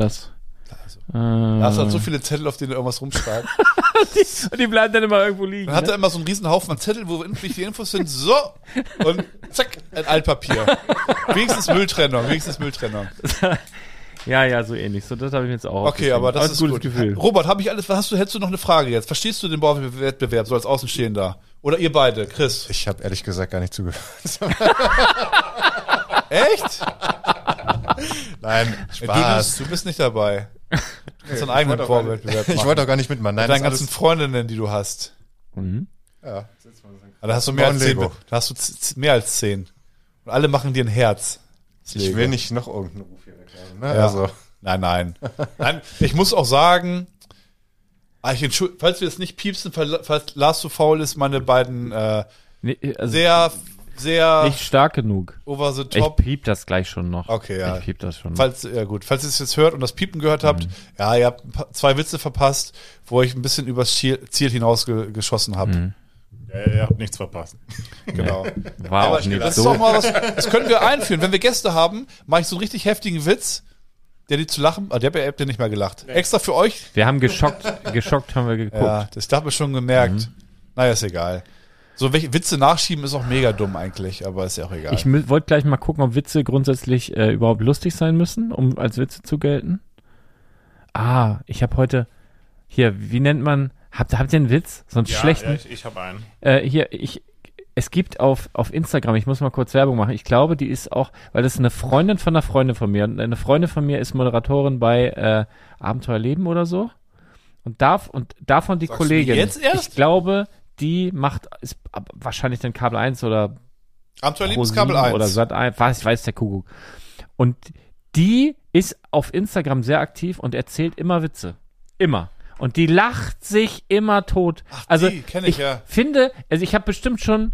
Das. Äh, Lars hat so viele Zettel, auf denen er irgendwas rumschreibt. und die bleiben dann immer irgendwo liegen. Dann hat ne? er immer so einen riesen Haufen an Zetteln, wo wichtige Infos sind. So. Und zack, ein Altpapier. wenigstens Mülltrennung, wenigstens Mülltrennung. Ja, ja, so ähnlich. So, das habe ich mir jetzt auch Okay, aber das ein ist gutes gut. Gefühl. Robert, habe ich alles, hast du, hättest du noch eine Frage jetzt? Verstehst du den Bauwettbewerb so als Außenstehender? Oder ihr beide, Chris? Ich habe ehrlich gesagt gar nicht zugehört. Echt? Nein, Du, bist, du bist nicht dabei. Du kannst deinen eigenen Bauwettbewerb Ich wollte auch gar nicht mitmachen. Nein, Mit deinen ganzen Freundinnen, die du hast. Mhm. ja. Da hast du mehr als zehn. Da hast du mehr als zehn. Und alle machen dir ein Herz. Ich Lego. will nicht noch irgendeinen Ruf hier weglassen. Ne? Ja. Also, Nein, nein. nein. Ich muss auch sagen, ah, ich falls wir es nicht piepsen, fall- falls Lars zu faul ist, meine beiden äh, Nee, also sehr, sehr nicht stark genug. over the Ich top. piep das gleich schon noch. Okay, ja. Ich piep das schon. Falls, ja gut, falls ihr es jetzt hört und das Piepen gehört habt, Mhm. ja, ihr habt zwei Witze verpasst, wo ich ein bisschen übers Ziel, Ziel hinaus ge, geschossen habe. Mhm. Ja, ihr habt nichts verpasst. Genau. War Aber auch nicht das ist so. auch mal was, das können wir einführen. Wenn wir Gäste haben, mache ich so einen richtig heftigen Witz, der die zu lachen, ah, der habt ihr nicht mehr gelacht. Extra für euch? Wir haben geschockt, geschockt haben wir geguckt. Ja, das habe ich schon gemerkt. Mhm. Naja, ist egal. So, welche Witze nachschieben ist auch mega dumm eigentlich, aber ist ja auch egal. Ich wollte gleich mal gucken, ob Witze grundsätzlich äh, überhaupt lustig sein müssen, um als Witze zu gelten. Ah, ich habe heute hier, wie nennt man, habt, habt ihr einen Witz? So einen Ja, schlechten? ja ich, ich habe einen. Äh, hier, ich, es gibt auf, auf Instagram, ich muss mal kurz Werbung machen, ich glaube, die ist auch, weil das ist eine Freundin von einer Freundin von mir und eine Freundin von mir ist Moderatorin bei äh, Abenteuerleben oder so. Und, darf, und davon die Sagst du Kollegin, jetzt erst? ich glaube, die macht, ist wahrscheinlich dann Kabel 1 oder Abenteuer 7 1. oder Sat 1, weiß, weiß der Kuckuck. Und die ist auf Instagram sehr aktiv und erzählt immer Witze. Immer. Und die lacht sich immer tot. Ach, also die kenn ich ja. finde, also ich habe bestimmt schon,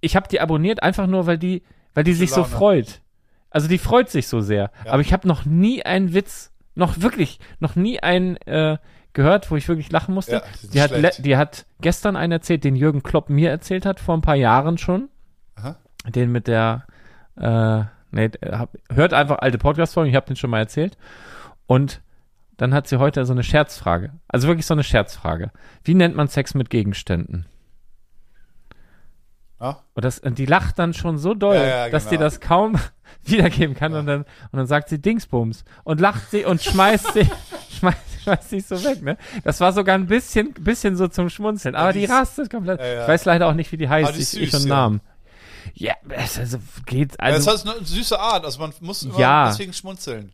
ich habe die abonniert einfach nur, weil die, weil die sich so Laune. freut. Also die freut sich so sehr. Ja. Aber ich habe noch nie einen Witz, noch wirklich, noch nie einen äh, gehört, wo ich wirklich lachen musste. Ja, die die, hat die hat gestern einen erzählt, den Jürgen Klopp mir erzählt hat, vor ein paar Jahren schon. Aha. Den mit der, äh, nee, hab, hört einfach alte Podcast-Folgen, ich habe den schon mal erzählt. Und dann hat sie heute so eine Scherzfrage. Also wirklich so eine Scherzfrage. Wie nennt man Sex mit Gegenständen? Ja? Und, das, und die lacht dann schon so doll, Ja, ja, dass die genau. das kaum wiedergeben kann. Und, dann, und dann sagt sie Dingsbums und lacht sie und schmeißt sie, schmeißt, schmeißt sich so weg. Ne? Das war sogar ein bisschen, bisschen so zum Schmunzeln. Aber die die ist- rastet komplett. Ja, ja. Ich weiß leider auch nicht, wie die heißt. Aber die ist ich, ich süß, und ja. Namen. Ja, es also geht. Also, Also, das heißt eine süße Art, also man muss immer Ja. deswegen schmunzeln.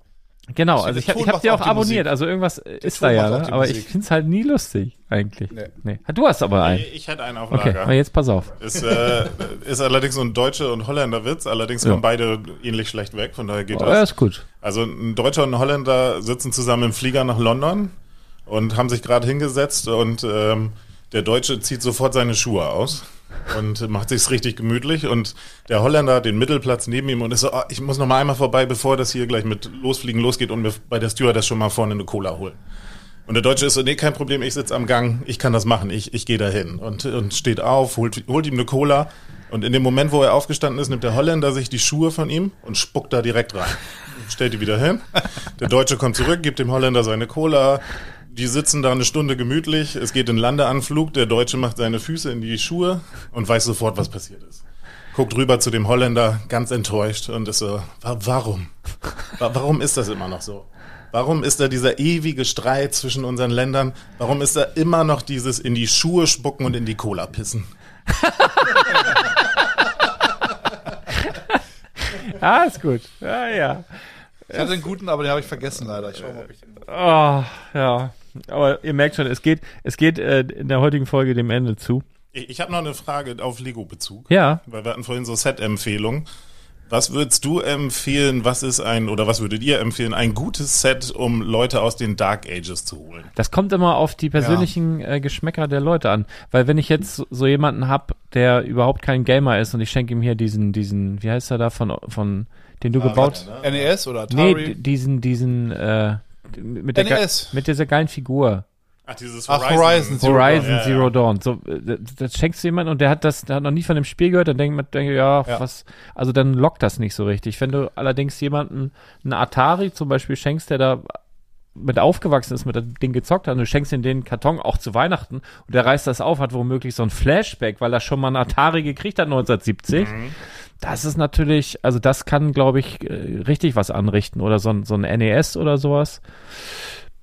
Genau, also ich, der hab- ich habe die auch abonniert. Musik. Also irgendwas ist Ton da ja, ne? aber ich Musik. find's halt nie lustig, eigentlich. Nee. Nee. Du hast aber einen. Ich hätte einen auf Okay, Lager. aber jetzt pass auf. Ist, äh, ist allerdings so ein deutscher und Holländer Witz, allerdings Ja. kommen beide ähnlich schlecht weg, von daher geht Oh, ja, das. ist gut. Also ein Deutscher und ein Holländer sitzen zusammen im Flieger nach London und haben sich gerade hingesetzt und ähm, der Deutsche zieht sofort seine Schuhe aus und macht sich's richtig gemütlich und der Holländer hat den Mittelplatz neben ihm und ist so, oh, ich muss noch mal einmal vorbei, bevor das hier gleich mit Losfliegen losgeht und mir bei der Stewardess schon mal vorne eine Cola holen. Und der Deutsche ist so, nee, kein Problem, ich sitze am Gang, ich kann das machen, ich, ich gehe dahin. Und, und steht auf, holt, holt ihm eine Cola. Und in dem Moment, wo er aufgestanden ist, nimmt der Holländer sich die Schuhe von ihm und spuckt da direkt rein. Stellt die wieder hin. Der Deutsche kommt zurück, gibt dem Holländer seine Cola. Die sitzen da eine Stunde gemütlich, es geht in Landeanflug, der Deutsche macht seine Füße in die Schuhe und weiß sofort, was passiert ist. Guckt rüber zu dem Holländer, ganz enttäuscht und ist so, "Wa- warum? Wa- Warum ist das immer noch so? Warum ist da dieser ewige Streit zwischen unseren Ländern? Warum ist da immer noch dieses in die Schuhe spucken und in die Cola pissen? Ah, ist gut. Ja, ja. Ich hatte einen guten, aber den habe ich vergessen leider. Ich schau mal, ob ich den Oh, ja. Aber ihr merkt schon, es geht, es geht äh, in der heutigen Folge dem Ende zu. Ich, ich habe noch eine Frage auf Lego-Bezug. Ja. Weil wir hatten vorhin so Set-Empfehlungen. Was würdest du empfehlen, was ist ein, oder was würdet ihr empfehlen, ein gutes Set, um Leute aus den Dark Ages zu holen? Das kommt immer auf die persönlichen äh, Geschmäcker der Leute an. Weil wenn ich jetzt so- jemanden hab, der überhaupt kein Gamer ist und ich schenke ihm hier diesen, diesen, wie heißt er da, von, von den du gebaut NES oder Nee, Atari. d- diesen, diesen, äh, mit der, mit dieser geilen Figur. Ach, dieses Ach, Horizon Zero Horizon Dawn. Ja, Zero. Dawn. So, äh, das, das schenkst du jemandem und der hat das, der hat noch nie von dem Spiel gehört, dann denkt man, denke, ja, Ja. was, also dann lockt das nicht so richtig. Wenn du allerdings jemanden einen Atari zum Beispiel schenkst, der da mit aufgewachsen ist, mit dem Ding gezockt hat, und du schenkst ihm den Karton auch zu Weihnachten und der reißt das auf, hat womöglich so ein Flashback, weil er schon mal einen Atari gekriegt hat 1970. Das ist natürlich, also das kann, glaube ich, äh, richtig was anrichten oder so ein, so ein NES oder sowas.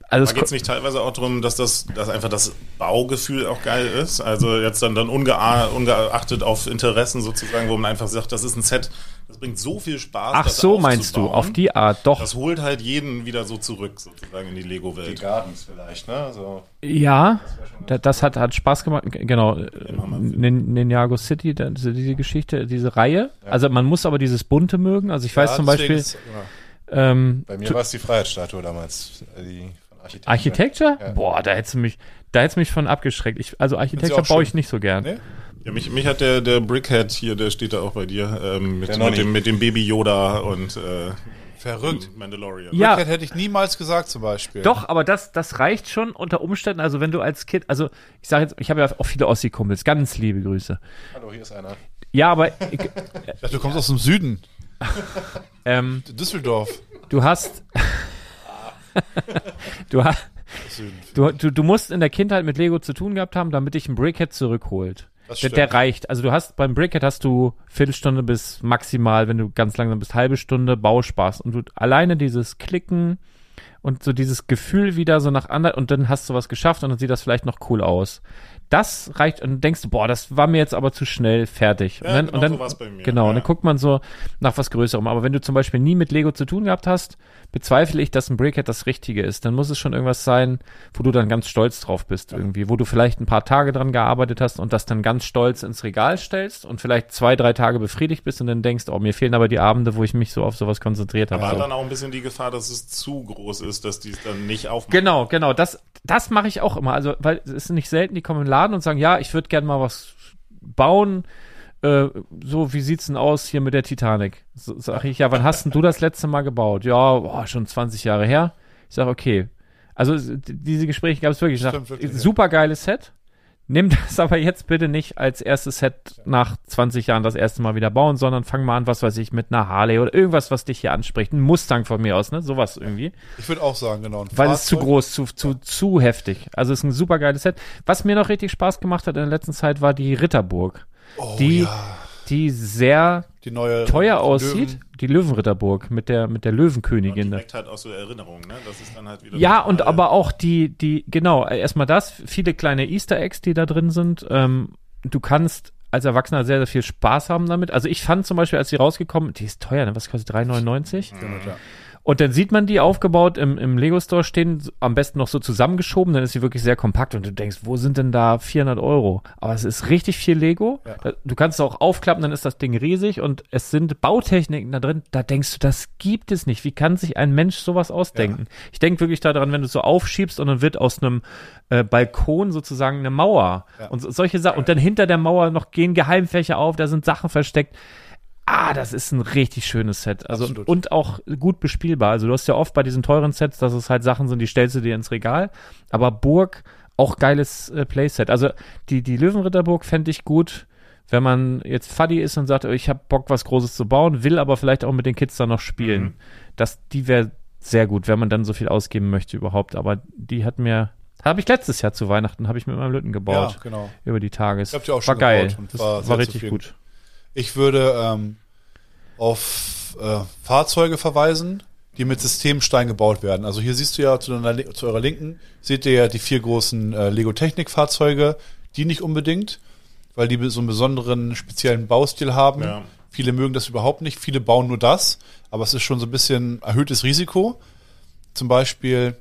Also geht es nicht teilweise auch darum, dass das dass einfach das Baugefühl auch geil ist? Also jetzt dann, dann ungeachtet auf Interessen sozusagen, wo man einfach sagt, das ist ein Set, das bringt so viel Spaß. Ach das so meinst du, auf die Art, doch. Das holt halt jeden wieder so zurück, sozusagen in die Die Lego-Welt. Gardens vielleicht, ne? So. Ja, da, das hat, hat Spaß gemacht. Genau, äh, Nin- Ninjago City, diese, Geschichte, diese Reihe. Also man muss aber dieses Bunte mögen. Also ich weiß Ja, zum deswegen Beispiel, ist- ja. ähm, Bei mir war es die Freiheitsstatue damals. äh, Die von Architekten. Architecture? Ja. Boah, da hättest du mich, da hättest du mich von abgeschreckt. Ich, also Architecture baue schön. ich nicht so gern. Nee? Ja, mich, mich hat der, der Brickhead hier, der steht da auch bei dir, ähm, mit, mit, dem, mit dem Baby Yoda und äh, Verrückt. Mandalorian. Ja. Brickhead hätte ich niemals gesagt zum Beispiel. Doch, aber das, das reicht schon unter Umständen. Also wenn du als Kind, also ich sage jetzt, ich habe ja auch viele Ossi-Kumpels, ganz liebe Grüße. Hallo, hier ist einer. Ja, aber ich, Ich dachte, du kommst aus dem Süden. ähm, Düsseldorf. du hast, du hast, du, du, du musst in der Kindheit mit Lego zu tun gehabt haben, damit dich ein Brickhead zurückholt. Der, der reicht. Also du hast beim Brickhead hast du Viertelstunde bis maximal, wenn du ganz langsam bist, halbe Stunde Bauspaß. Und du alleine dieses Klicken und so dieses Gefühl wieder so nach anderen und dann hast du was geschafft und dann sieht das vielleicht noch cool aus. Das reicht und denkst du, boah, das war mir jetzt aber zu schnell fertig. Ja, und dann, genau und dann so war's bei mir. genau, und Ja. dann guckt man so nach was Größerem. Aber wenn du zum Beispiel nie mit Lego zu tun gehabt hast, bezweifle ich, dass ein Brickhead das Richtige ist. Dann muss es schon irgendwas sein, wo du dann ganz stolz drauf bist irgendwie, wo du vielleicht ein paar Tage dran gearbeitet hast und das dann ganz stolz ins Regal stellst und vielleicht zwei, drei Tage befriedigt bist und dann denkst, oh, mir fehlen aber die Abende, wo ich mich so auf sowas konzentriert habe. Aber So. dann auch ein bisschen die Gefahr, dass es zu groß ist, dass die es dann nicht aufmachen. Genau, genau. Das, das mache ich auch immer. Also, weil es ist nicht selten, die kommen im Laden und sagen, ja, ich würde gerne mal was bauen. Äh, so, wie sieht's denn aus hier mit der Titanic? So, sag ich, ja, wann hast denn du das letzte Mal gebaut? Ja, boah, schon 20 Jahre her. Ich sage, okay. Also diese Gespräche gab es wirklich. Ich sag, super geiles Set. Nimm das aber jetzt bitte nicht als erstes Set nach 20 Jahren das erste Mal wieder bauen, sondern fang mal an, was weiß ich, mit einer Harley oder irgendwas, was dich hier anspricht. Ein Mustang von mir aus, ne? Sowas irgendwie. Ich würde auch sagen, genau. Weil es zu Fahrzeug. groß, zu, zu, zu heftig. Also es ist ein super geiles Set. Was mir noch richtig Spaß gemacht hat in der letzten Zeit war die Ritterburg. Oh, die, ja. Die sehr die neue teuer Löwen- aussieht. Die Löwenritterburg mit der, mit der Und Löwenkönigin. direkt halt auch so Erinnerungen, ne? Das ist dann halt wieder Ja, und aber auch die, die, genau, erstmal das, viele kleine Easter Eggs, die da drin sind. Ähm, du kannst als Erwachsener sehr, sehr viel Spaß haben damit. Also ich fand zum Beispiel, als die rausgekommen, die ist teuer, ne? Was kostet 3,99? Genau, ja. Und dann sieht man die aufgebaut im, im Lego-Store stehen, am besten noch so zusammengeschoben, dann ist sie wirklich sehr kompakt und du denkst, wo sind denn da 400 Euro? Aber es ist richtig viel Lego. Da, du kannst es auch aufklappen, dann ist das Ding riesig und es sind Bautechniken da drin, da denkst du, das gibt es nicht. Wie kann sich ein Mensch sowas ausdenken? Ich denke wirklich daran, wenn du es so aufschiebst und dann wird aus einem äh, Balkon sozusagen eine Mauer und so, solche Sachen. Und dann hinter der Mauer noch gehen Geheimfächer auf, da sind Sachen versteckt. Ah, das ist ein richtig schönes Set. Also Absolut. und auch gut bespielbar. Also du hast ja oft bei diesen teuren Sets, dass es halt Sachen sind, die stellst du dir ins Regal. Aber Burg auch geiles äh, Playset. Also die die Löwenritterburg fände ich gut, wenn man jetzt Fuddy ist und sagt, oh, ich habe Bock was Großes zu bauen, will aber vielleicht auch mit den Kids dann noch spielen. Das die wäre sehr gut, wenn man dann so viel ausgeben möchte überhaupt. Aber die hat mir Habe ich letztes Jahr zu Weihnachten, habe ich mit meinem Lütten gebaut. Ja, genau. Über die Tages. Ich hab die auch war schon geil. gebaut und das war war, richtig gut. Ich würde ähm, auf äh, Fahrzeuge verweisen, die mit Systemstein gebaut werden. Also hier siehst du ja zu, deiner, zu eurer Linken, seht ihr ja die vier großen äh, Lego-Technik-Fahrzeuge, die nicht unbedingt, weil die so einen besonderen speziellen Baustil haben. Ja. Viele mögen das überhaupt nicht, viele bauen nur das, aber es ist schon so ein bisschen erhöhtes Risiko. Zum Beispiel,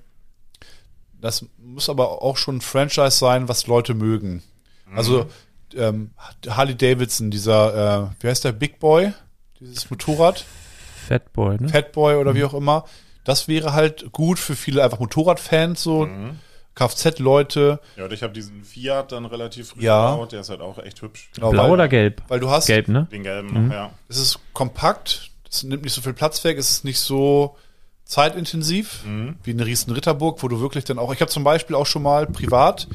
das muss aber auch schon ein Franchise sein, was Leute mögen. Also ähm, Harley Davidson, dieser, äh, wie heißt der, Big Boy, dieses Motorrad, Fatboy, ne? Fatboy oder wie auch immer, das wäre halt gut für viele einfach Motorradfans, so Kfz-Leute. Ja, und ich habe diesen Fiat dann relativ früh Ja. gebaut, der ist halt auch echt hübsch. Genau, Blau weil, oder gelb? Weil du hast, Gelb, ne? Den gelben noch, ja. es ist kompakt, es nimmt nicht so viel Platz weg, es ist nicht so zeitintensiv wie eine riesen Ritterburg, wo du wirklich dann auch, ich habe zum Beispiel auch schon mal privat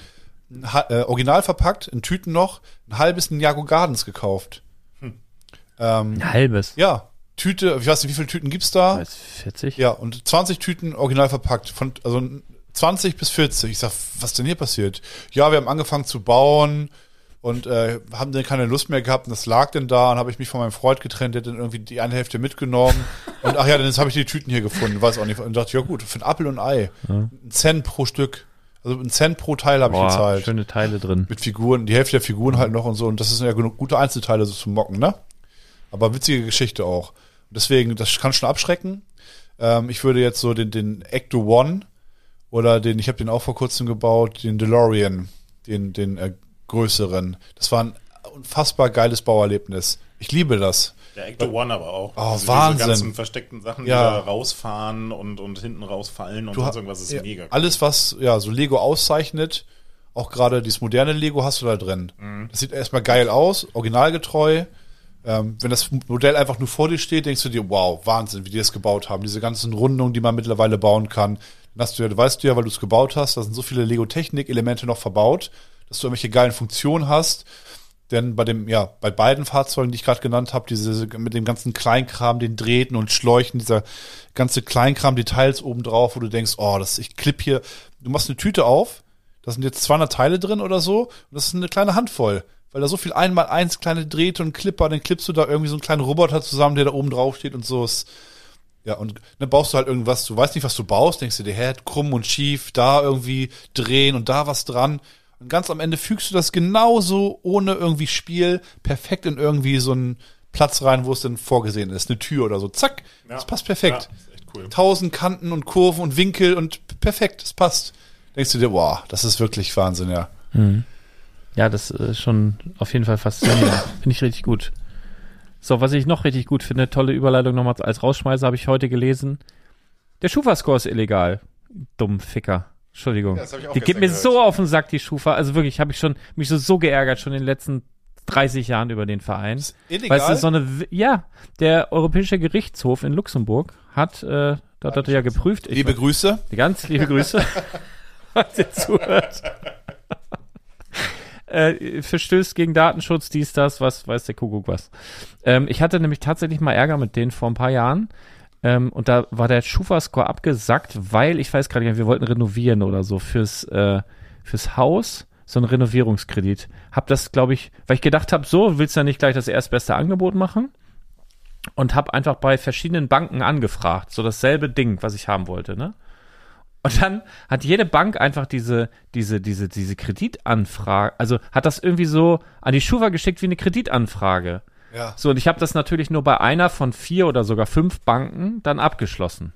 äh, original verpackt, in Tüten noch, ein halbes Ninjago Gardens gekauft. Ähm, Ein halbes. ja, Tüte, ich weiß nicht, wie viele Tüten gibt's da? Weiß 40? Ja, und 20 Tüten original verpackt. Von, also 20 bis 40. Ich sag, was denn hier passiert? Ja, wir haben angefangen zu bauen und äh, haben dann keine Lust mehr gehabt und das lag denn da und habe ich mich von meinem Freund getrennt, der hat dann irgendwie die eine Hälfte mitgenommen und ach ja, dann habe ich die Tüten hier gefunden, weiß auch nicht. Und dachte, ja gut, für ein Apfel und ein Ei. Ein Cent pro Stück. Also ein Cent pro Teil habe ich gezahlt. schöne Teile drin. Mit Figuren, die Hälfte der Figuren halt noch und so. Und das sind ja genug gute Einzelteile so zum Mocken, ne? Aber witzige Geschichte auch. Deswegen, das kann schon abschrecken. Ähm, ich würde jetzt so den, den Ecto One oder den, ich habe den auch vor kurzem gebaut, den DeLorean, den, den äh, größeren. Das war ein unfassbar geiles Bauerlebnis. Ich liebe das. Der Ecto One aber auch. Oh, Diese Wahnsinn. ganzen versteckten Sachen, Ja. die da rausfahren und, und hinten rausfallen und sonst irgendwas ist ja, mega. Alles, was ja so Lego auszeichnet, auch gerade dieses moderne Lego hast du da drin. Mhm. Das sieht erstmal geil aus, originalgetreu. Ähm, wenn das Modell einfach nur vor dir steht, denkst du dir, wow, Wahnsinn, wie die das gebaut haben. Diese ganzen Rundungen, die man mittlerweile bauen kann. Dann hast du ja, du weißt du ja, weil du es gebaut hast, da sind so viele Lego-Technik-Elemente noch verbaut, dass du irgendwelche geilen Funktionen hast. Denn bei dem, ja, bei beiden Fahrzeugen, die ich gerade genannt habe, diese mit dem ganzen Kleinkram, den Drähten und Schläuchen, dieser ganze Kleinkram, Details obendrauf, wo du denkst, oh, das, ich klipp hier, du machst eine Tüte auf, da sind jetzt 200 Teile drin oder so, und das ist eine kleine Handvoll, weil da so viel einmal eins kleine Drähte und Clipper, dann klippst du da irgendwie so einen kleinen Roboter zusammen, der da oben drauf steht und so ist, ja, und dann baust du halt irgendwas, du weißt nicht, was du baust, denkst du dir, hä, krumm und schief, da irgendwie drehen und da was dran. Und ganz am Ende fügst du das genauso ohne irgendwie Spiel perfekt in irgendwie so einen Platz rein, wo es dann vorgesehen ist, eine Tür oder so. Zack, Ja. das passt perfekt. Ja, echt cool. Tausend Kanten und Kurven und Winkel und perfekt, das passt. Denkst du dir, wow, das ist wirklich Wahnsinn, ja. Ja, das ist schon auf jeden Fall faszinierend. Finde ich richtig gut. So, was ich noch richtig gut finde, tolle Überleitung nochmal als Rausschmeißer, habe ich heute gelesen. Der Schufa-Score ist illegal. Dumm Ficker. Entschuldigung. Ja, das die geht mir gestern so auf den Sack, die Schufa. Also wirklich, habe ich schon mich so, so geärgert schon in den letzten 30 Jahren über den Verein. illegal? Weißt du, so eine, ja, der Europäische Gerichtshof in Luxemburg hat, äh, dort hat er ja geprüft. Ich Liebe Grüße. Ganz liebe Grüße, falls ihr zuhört. äh, verstößt gegen Datenschutz, dies, das, was weiß der Kuckuck was. Ähm, ich hatte nämlich tatsächlich mal Ärger mit denen vor ein paar Jahren. Ähm, und da war der Schufa-Score abgesackt, weil, ich weiß gerade nicht, wir wollten renovieren oder so fürs, äh, fürs Haus, so ein Renovierungskredit. Hab das, glaube ich, weil ich gedacht habe, so, willst du ja nicht gleich das erstbeste Angebot machen? Und habe einfach bei verschiedenen Banken angefragt, so dasselbe Ding, was ich haben wollte, ne? Und dann hat jede Bank einfach diese, diese, diese, diese Kreditanfrage, also hat das irgendwie so an die Schufa geschickt wie eine Kreditanfrage. Ja. So, und ich habe das natürlich nur bei einer von vier oder sogar fünf Banken dann abgeschlossen.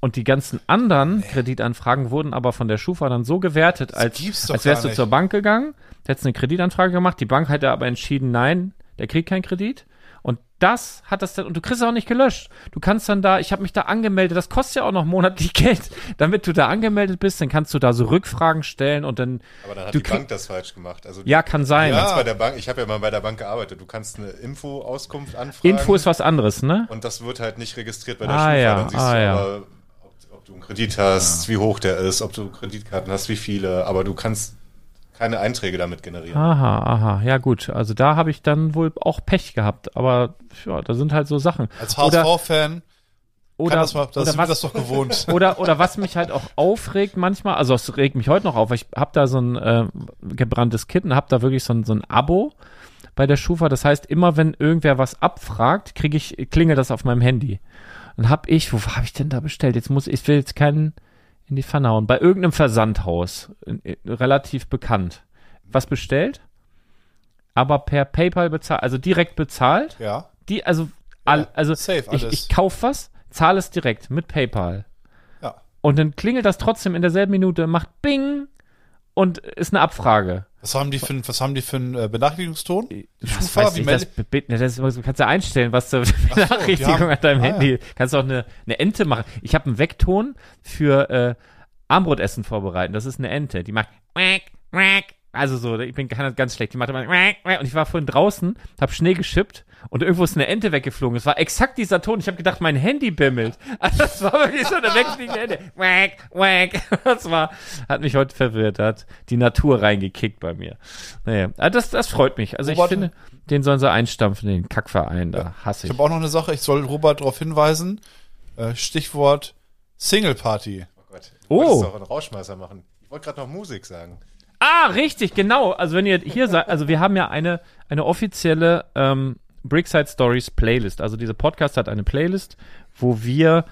Und die ganzen anderen Kreditanfragen wurden aber von der Schufa dann so gewertet, als, als wärst du nicht. zur Bank gegangen, hättest eine Kreditanfrage gemacht, die Bank hätte aber entschieden, nein, der kriegt keinen Kredit. Und das hat das dann, und du kriegst es auch nicht gelöscht. Du kannst dann da, ich habe mich da angemeldet, das kostet ja auch noch monatlich Geld. Damit du da angemeldet bist, dann kannst du da so Rückfragen stellen und dann, Aber dann hat Du die Bank das falsch gemacht. Also ja, kann sein. Du kannst Ja. bei der Bank, ich habe ja mal bei der Bank gearbeitet, du kannst eine Info-Auskunft anfragen. Info ist was anderes, ne? und das wird halt nicht registriert bei der Ah, Schufa. ja, Dann siehst ah, du ja. aber, ob, ob du einen Kredit hast, wie hoch der ist, ob du Kreditkarten hast, wie viele, aber du kannst keine Einträge damit generieren. Aha, aha, ja gut. Also da habe ich dann wohl auch Pech gehabt, aber ja, da sind halt so Sachen. Als HSV-Fan, oder, das, mal, das oder was, das doch gewohnt. oder, oder was mich halt auch aufregt manchmal, also es regt mich heute noch auf, ich habe da so ein äh, gebranntes Kit und habe da wirklich so ein, so ein Abo bei der Schufa. Das heißt, immer wenn irgendwer was abfragt, kriege ich, klingelt das auf meinem Handy. Und hab ich, wo habe ich denn da bestellt? Jetzt muss ich, ich will jetzt keinen in die Pfanne hauen. Bei irgendeinem Versandhaus, äh, äh, relativ bekannt. Was bestellt? Aber per PayPal bezahlt, also direkt bezahlt. Ja. Die, also, all, also safe ich, ich kauf was, zahle es direkt mit PayPal. Ja. Und dann klingelt das trotzdem in derselben Minute, macht Bing und ist eine Abfrage. Was haben die für, ein- was haben die für einen äh, Benachrichtigungston? Die Schufa, weiß ich, das, ne, das kannst du einstellen, was zur Benachrichtigung haben- an deinem ah, Handy. Kannst du auch eine, eine Ente machen. Ich habe einen Weckton für äh, Armbrotessen vorbereiten. Das ist eine Ente. Die macht quack, quack. Also so, ich bin kann das ganz schlecht. Die macht immer und ich war vorhin draußen, habe Schnee geschippt und irgendwo ist eine Ente weggeflogen. Es war exakt dieser Ton. Ich habe gedacht, mein Handy bimmelt. Also das war wirklich so eine wegfliegende Ente. Quack, quack. Das war, hat mich heute verwirrt. Da hat die Natur reingekickt bei mir. Naja, aber das, das freut mich. Also ich Robert- finde, den sollen sie einstampfen, den Kackverein. Da hasse Ich ich. habe auch noch eine Sache, ich soll Robert darauf hinweisen. Äh, Stichwort Single Party. Oh Gott. Du Oh. doch einen Rauschmeißer machen. Ich wollte gerade noch Musik sagen. Ah, richtig, genau. Also wenn ihr hier seid, also wir haben ja eine, eine offizielle ähm, Brickside Stories Playlist. Also dieser Podcast hat eine Playlist, wo wir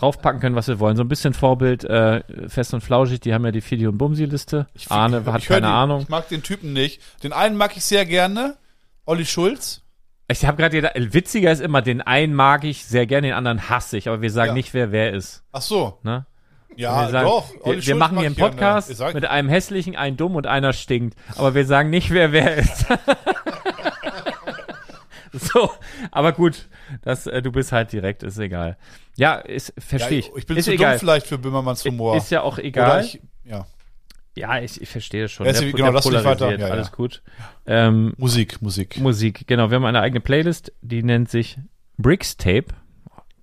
raufpacken können, was wir wollen. So ein bisschen Vorbild äh, Fest und Flauschig, die haben ja die Fidi und Bumsi-Liste. Arne hat keine die, Ahnung. Ich mag den Typen nicht. Den einen mag ich sehr gerne. Olli Schulz. Ich habe gerade gedacht, witziger ist immer, den einen mag ich sehr gerne, den anderen hasse ich, aber wir sagen Ja. nicht, wer wer ist. Ach so. Ne? Ja, wir sagen, doch. wir, wir machen hier einen. Podcast Ich sag- mit einem hässlichen, einen dumm und einer stinkt. Aber wir sagen nicht, wer wer ist. so, aber gut, das, äh, du bist halt direkt, ist egal. Ja, ist, ja, verstehe ich. ich bin ist zu egal. dumm vielleicht für Böhmermanns Humor. Ist ja auch egal. ich, ja. ja, ich, ich verstehe schon. Ja, Der- genau, der lass mich weiter. Ja, ja. Alles gut. Ähm, Musik, Musik. Musik, genau. Wir haben eine eigene Playlist, die nennt sich Bricks Tape.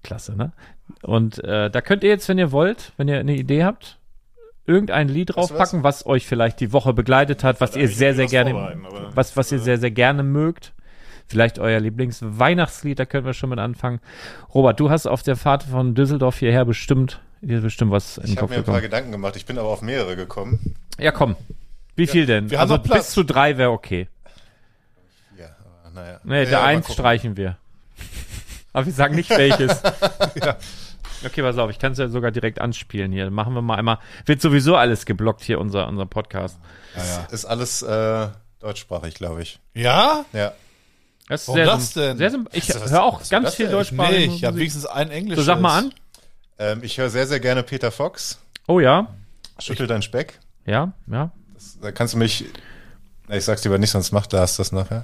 Klasse, ne? Und äh, da könnt ihr jetzt, wenn ihr wollt, wenn ihr eine Idee habt, irgendein Lied draufpacken, was euch vielleicht die Woche begleitet hat, was ihr sehr, sehr was gerne, was, was ihr sehr, sehr gerne mögt. Vielleicht euer Lieblingsweihnachtslied, da können wir schon mit anfangen. Robert, du hast auf der Fahrt von Düsseldorf hierher bestimmt, dir bestimmt was in den Ich habe mir ein paar. Gedanken gemacht. Ich bin aber auf mehrere gekommen. Ja, komm. Wie viel denn? wir haben also Platz. bis zu drei wäre okay. Ja, aber naja. Nee, ja, der mal eins streichen wir. Aber wir sagen nicht welches. Okay, pass auf, ich kann es ja sogar direkt anspielen hier. Machen wir mal einmal. Wird sowieso alles geblockt hier, unser, unser Podcast. Ja, ja. Ist alles äh, deutschsprachig, glaube ich. ja? Ja. Das ist Warum sehr, das denn? Sehr ich höre auch was ganz viel denn? deutschsprachige Nee, ich habe wenigstens ein Englisch. So, sag mal an. Ähm, ich höre sehr, sehr gerne Peter Fox. Oh ja. Schüttel dein Speck. Ja, ja. Das, da kannst du mich, ich sag's lieber nicht, sonst macht das das nachher.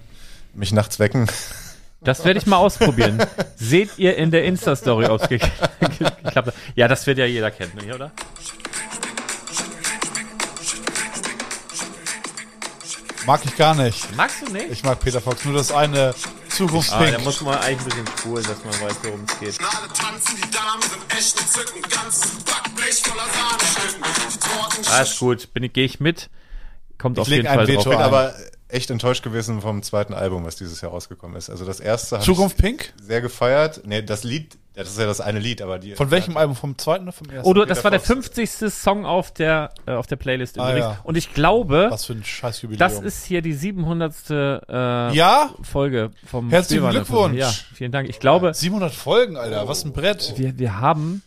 Mich nachts wecken. Das werde ich mal ausprobieren. Seht ihr in der Insta-Story, ob es ge geklappt hat. Ja, das wird ja jeder kennen, nicht, oder? Mag ich gar nicht. Magst du nicht? Ich mag Peter Fox, nur das eine Ah, da Zukunftspink. muss man eigentlich ein bisschen spulen, dass man weiß, worum es geht. Alle tanzen, die Damen sind echt entzückend. Ganzes Backblech voller Sahnestücken. Die Torten Ah, ist gut. Bin ich, gehe ich mit. Kommt auf leg jeden Fall Veto drauf. Ich bin ein. aber echt enttäuscht gewesen vom zweiten Album, was dieses Jahr rausgekommen ist. Also das erste habe Zukunft Pink? sehr gefeiert. Nee, das Lied, das ist ja das eine Lied, aber die. Von welchem Album? Vom zweiten oder vom ersten? Oh, du, das Peter war der Fox. 50. Song auf der, äh, auf der Playlist Ah, übrigens. ja. Und ich glaube, Was für ein scheiß Jubiläum. das ist hier die 700. Äh, ja? Folge vom Herzlichen. Glückwunsch. Ja, vielen Dank. Ich glaube, 700 Folgen, Alter. Was ein Brett. wir, wir haben,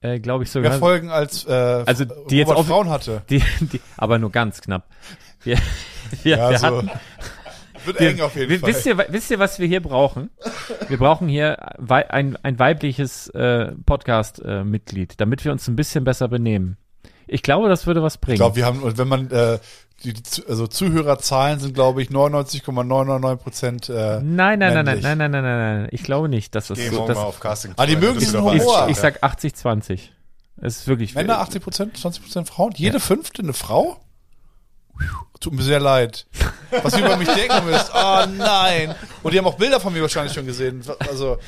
äh, glaube ich sogar, Mehr Folgen als äh, Also, die jetzt Robert auf- Frauen hatte. die, die, aber nur ganz knapp. Wir, wir, Ja, wir so. hatten, Wird wir, eng auf jeden wir, Fall. wisst, ihr, wisst ihr, was wir hier brauchen? Wir brauchen hier ein, ein weibliches äh, Podcast-Mitglied, damit wir uns ein bisschen besser benehmen. Ich glaube, das würde was bringen. ich glaube, wir haben, wenn man, äh, die, also Zuhörerzahlen sind, glaube ich, 99,999 Prozent. Äh, Nein, nein, nein, nein, nein, nein, nein, nein, nein. Ich glaube nicht, dass das Geh so. Das, mal auf Casting. Ah, die mögen diesen doch ich, Humor. alles. ich sag 80, 20. Es ist wirklich Männer 80 Prozent, 20 Prozent Frauen. Jede fünfte eine Frau? Tut mir sehr leid. Was ihr über mich denken müsst. Oh nein. Und die haben auch Bilder von mir wahrscheinlich schon gesehen. Also,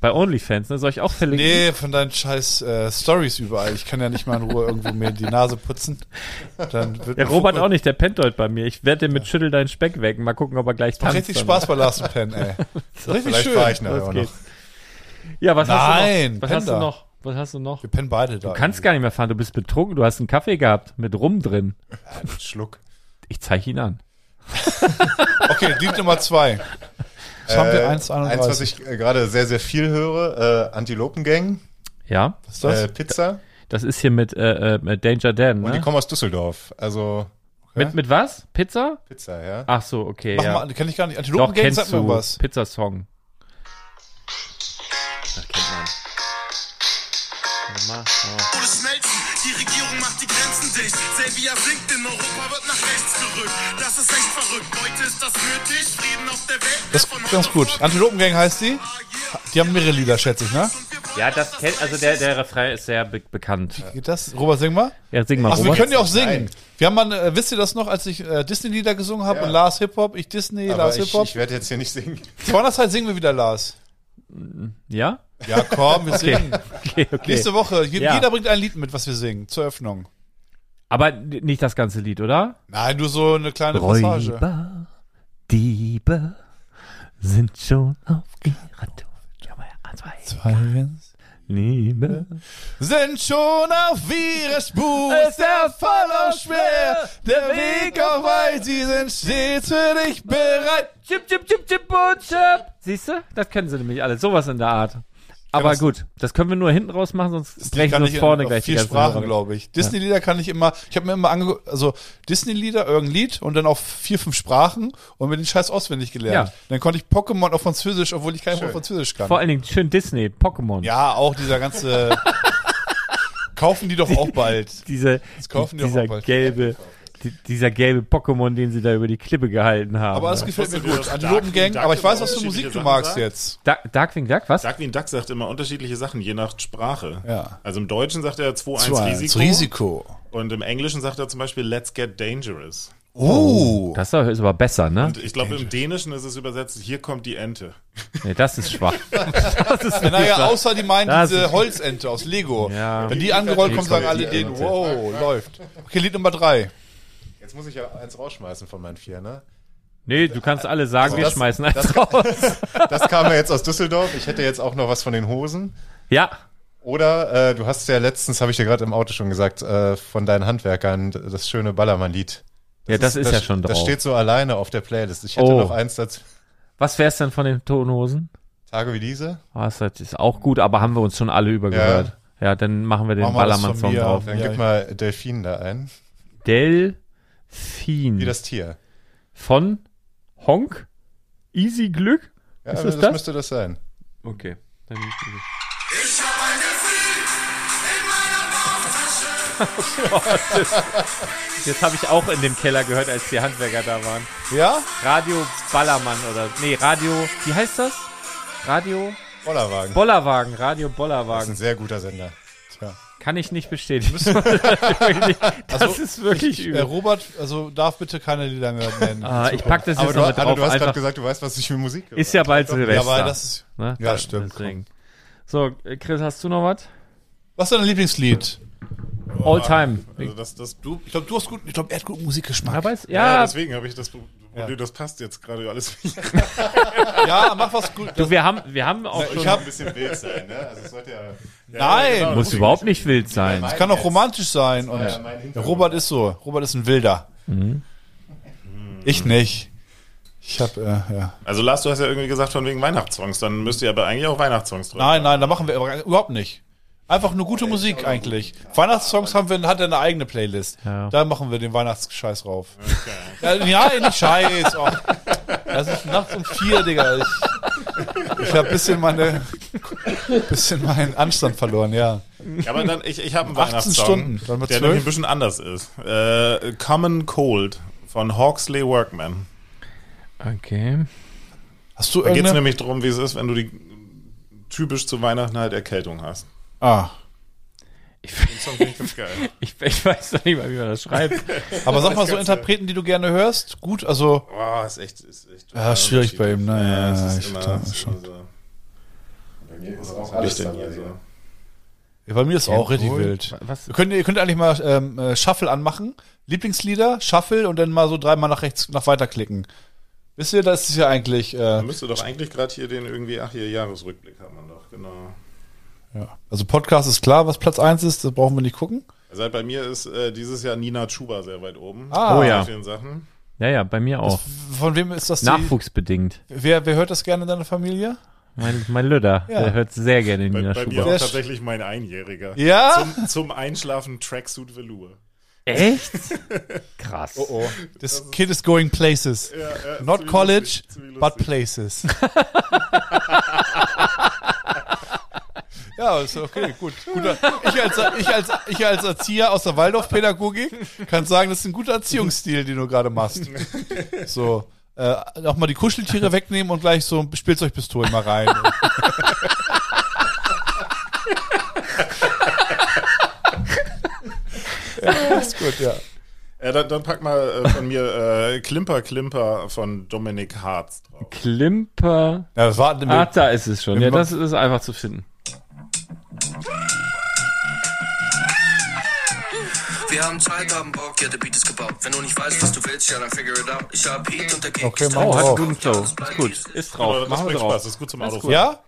Bei OnlyFans, ne? Soll ich auch verlinken? nee, von deinen scheiß äh, Stories überall. Ich kann ja nicht mal in Ruhe irgendwo mir die Nase putzen. Dann wird Der mir Robert auch nicht, der pennt heute bei mir. Ich werde den mit Schüttel deinen Speck wecken. Mal gucken, ob er gleich Macht tanzt. richtig dann. Spaß bei Lars Pen, ey. Richtig Vielleicht schön. fahre ich nachher noch. Ja, was hast Nein, du noch? Was hast du noch? Was hast du noch? Wir pennen beide da. Du kannst gar nicht mehr fahren, du bist betrunken, du hast einen Kaffee gehabt mit Rum drin. Ein Schluck. Ich zeige ihn an. Okay, Lied Nummer zwei. Das haben wir Äh, 1,31. Eins, was ich äh, gerade sehr, sehr viel höre, äh, Antilopengang, Ja, Was ist das? äh, Pizza. das ist hier mit, äh, äh, mit Danger Dan, Und die ne? kommen aus Düsseldorf. Also Mit, mit was? Pizza? Pizza, ja. Ach so, okay, Mach ja. mal, kenn ich gar nicht. Doch, Antilopen Gang sagt mir du. was. Pizzasong. Tode schmelzen, die Regierung macht die Grenzen dicht. Serbia sinkt, in Europa wird nach rechts gerückt. Das ist echt verrückt. Heute ist das nötig. Frieden auf der Welt. Das ist ganz gut. Antilopen Gang heißt die. Die haben mehrere Lieder, schätze ich, ne? Ja, das kennt, also der, der Refrain ist sehr be bekannt. Geht das? Robert, sing mal. Ja, sing mal, Ach, wir Robert. können ja auch singen. Wir haben mal, äh, wisst ihr das noch, als ich äh, Disney-Lieder gesungen habe Ja. und Lars Hip-Hop, ich Disney, Aber Lars ich, Hip-Hop. ich werde jetzt hier nicht singen. Zu einer Zeit singen wir wieder Lars. Ja? Ja, komm, wir Okay. singen. Okay, okay. Nächste Woche, je, Ja. jeder bringt ein Lied mit, was wir singen, zur Eröffnung. Aber nicht das ganze Lied, oder? Nein, nur so eine kleine Passage. Räuber, Diebe sind schon auf ihrer Tour. Eins, zwei. Liebe. Sind schon auf ihrer Spur, ist der Verlauf schwer, der Weg auch weit, sie sind stets für dich bereit. Chip, chip, chip, chip, und chip. Siehst du? Das können sie nämlich alle. Sowas in der Art. Aber gut, das können wir nur hinten raus machen, sonst brechen wir uns vorne in, gleich auf vier Sprachen, glaube ich. Disney-Lieder kann ich immer, ich habe mir immer angeguckt, also Disney-Lieder, irgendein Lied und dann auf vier, fünf Sprachen und mir den Scheiß auswendig gelernt. Ja. Dann konnte ich Pokémon auf Französisch, obwohl ich kein Wort Französisch kann. Vor allen Dingen schön Disney, Pokémon. ja, auch dieser ganze, kaufen die doch auch bald. Diese, kaufen die auch dieser bald. gelbe, die, dieser gelbe Pokémon, den sie da über die Klippe gehalten haben. Aber das ne? gefällt mir gut. dass Antilopen Darkwing Gang, aber ich weiß, was für Musik du magst jetzt. Da Darkwing Duck, was? Darkwing Duck sagt immer unterschiedliche Sachen, je nach Sprache. Ja. Also im Deutschen sagt er 2-1 Zwei, Risiko. Risiko. Und im Englischen sagt er zum Beispiel Let's get dangerous. Oh. Das ist aber besser, ne? Und ich glaube, im Dänischen ist es übersetzt, hier kommt die Ente. Nee, das ist schwach. das ist Naja, schwach. außer die meinen Das diese Holzente aus Lego. Ja. Wenn die angerollt kommen, sagen kommt alle denen, wow, läuft. Okay, Lied Nummer drei. Jetzt muss ich ja eins rausschmeißen von meinen vier, ne? Nee, du kannst alle sagen, Also wir das- schmeißen eins das- raus. Das kam ja jetzt aus Düsseldorf. Ich hätte jetzt auch noch was von den Hosen. Ja, Oder äh, du hast ja letztens, habe ich dir gerade im Auto schon gesagt, äh, von deinen Handwerkern das schöne Ballermann-Lied. ja, das ist, ja schon drauf. Das steht so alleine auf der Playlist. Ich hätte Oh. noch eins dazu. Was wär's denn von den Tonhosen? Tage wie diese. Ah, das ist auch gut, aber haben wir uns schon alle übergehört. Ja, dann machen wir den das Ballermann-Song drauf. Dann Ja, gib mal Delfin da ein. Delfin. Wie das Tier. Von Honk? Easy Glück? Ja, Ist das, das? müsste das sein. Okay. Dann Ich hab ein Gefühl in meiner Bauchtasche. Jetzt habe ich auch in dem Keller gehört, als die Handwerker da waren. Ja? Radio Ballermann oder. Nee, Radio. Wie heißt das? Radio Bollerwagen. Bollerwagen. Radio Das ist ein Bollerwagen. sehr guter Sender. Kann ich nicht bestätigen. das Also, ist wirklich Äh, übel. Robert, also darf bitte keine Lieder mehr nennen. Ah, ich pack das Aber jetzt du, noch Anne, drauf. du hast gerade Einfach, gesagt, du weißt, was ich für Musik höre. ist ja bald ja, Silvester. aber das ist, ne? ja, stimmt. Deswegen. So, äh, Chris, hast du noch was? was ist dein Lieblingslied? All time. Also das, das, Du, ich glaube, du hast gut, ich glaube, er hat guten Musikgeschmack. Aber es, ja, ja, deswegen habe ich das Problem, das passt jetzt gerade alles. Ja, mach was gut. du, wir haben, wir haben auch schon. ich hab, ein bisschen wild sein, ne? Also es sollte ja. nein, genau. muss überhaupt nicht wild sein. es kann auch romantisch sein. Und ja. Robert ist so. Robert ist ein Wilder. Ich nicht. Ich hab, äh, ja. Also Lars, du hast ja irgendwie gesagt von wegen Weihnachtssongs, dann müsst ihr aber eigentlich auch Weihnachtssongs drin. Nein, nein, da machen wir aber überhaupt nicht. Einfach nur gute Musik eigentlich. Weihnachtssongs haben wir, hat er eine eigene Playlist. Ja. Da machen wir den Weihnachtsscheiß rauf. Ja, ja, nicht Scheiß. Oh. Das ist nachts um vier, Digga. Ich, ich habe bisschen meine, bisschen meinen Anstand verloren, ja. Aber dann, ich, ich habe einen 18 Weihnachtssong, Stunden, dann der 12? nämlich ein bisschen anders ist. Äh, Common Cold von Hawksley Workman. Okay. Hast du Da geht es nämlich darum, wie es ist, wenn du die typisch zu Weihnachten halt Erkältung hast. Ah. Ich, Den Song finde ich ganz geil. ich, ich weiß doch nicht mal, wie man das schreibt. Aber sag mal so Interpreten, die du gerne hörst. Gut, also Boah, ist echt, ist echt Ja, ist schwierig bei ihm, ne? Ja, Ja, ich immer, schon. so. Bei mir ist Auch alles denn hier so. ja, bei mir ist auch richtig wohl. wild. Was? Ihr könnt, ihr könnt eigentlich mal ähm, äh, Shuffle anmachen. Lieblingslieder, Shuffle und dann mal so dreimal nach rechts, nach weiter klicken. Wisst ihr, das ist ja eigentlich. Äh, Man müsste doch eigentlich gerade hier den irgendwie, ach hier, Jahresrückblick hat man doch. genau. Ja. Also Podcast ist klar, was Platz 1 ist, das brauchen wir nicht gucken. Also bei mir ist äh, dieses Jahr Nina Chuba sehr weit oben. Ah. Oh ja. Bei vielen Sachen. Ja, ja, bei mir auch. Von wem ist das die? Nachwuchsbedingt. Wer, wer hört das gerne in deiner Familie? Mein, mein Lüder, Ja. der hört sehr gerne Bei, Nina bei mir Schuber. auch Sehr sch- tatsächlich mein Einjähriger. Ja? Zum, zum Einschlafen Tracksuit Velour. Echt? Krass. Oh, this kid is going places. Ja, ja, Not college, lustig, but places. ja, ist okay, gut. Guter, ich, als, ich, als, ich als Erzieher aus der Waldorfpädagogik kann sagen, das ist ein guter Erziehungsstil, den du gerade machst. So, äh, auch mal die Kuscheltiere wegnehmen und gleich so Spielzeugpistolen mal rein. ja, ist gut, ja. Äh, dann, dann pack mal äh, von mir äh, Klimper Klimper von Dominik Harz drauf. Klimper. Ja, das war Ah, da ist es schon. Ja, das ist einfach zu finden. Wir haben Zeit, haben Bock, ja, der Beat ist gebaut. Wenn du nicht weißt, was du willst, ja, dann figure it out. Ich hab Heat und der Gegend Okay, ist mach Oh, hat drauf. einen guten Flow. Ist gut. Ist drauf. Aber das Machen wir bringt drauf. Spaß, das ist gut zum Autofahren. Ja?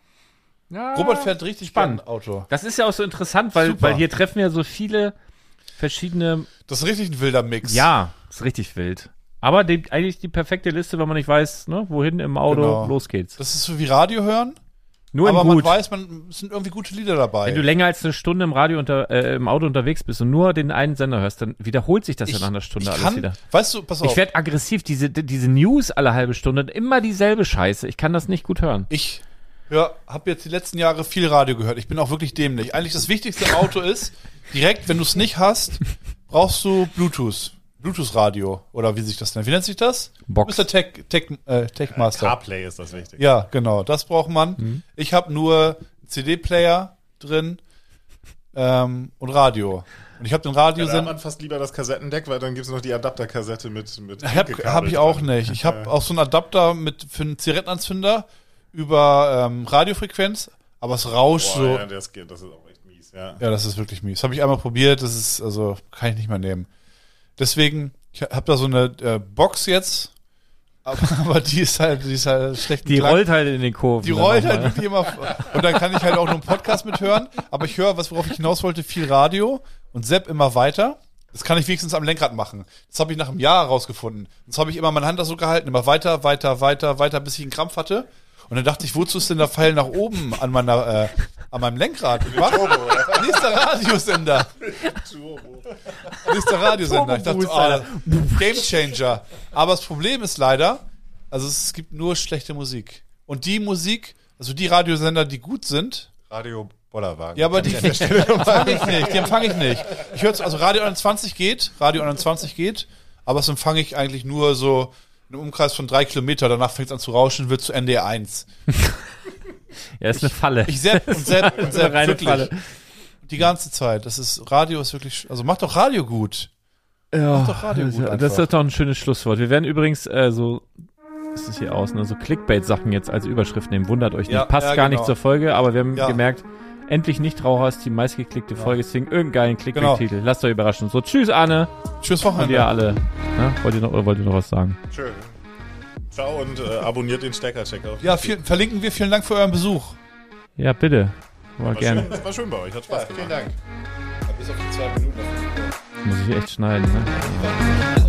Ja. Robert fährt richtig Spannend. Auto. Das ist ja auch so interessant, weil, Super. weil hier treffen ja so viele verschiedene. Das ist richtig ein wilder Mix. Ja, ist richtig wild. Aber die, eigentlich die perfekte Liste, wenn man nicht weiß, ne, wohin im Auto Genau. los geht's. Das ist so wie Radio hören, Nur aber man gut. weiß, man es sind irgendwie gute Lieder dabei. Wenn du länger als eine Stunde im Radio unter, äh, im Auto unterwegs bist und nur den einen Sender hörst, dann wiederholt sich das ja nach einer Stunde ich alles kann, wieder. Weißt du, pass auf. Ich werde aggressiv, diese, diese News alle halbe Stunde, immer dieselbe Scheiße. Ich kann das nicht gut hören. Ich hör, habe jetzt die letzten Jahre viel Radio gehört. Ich bin auch wirklich dämlich. Eigentlich das Wichtigste im Auto ist, direkt, wenn du es nicht hast, brauchst du Bluetooth. Bluetooth-Radio. Oder wie sich das nennt. Wie nennt sich das? Box. Der Tech, Tech, äh, Techmaster. CarPlay ist das wichtig. Ja, genau. Das braucht man. Mhm. Ich habe nur CD-Player drin ähm, und Radio. Und ich habe den Ja, da hat Radiosender. man fast lieber das Kassettendeck, weil dann gibt's noch die Adapterkassette mit mit Hab, hab ich auch nicht. Ich habe auch so einen Adapter mit für einen Zigarettenanzünder über ähm, Radiofrequenz, aber es rauscht Boah, so. ja, das, geht, das ist auch echt mies, ja. Ja, das ist wirklich mies. Habe ich einmal probiert, das ist, also, kann ich nicht mehr nehmen. Deswegen, ich habe da so eine äh, Box jetzt, aber, aber die ist halt, die ist halt schlecht Die rollt halt in den Kurven. Die rollt halt wirklich immer. Und dann kann ich halt auch nur einen Podcast mithören. Aber ich höre, was worauf ich hinaus wollte, viel Radio und Sepp immer weiter. Das kann ich wenigstens am Lenkrad machen. Das habe ich nach einem Jahr herausgefunden. Das habe ich immer meine Hand da so gehalten, immer weiter, weiter, weiter, weiter, bis ich einen Krampf hatte. Und dann dachte ich, wozu ist denn der Pfeil nach oben an meiner, äh, an meinem Lenkrad? Was? Nächster Radiosender. Nächster Radiosender. Ich dachte, ah, Game Changer. Aber das Problem ist leider, also es gibt nur schlechte Musik. Und die Musik, also die Radiosender, die gut sind, Radio Bollerwagen. ja, aber die empfange ich nicht, die empfange ich nicht. Ich höre also Radio 21 geht, Radio 21 geht, aber das empfange ich eigentlich nur so in einem Umkreis von drei Kilometer. Danach fängt es an zu rauschen, wird zu NDR 1. Ja, ist eine Falle. Ich sepp und sepp und sepp, eine reine wirklich. Falle. Die ganze Zeit. Das ist, Radio ist wirklich, also macht doch Radio gut. Ja, doch Radio gut das, einfach. das ist doch ein schönes Schlusswort. Wir werden übrigens äh, so, ist es hier aus, ne, so Clickbait-Sachen jetzt als Überschrift nehmen. Wundert euch nicht. Ja, Passt ja, gar genau. nicht zur Folge, aber wir haben Ja. gemerkt, endlich Nichtraucher ist die meistgeklickte Folge, deswegen irgendeinen geilen Genau. Clickbait-Titel. Lasst euch überraschen. So, tschüss Arne Tschüss und Wochenende. ihr alle. Ne? Wollt, ihr noch, oder wollt ihr noch was sagen? Schön. Ciao und äh, abonniert den Stecker-Checker. auf Ja, viel, verlinken wir. Vielen Dank für euren Besuch. Ja, bitte. War War gerne. schön, war schön bei euch, hat Spaß gemacht. Vielen Dank. Bis auf die zwei Minuten. Muss ich echt schneiden, ne?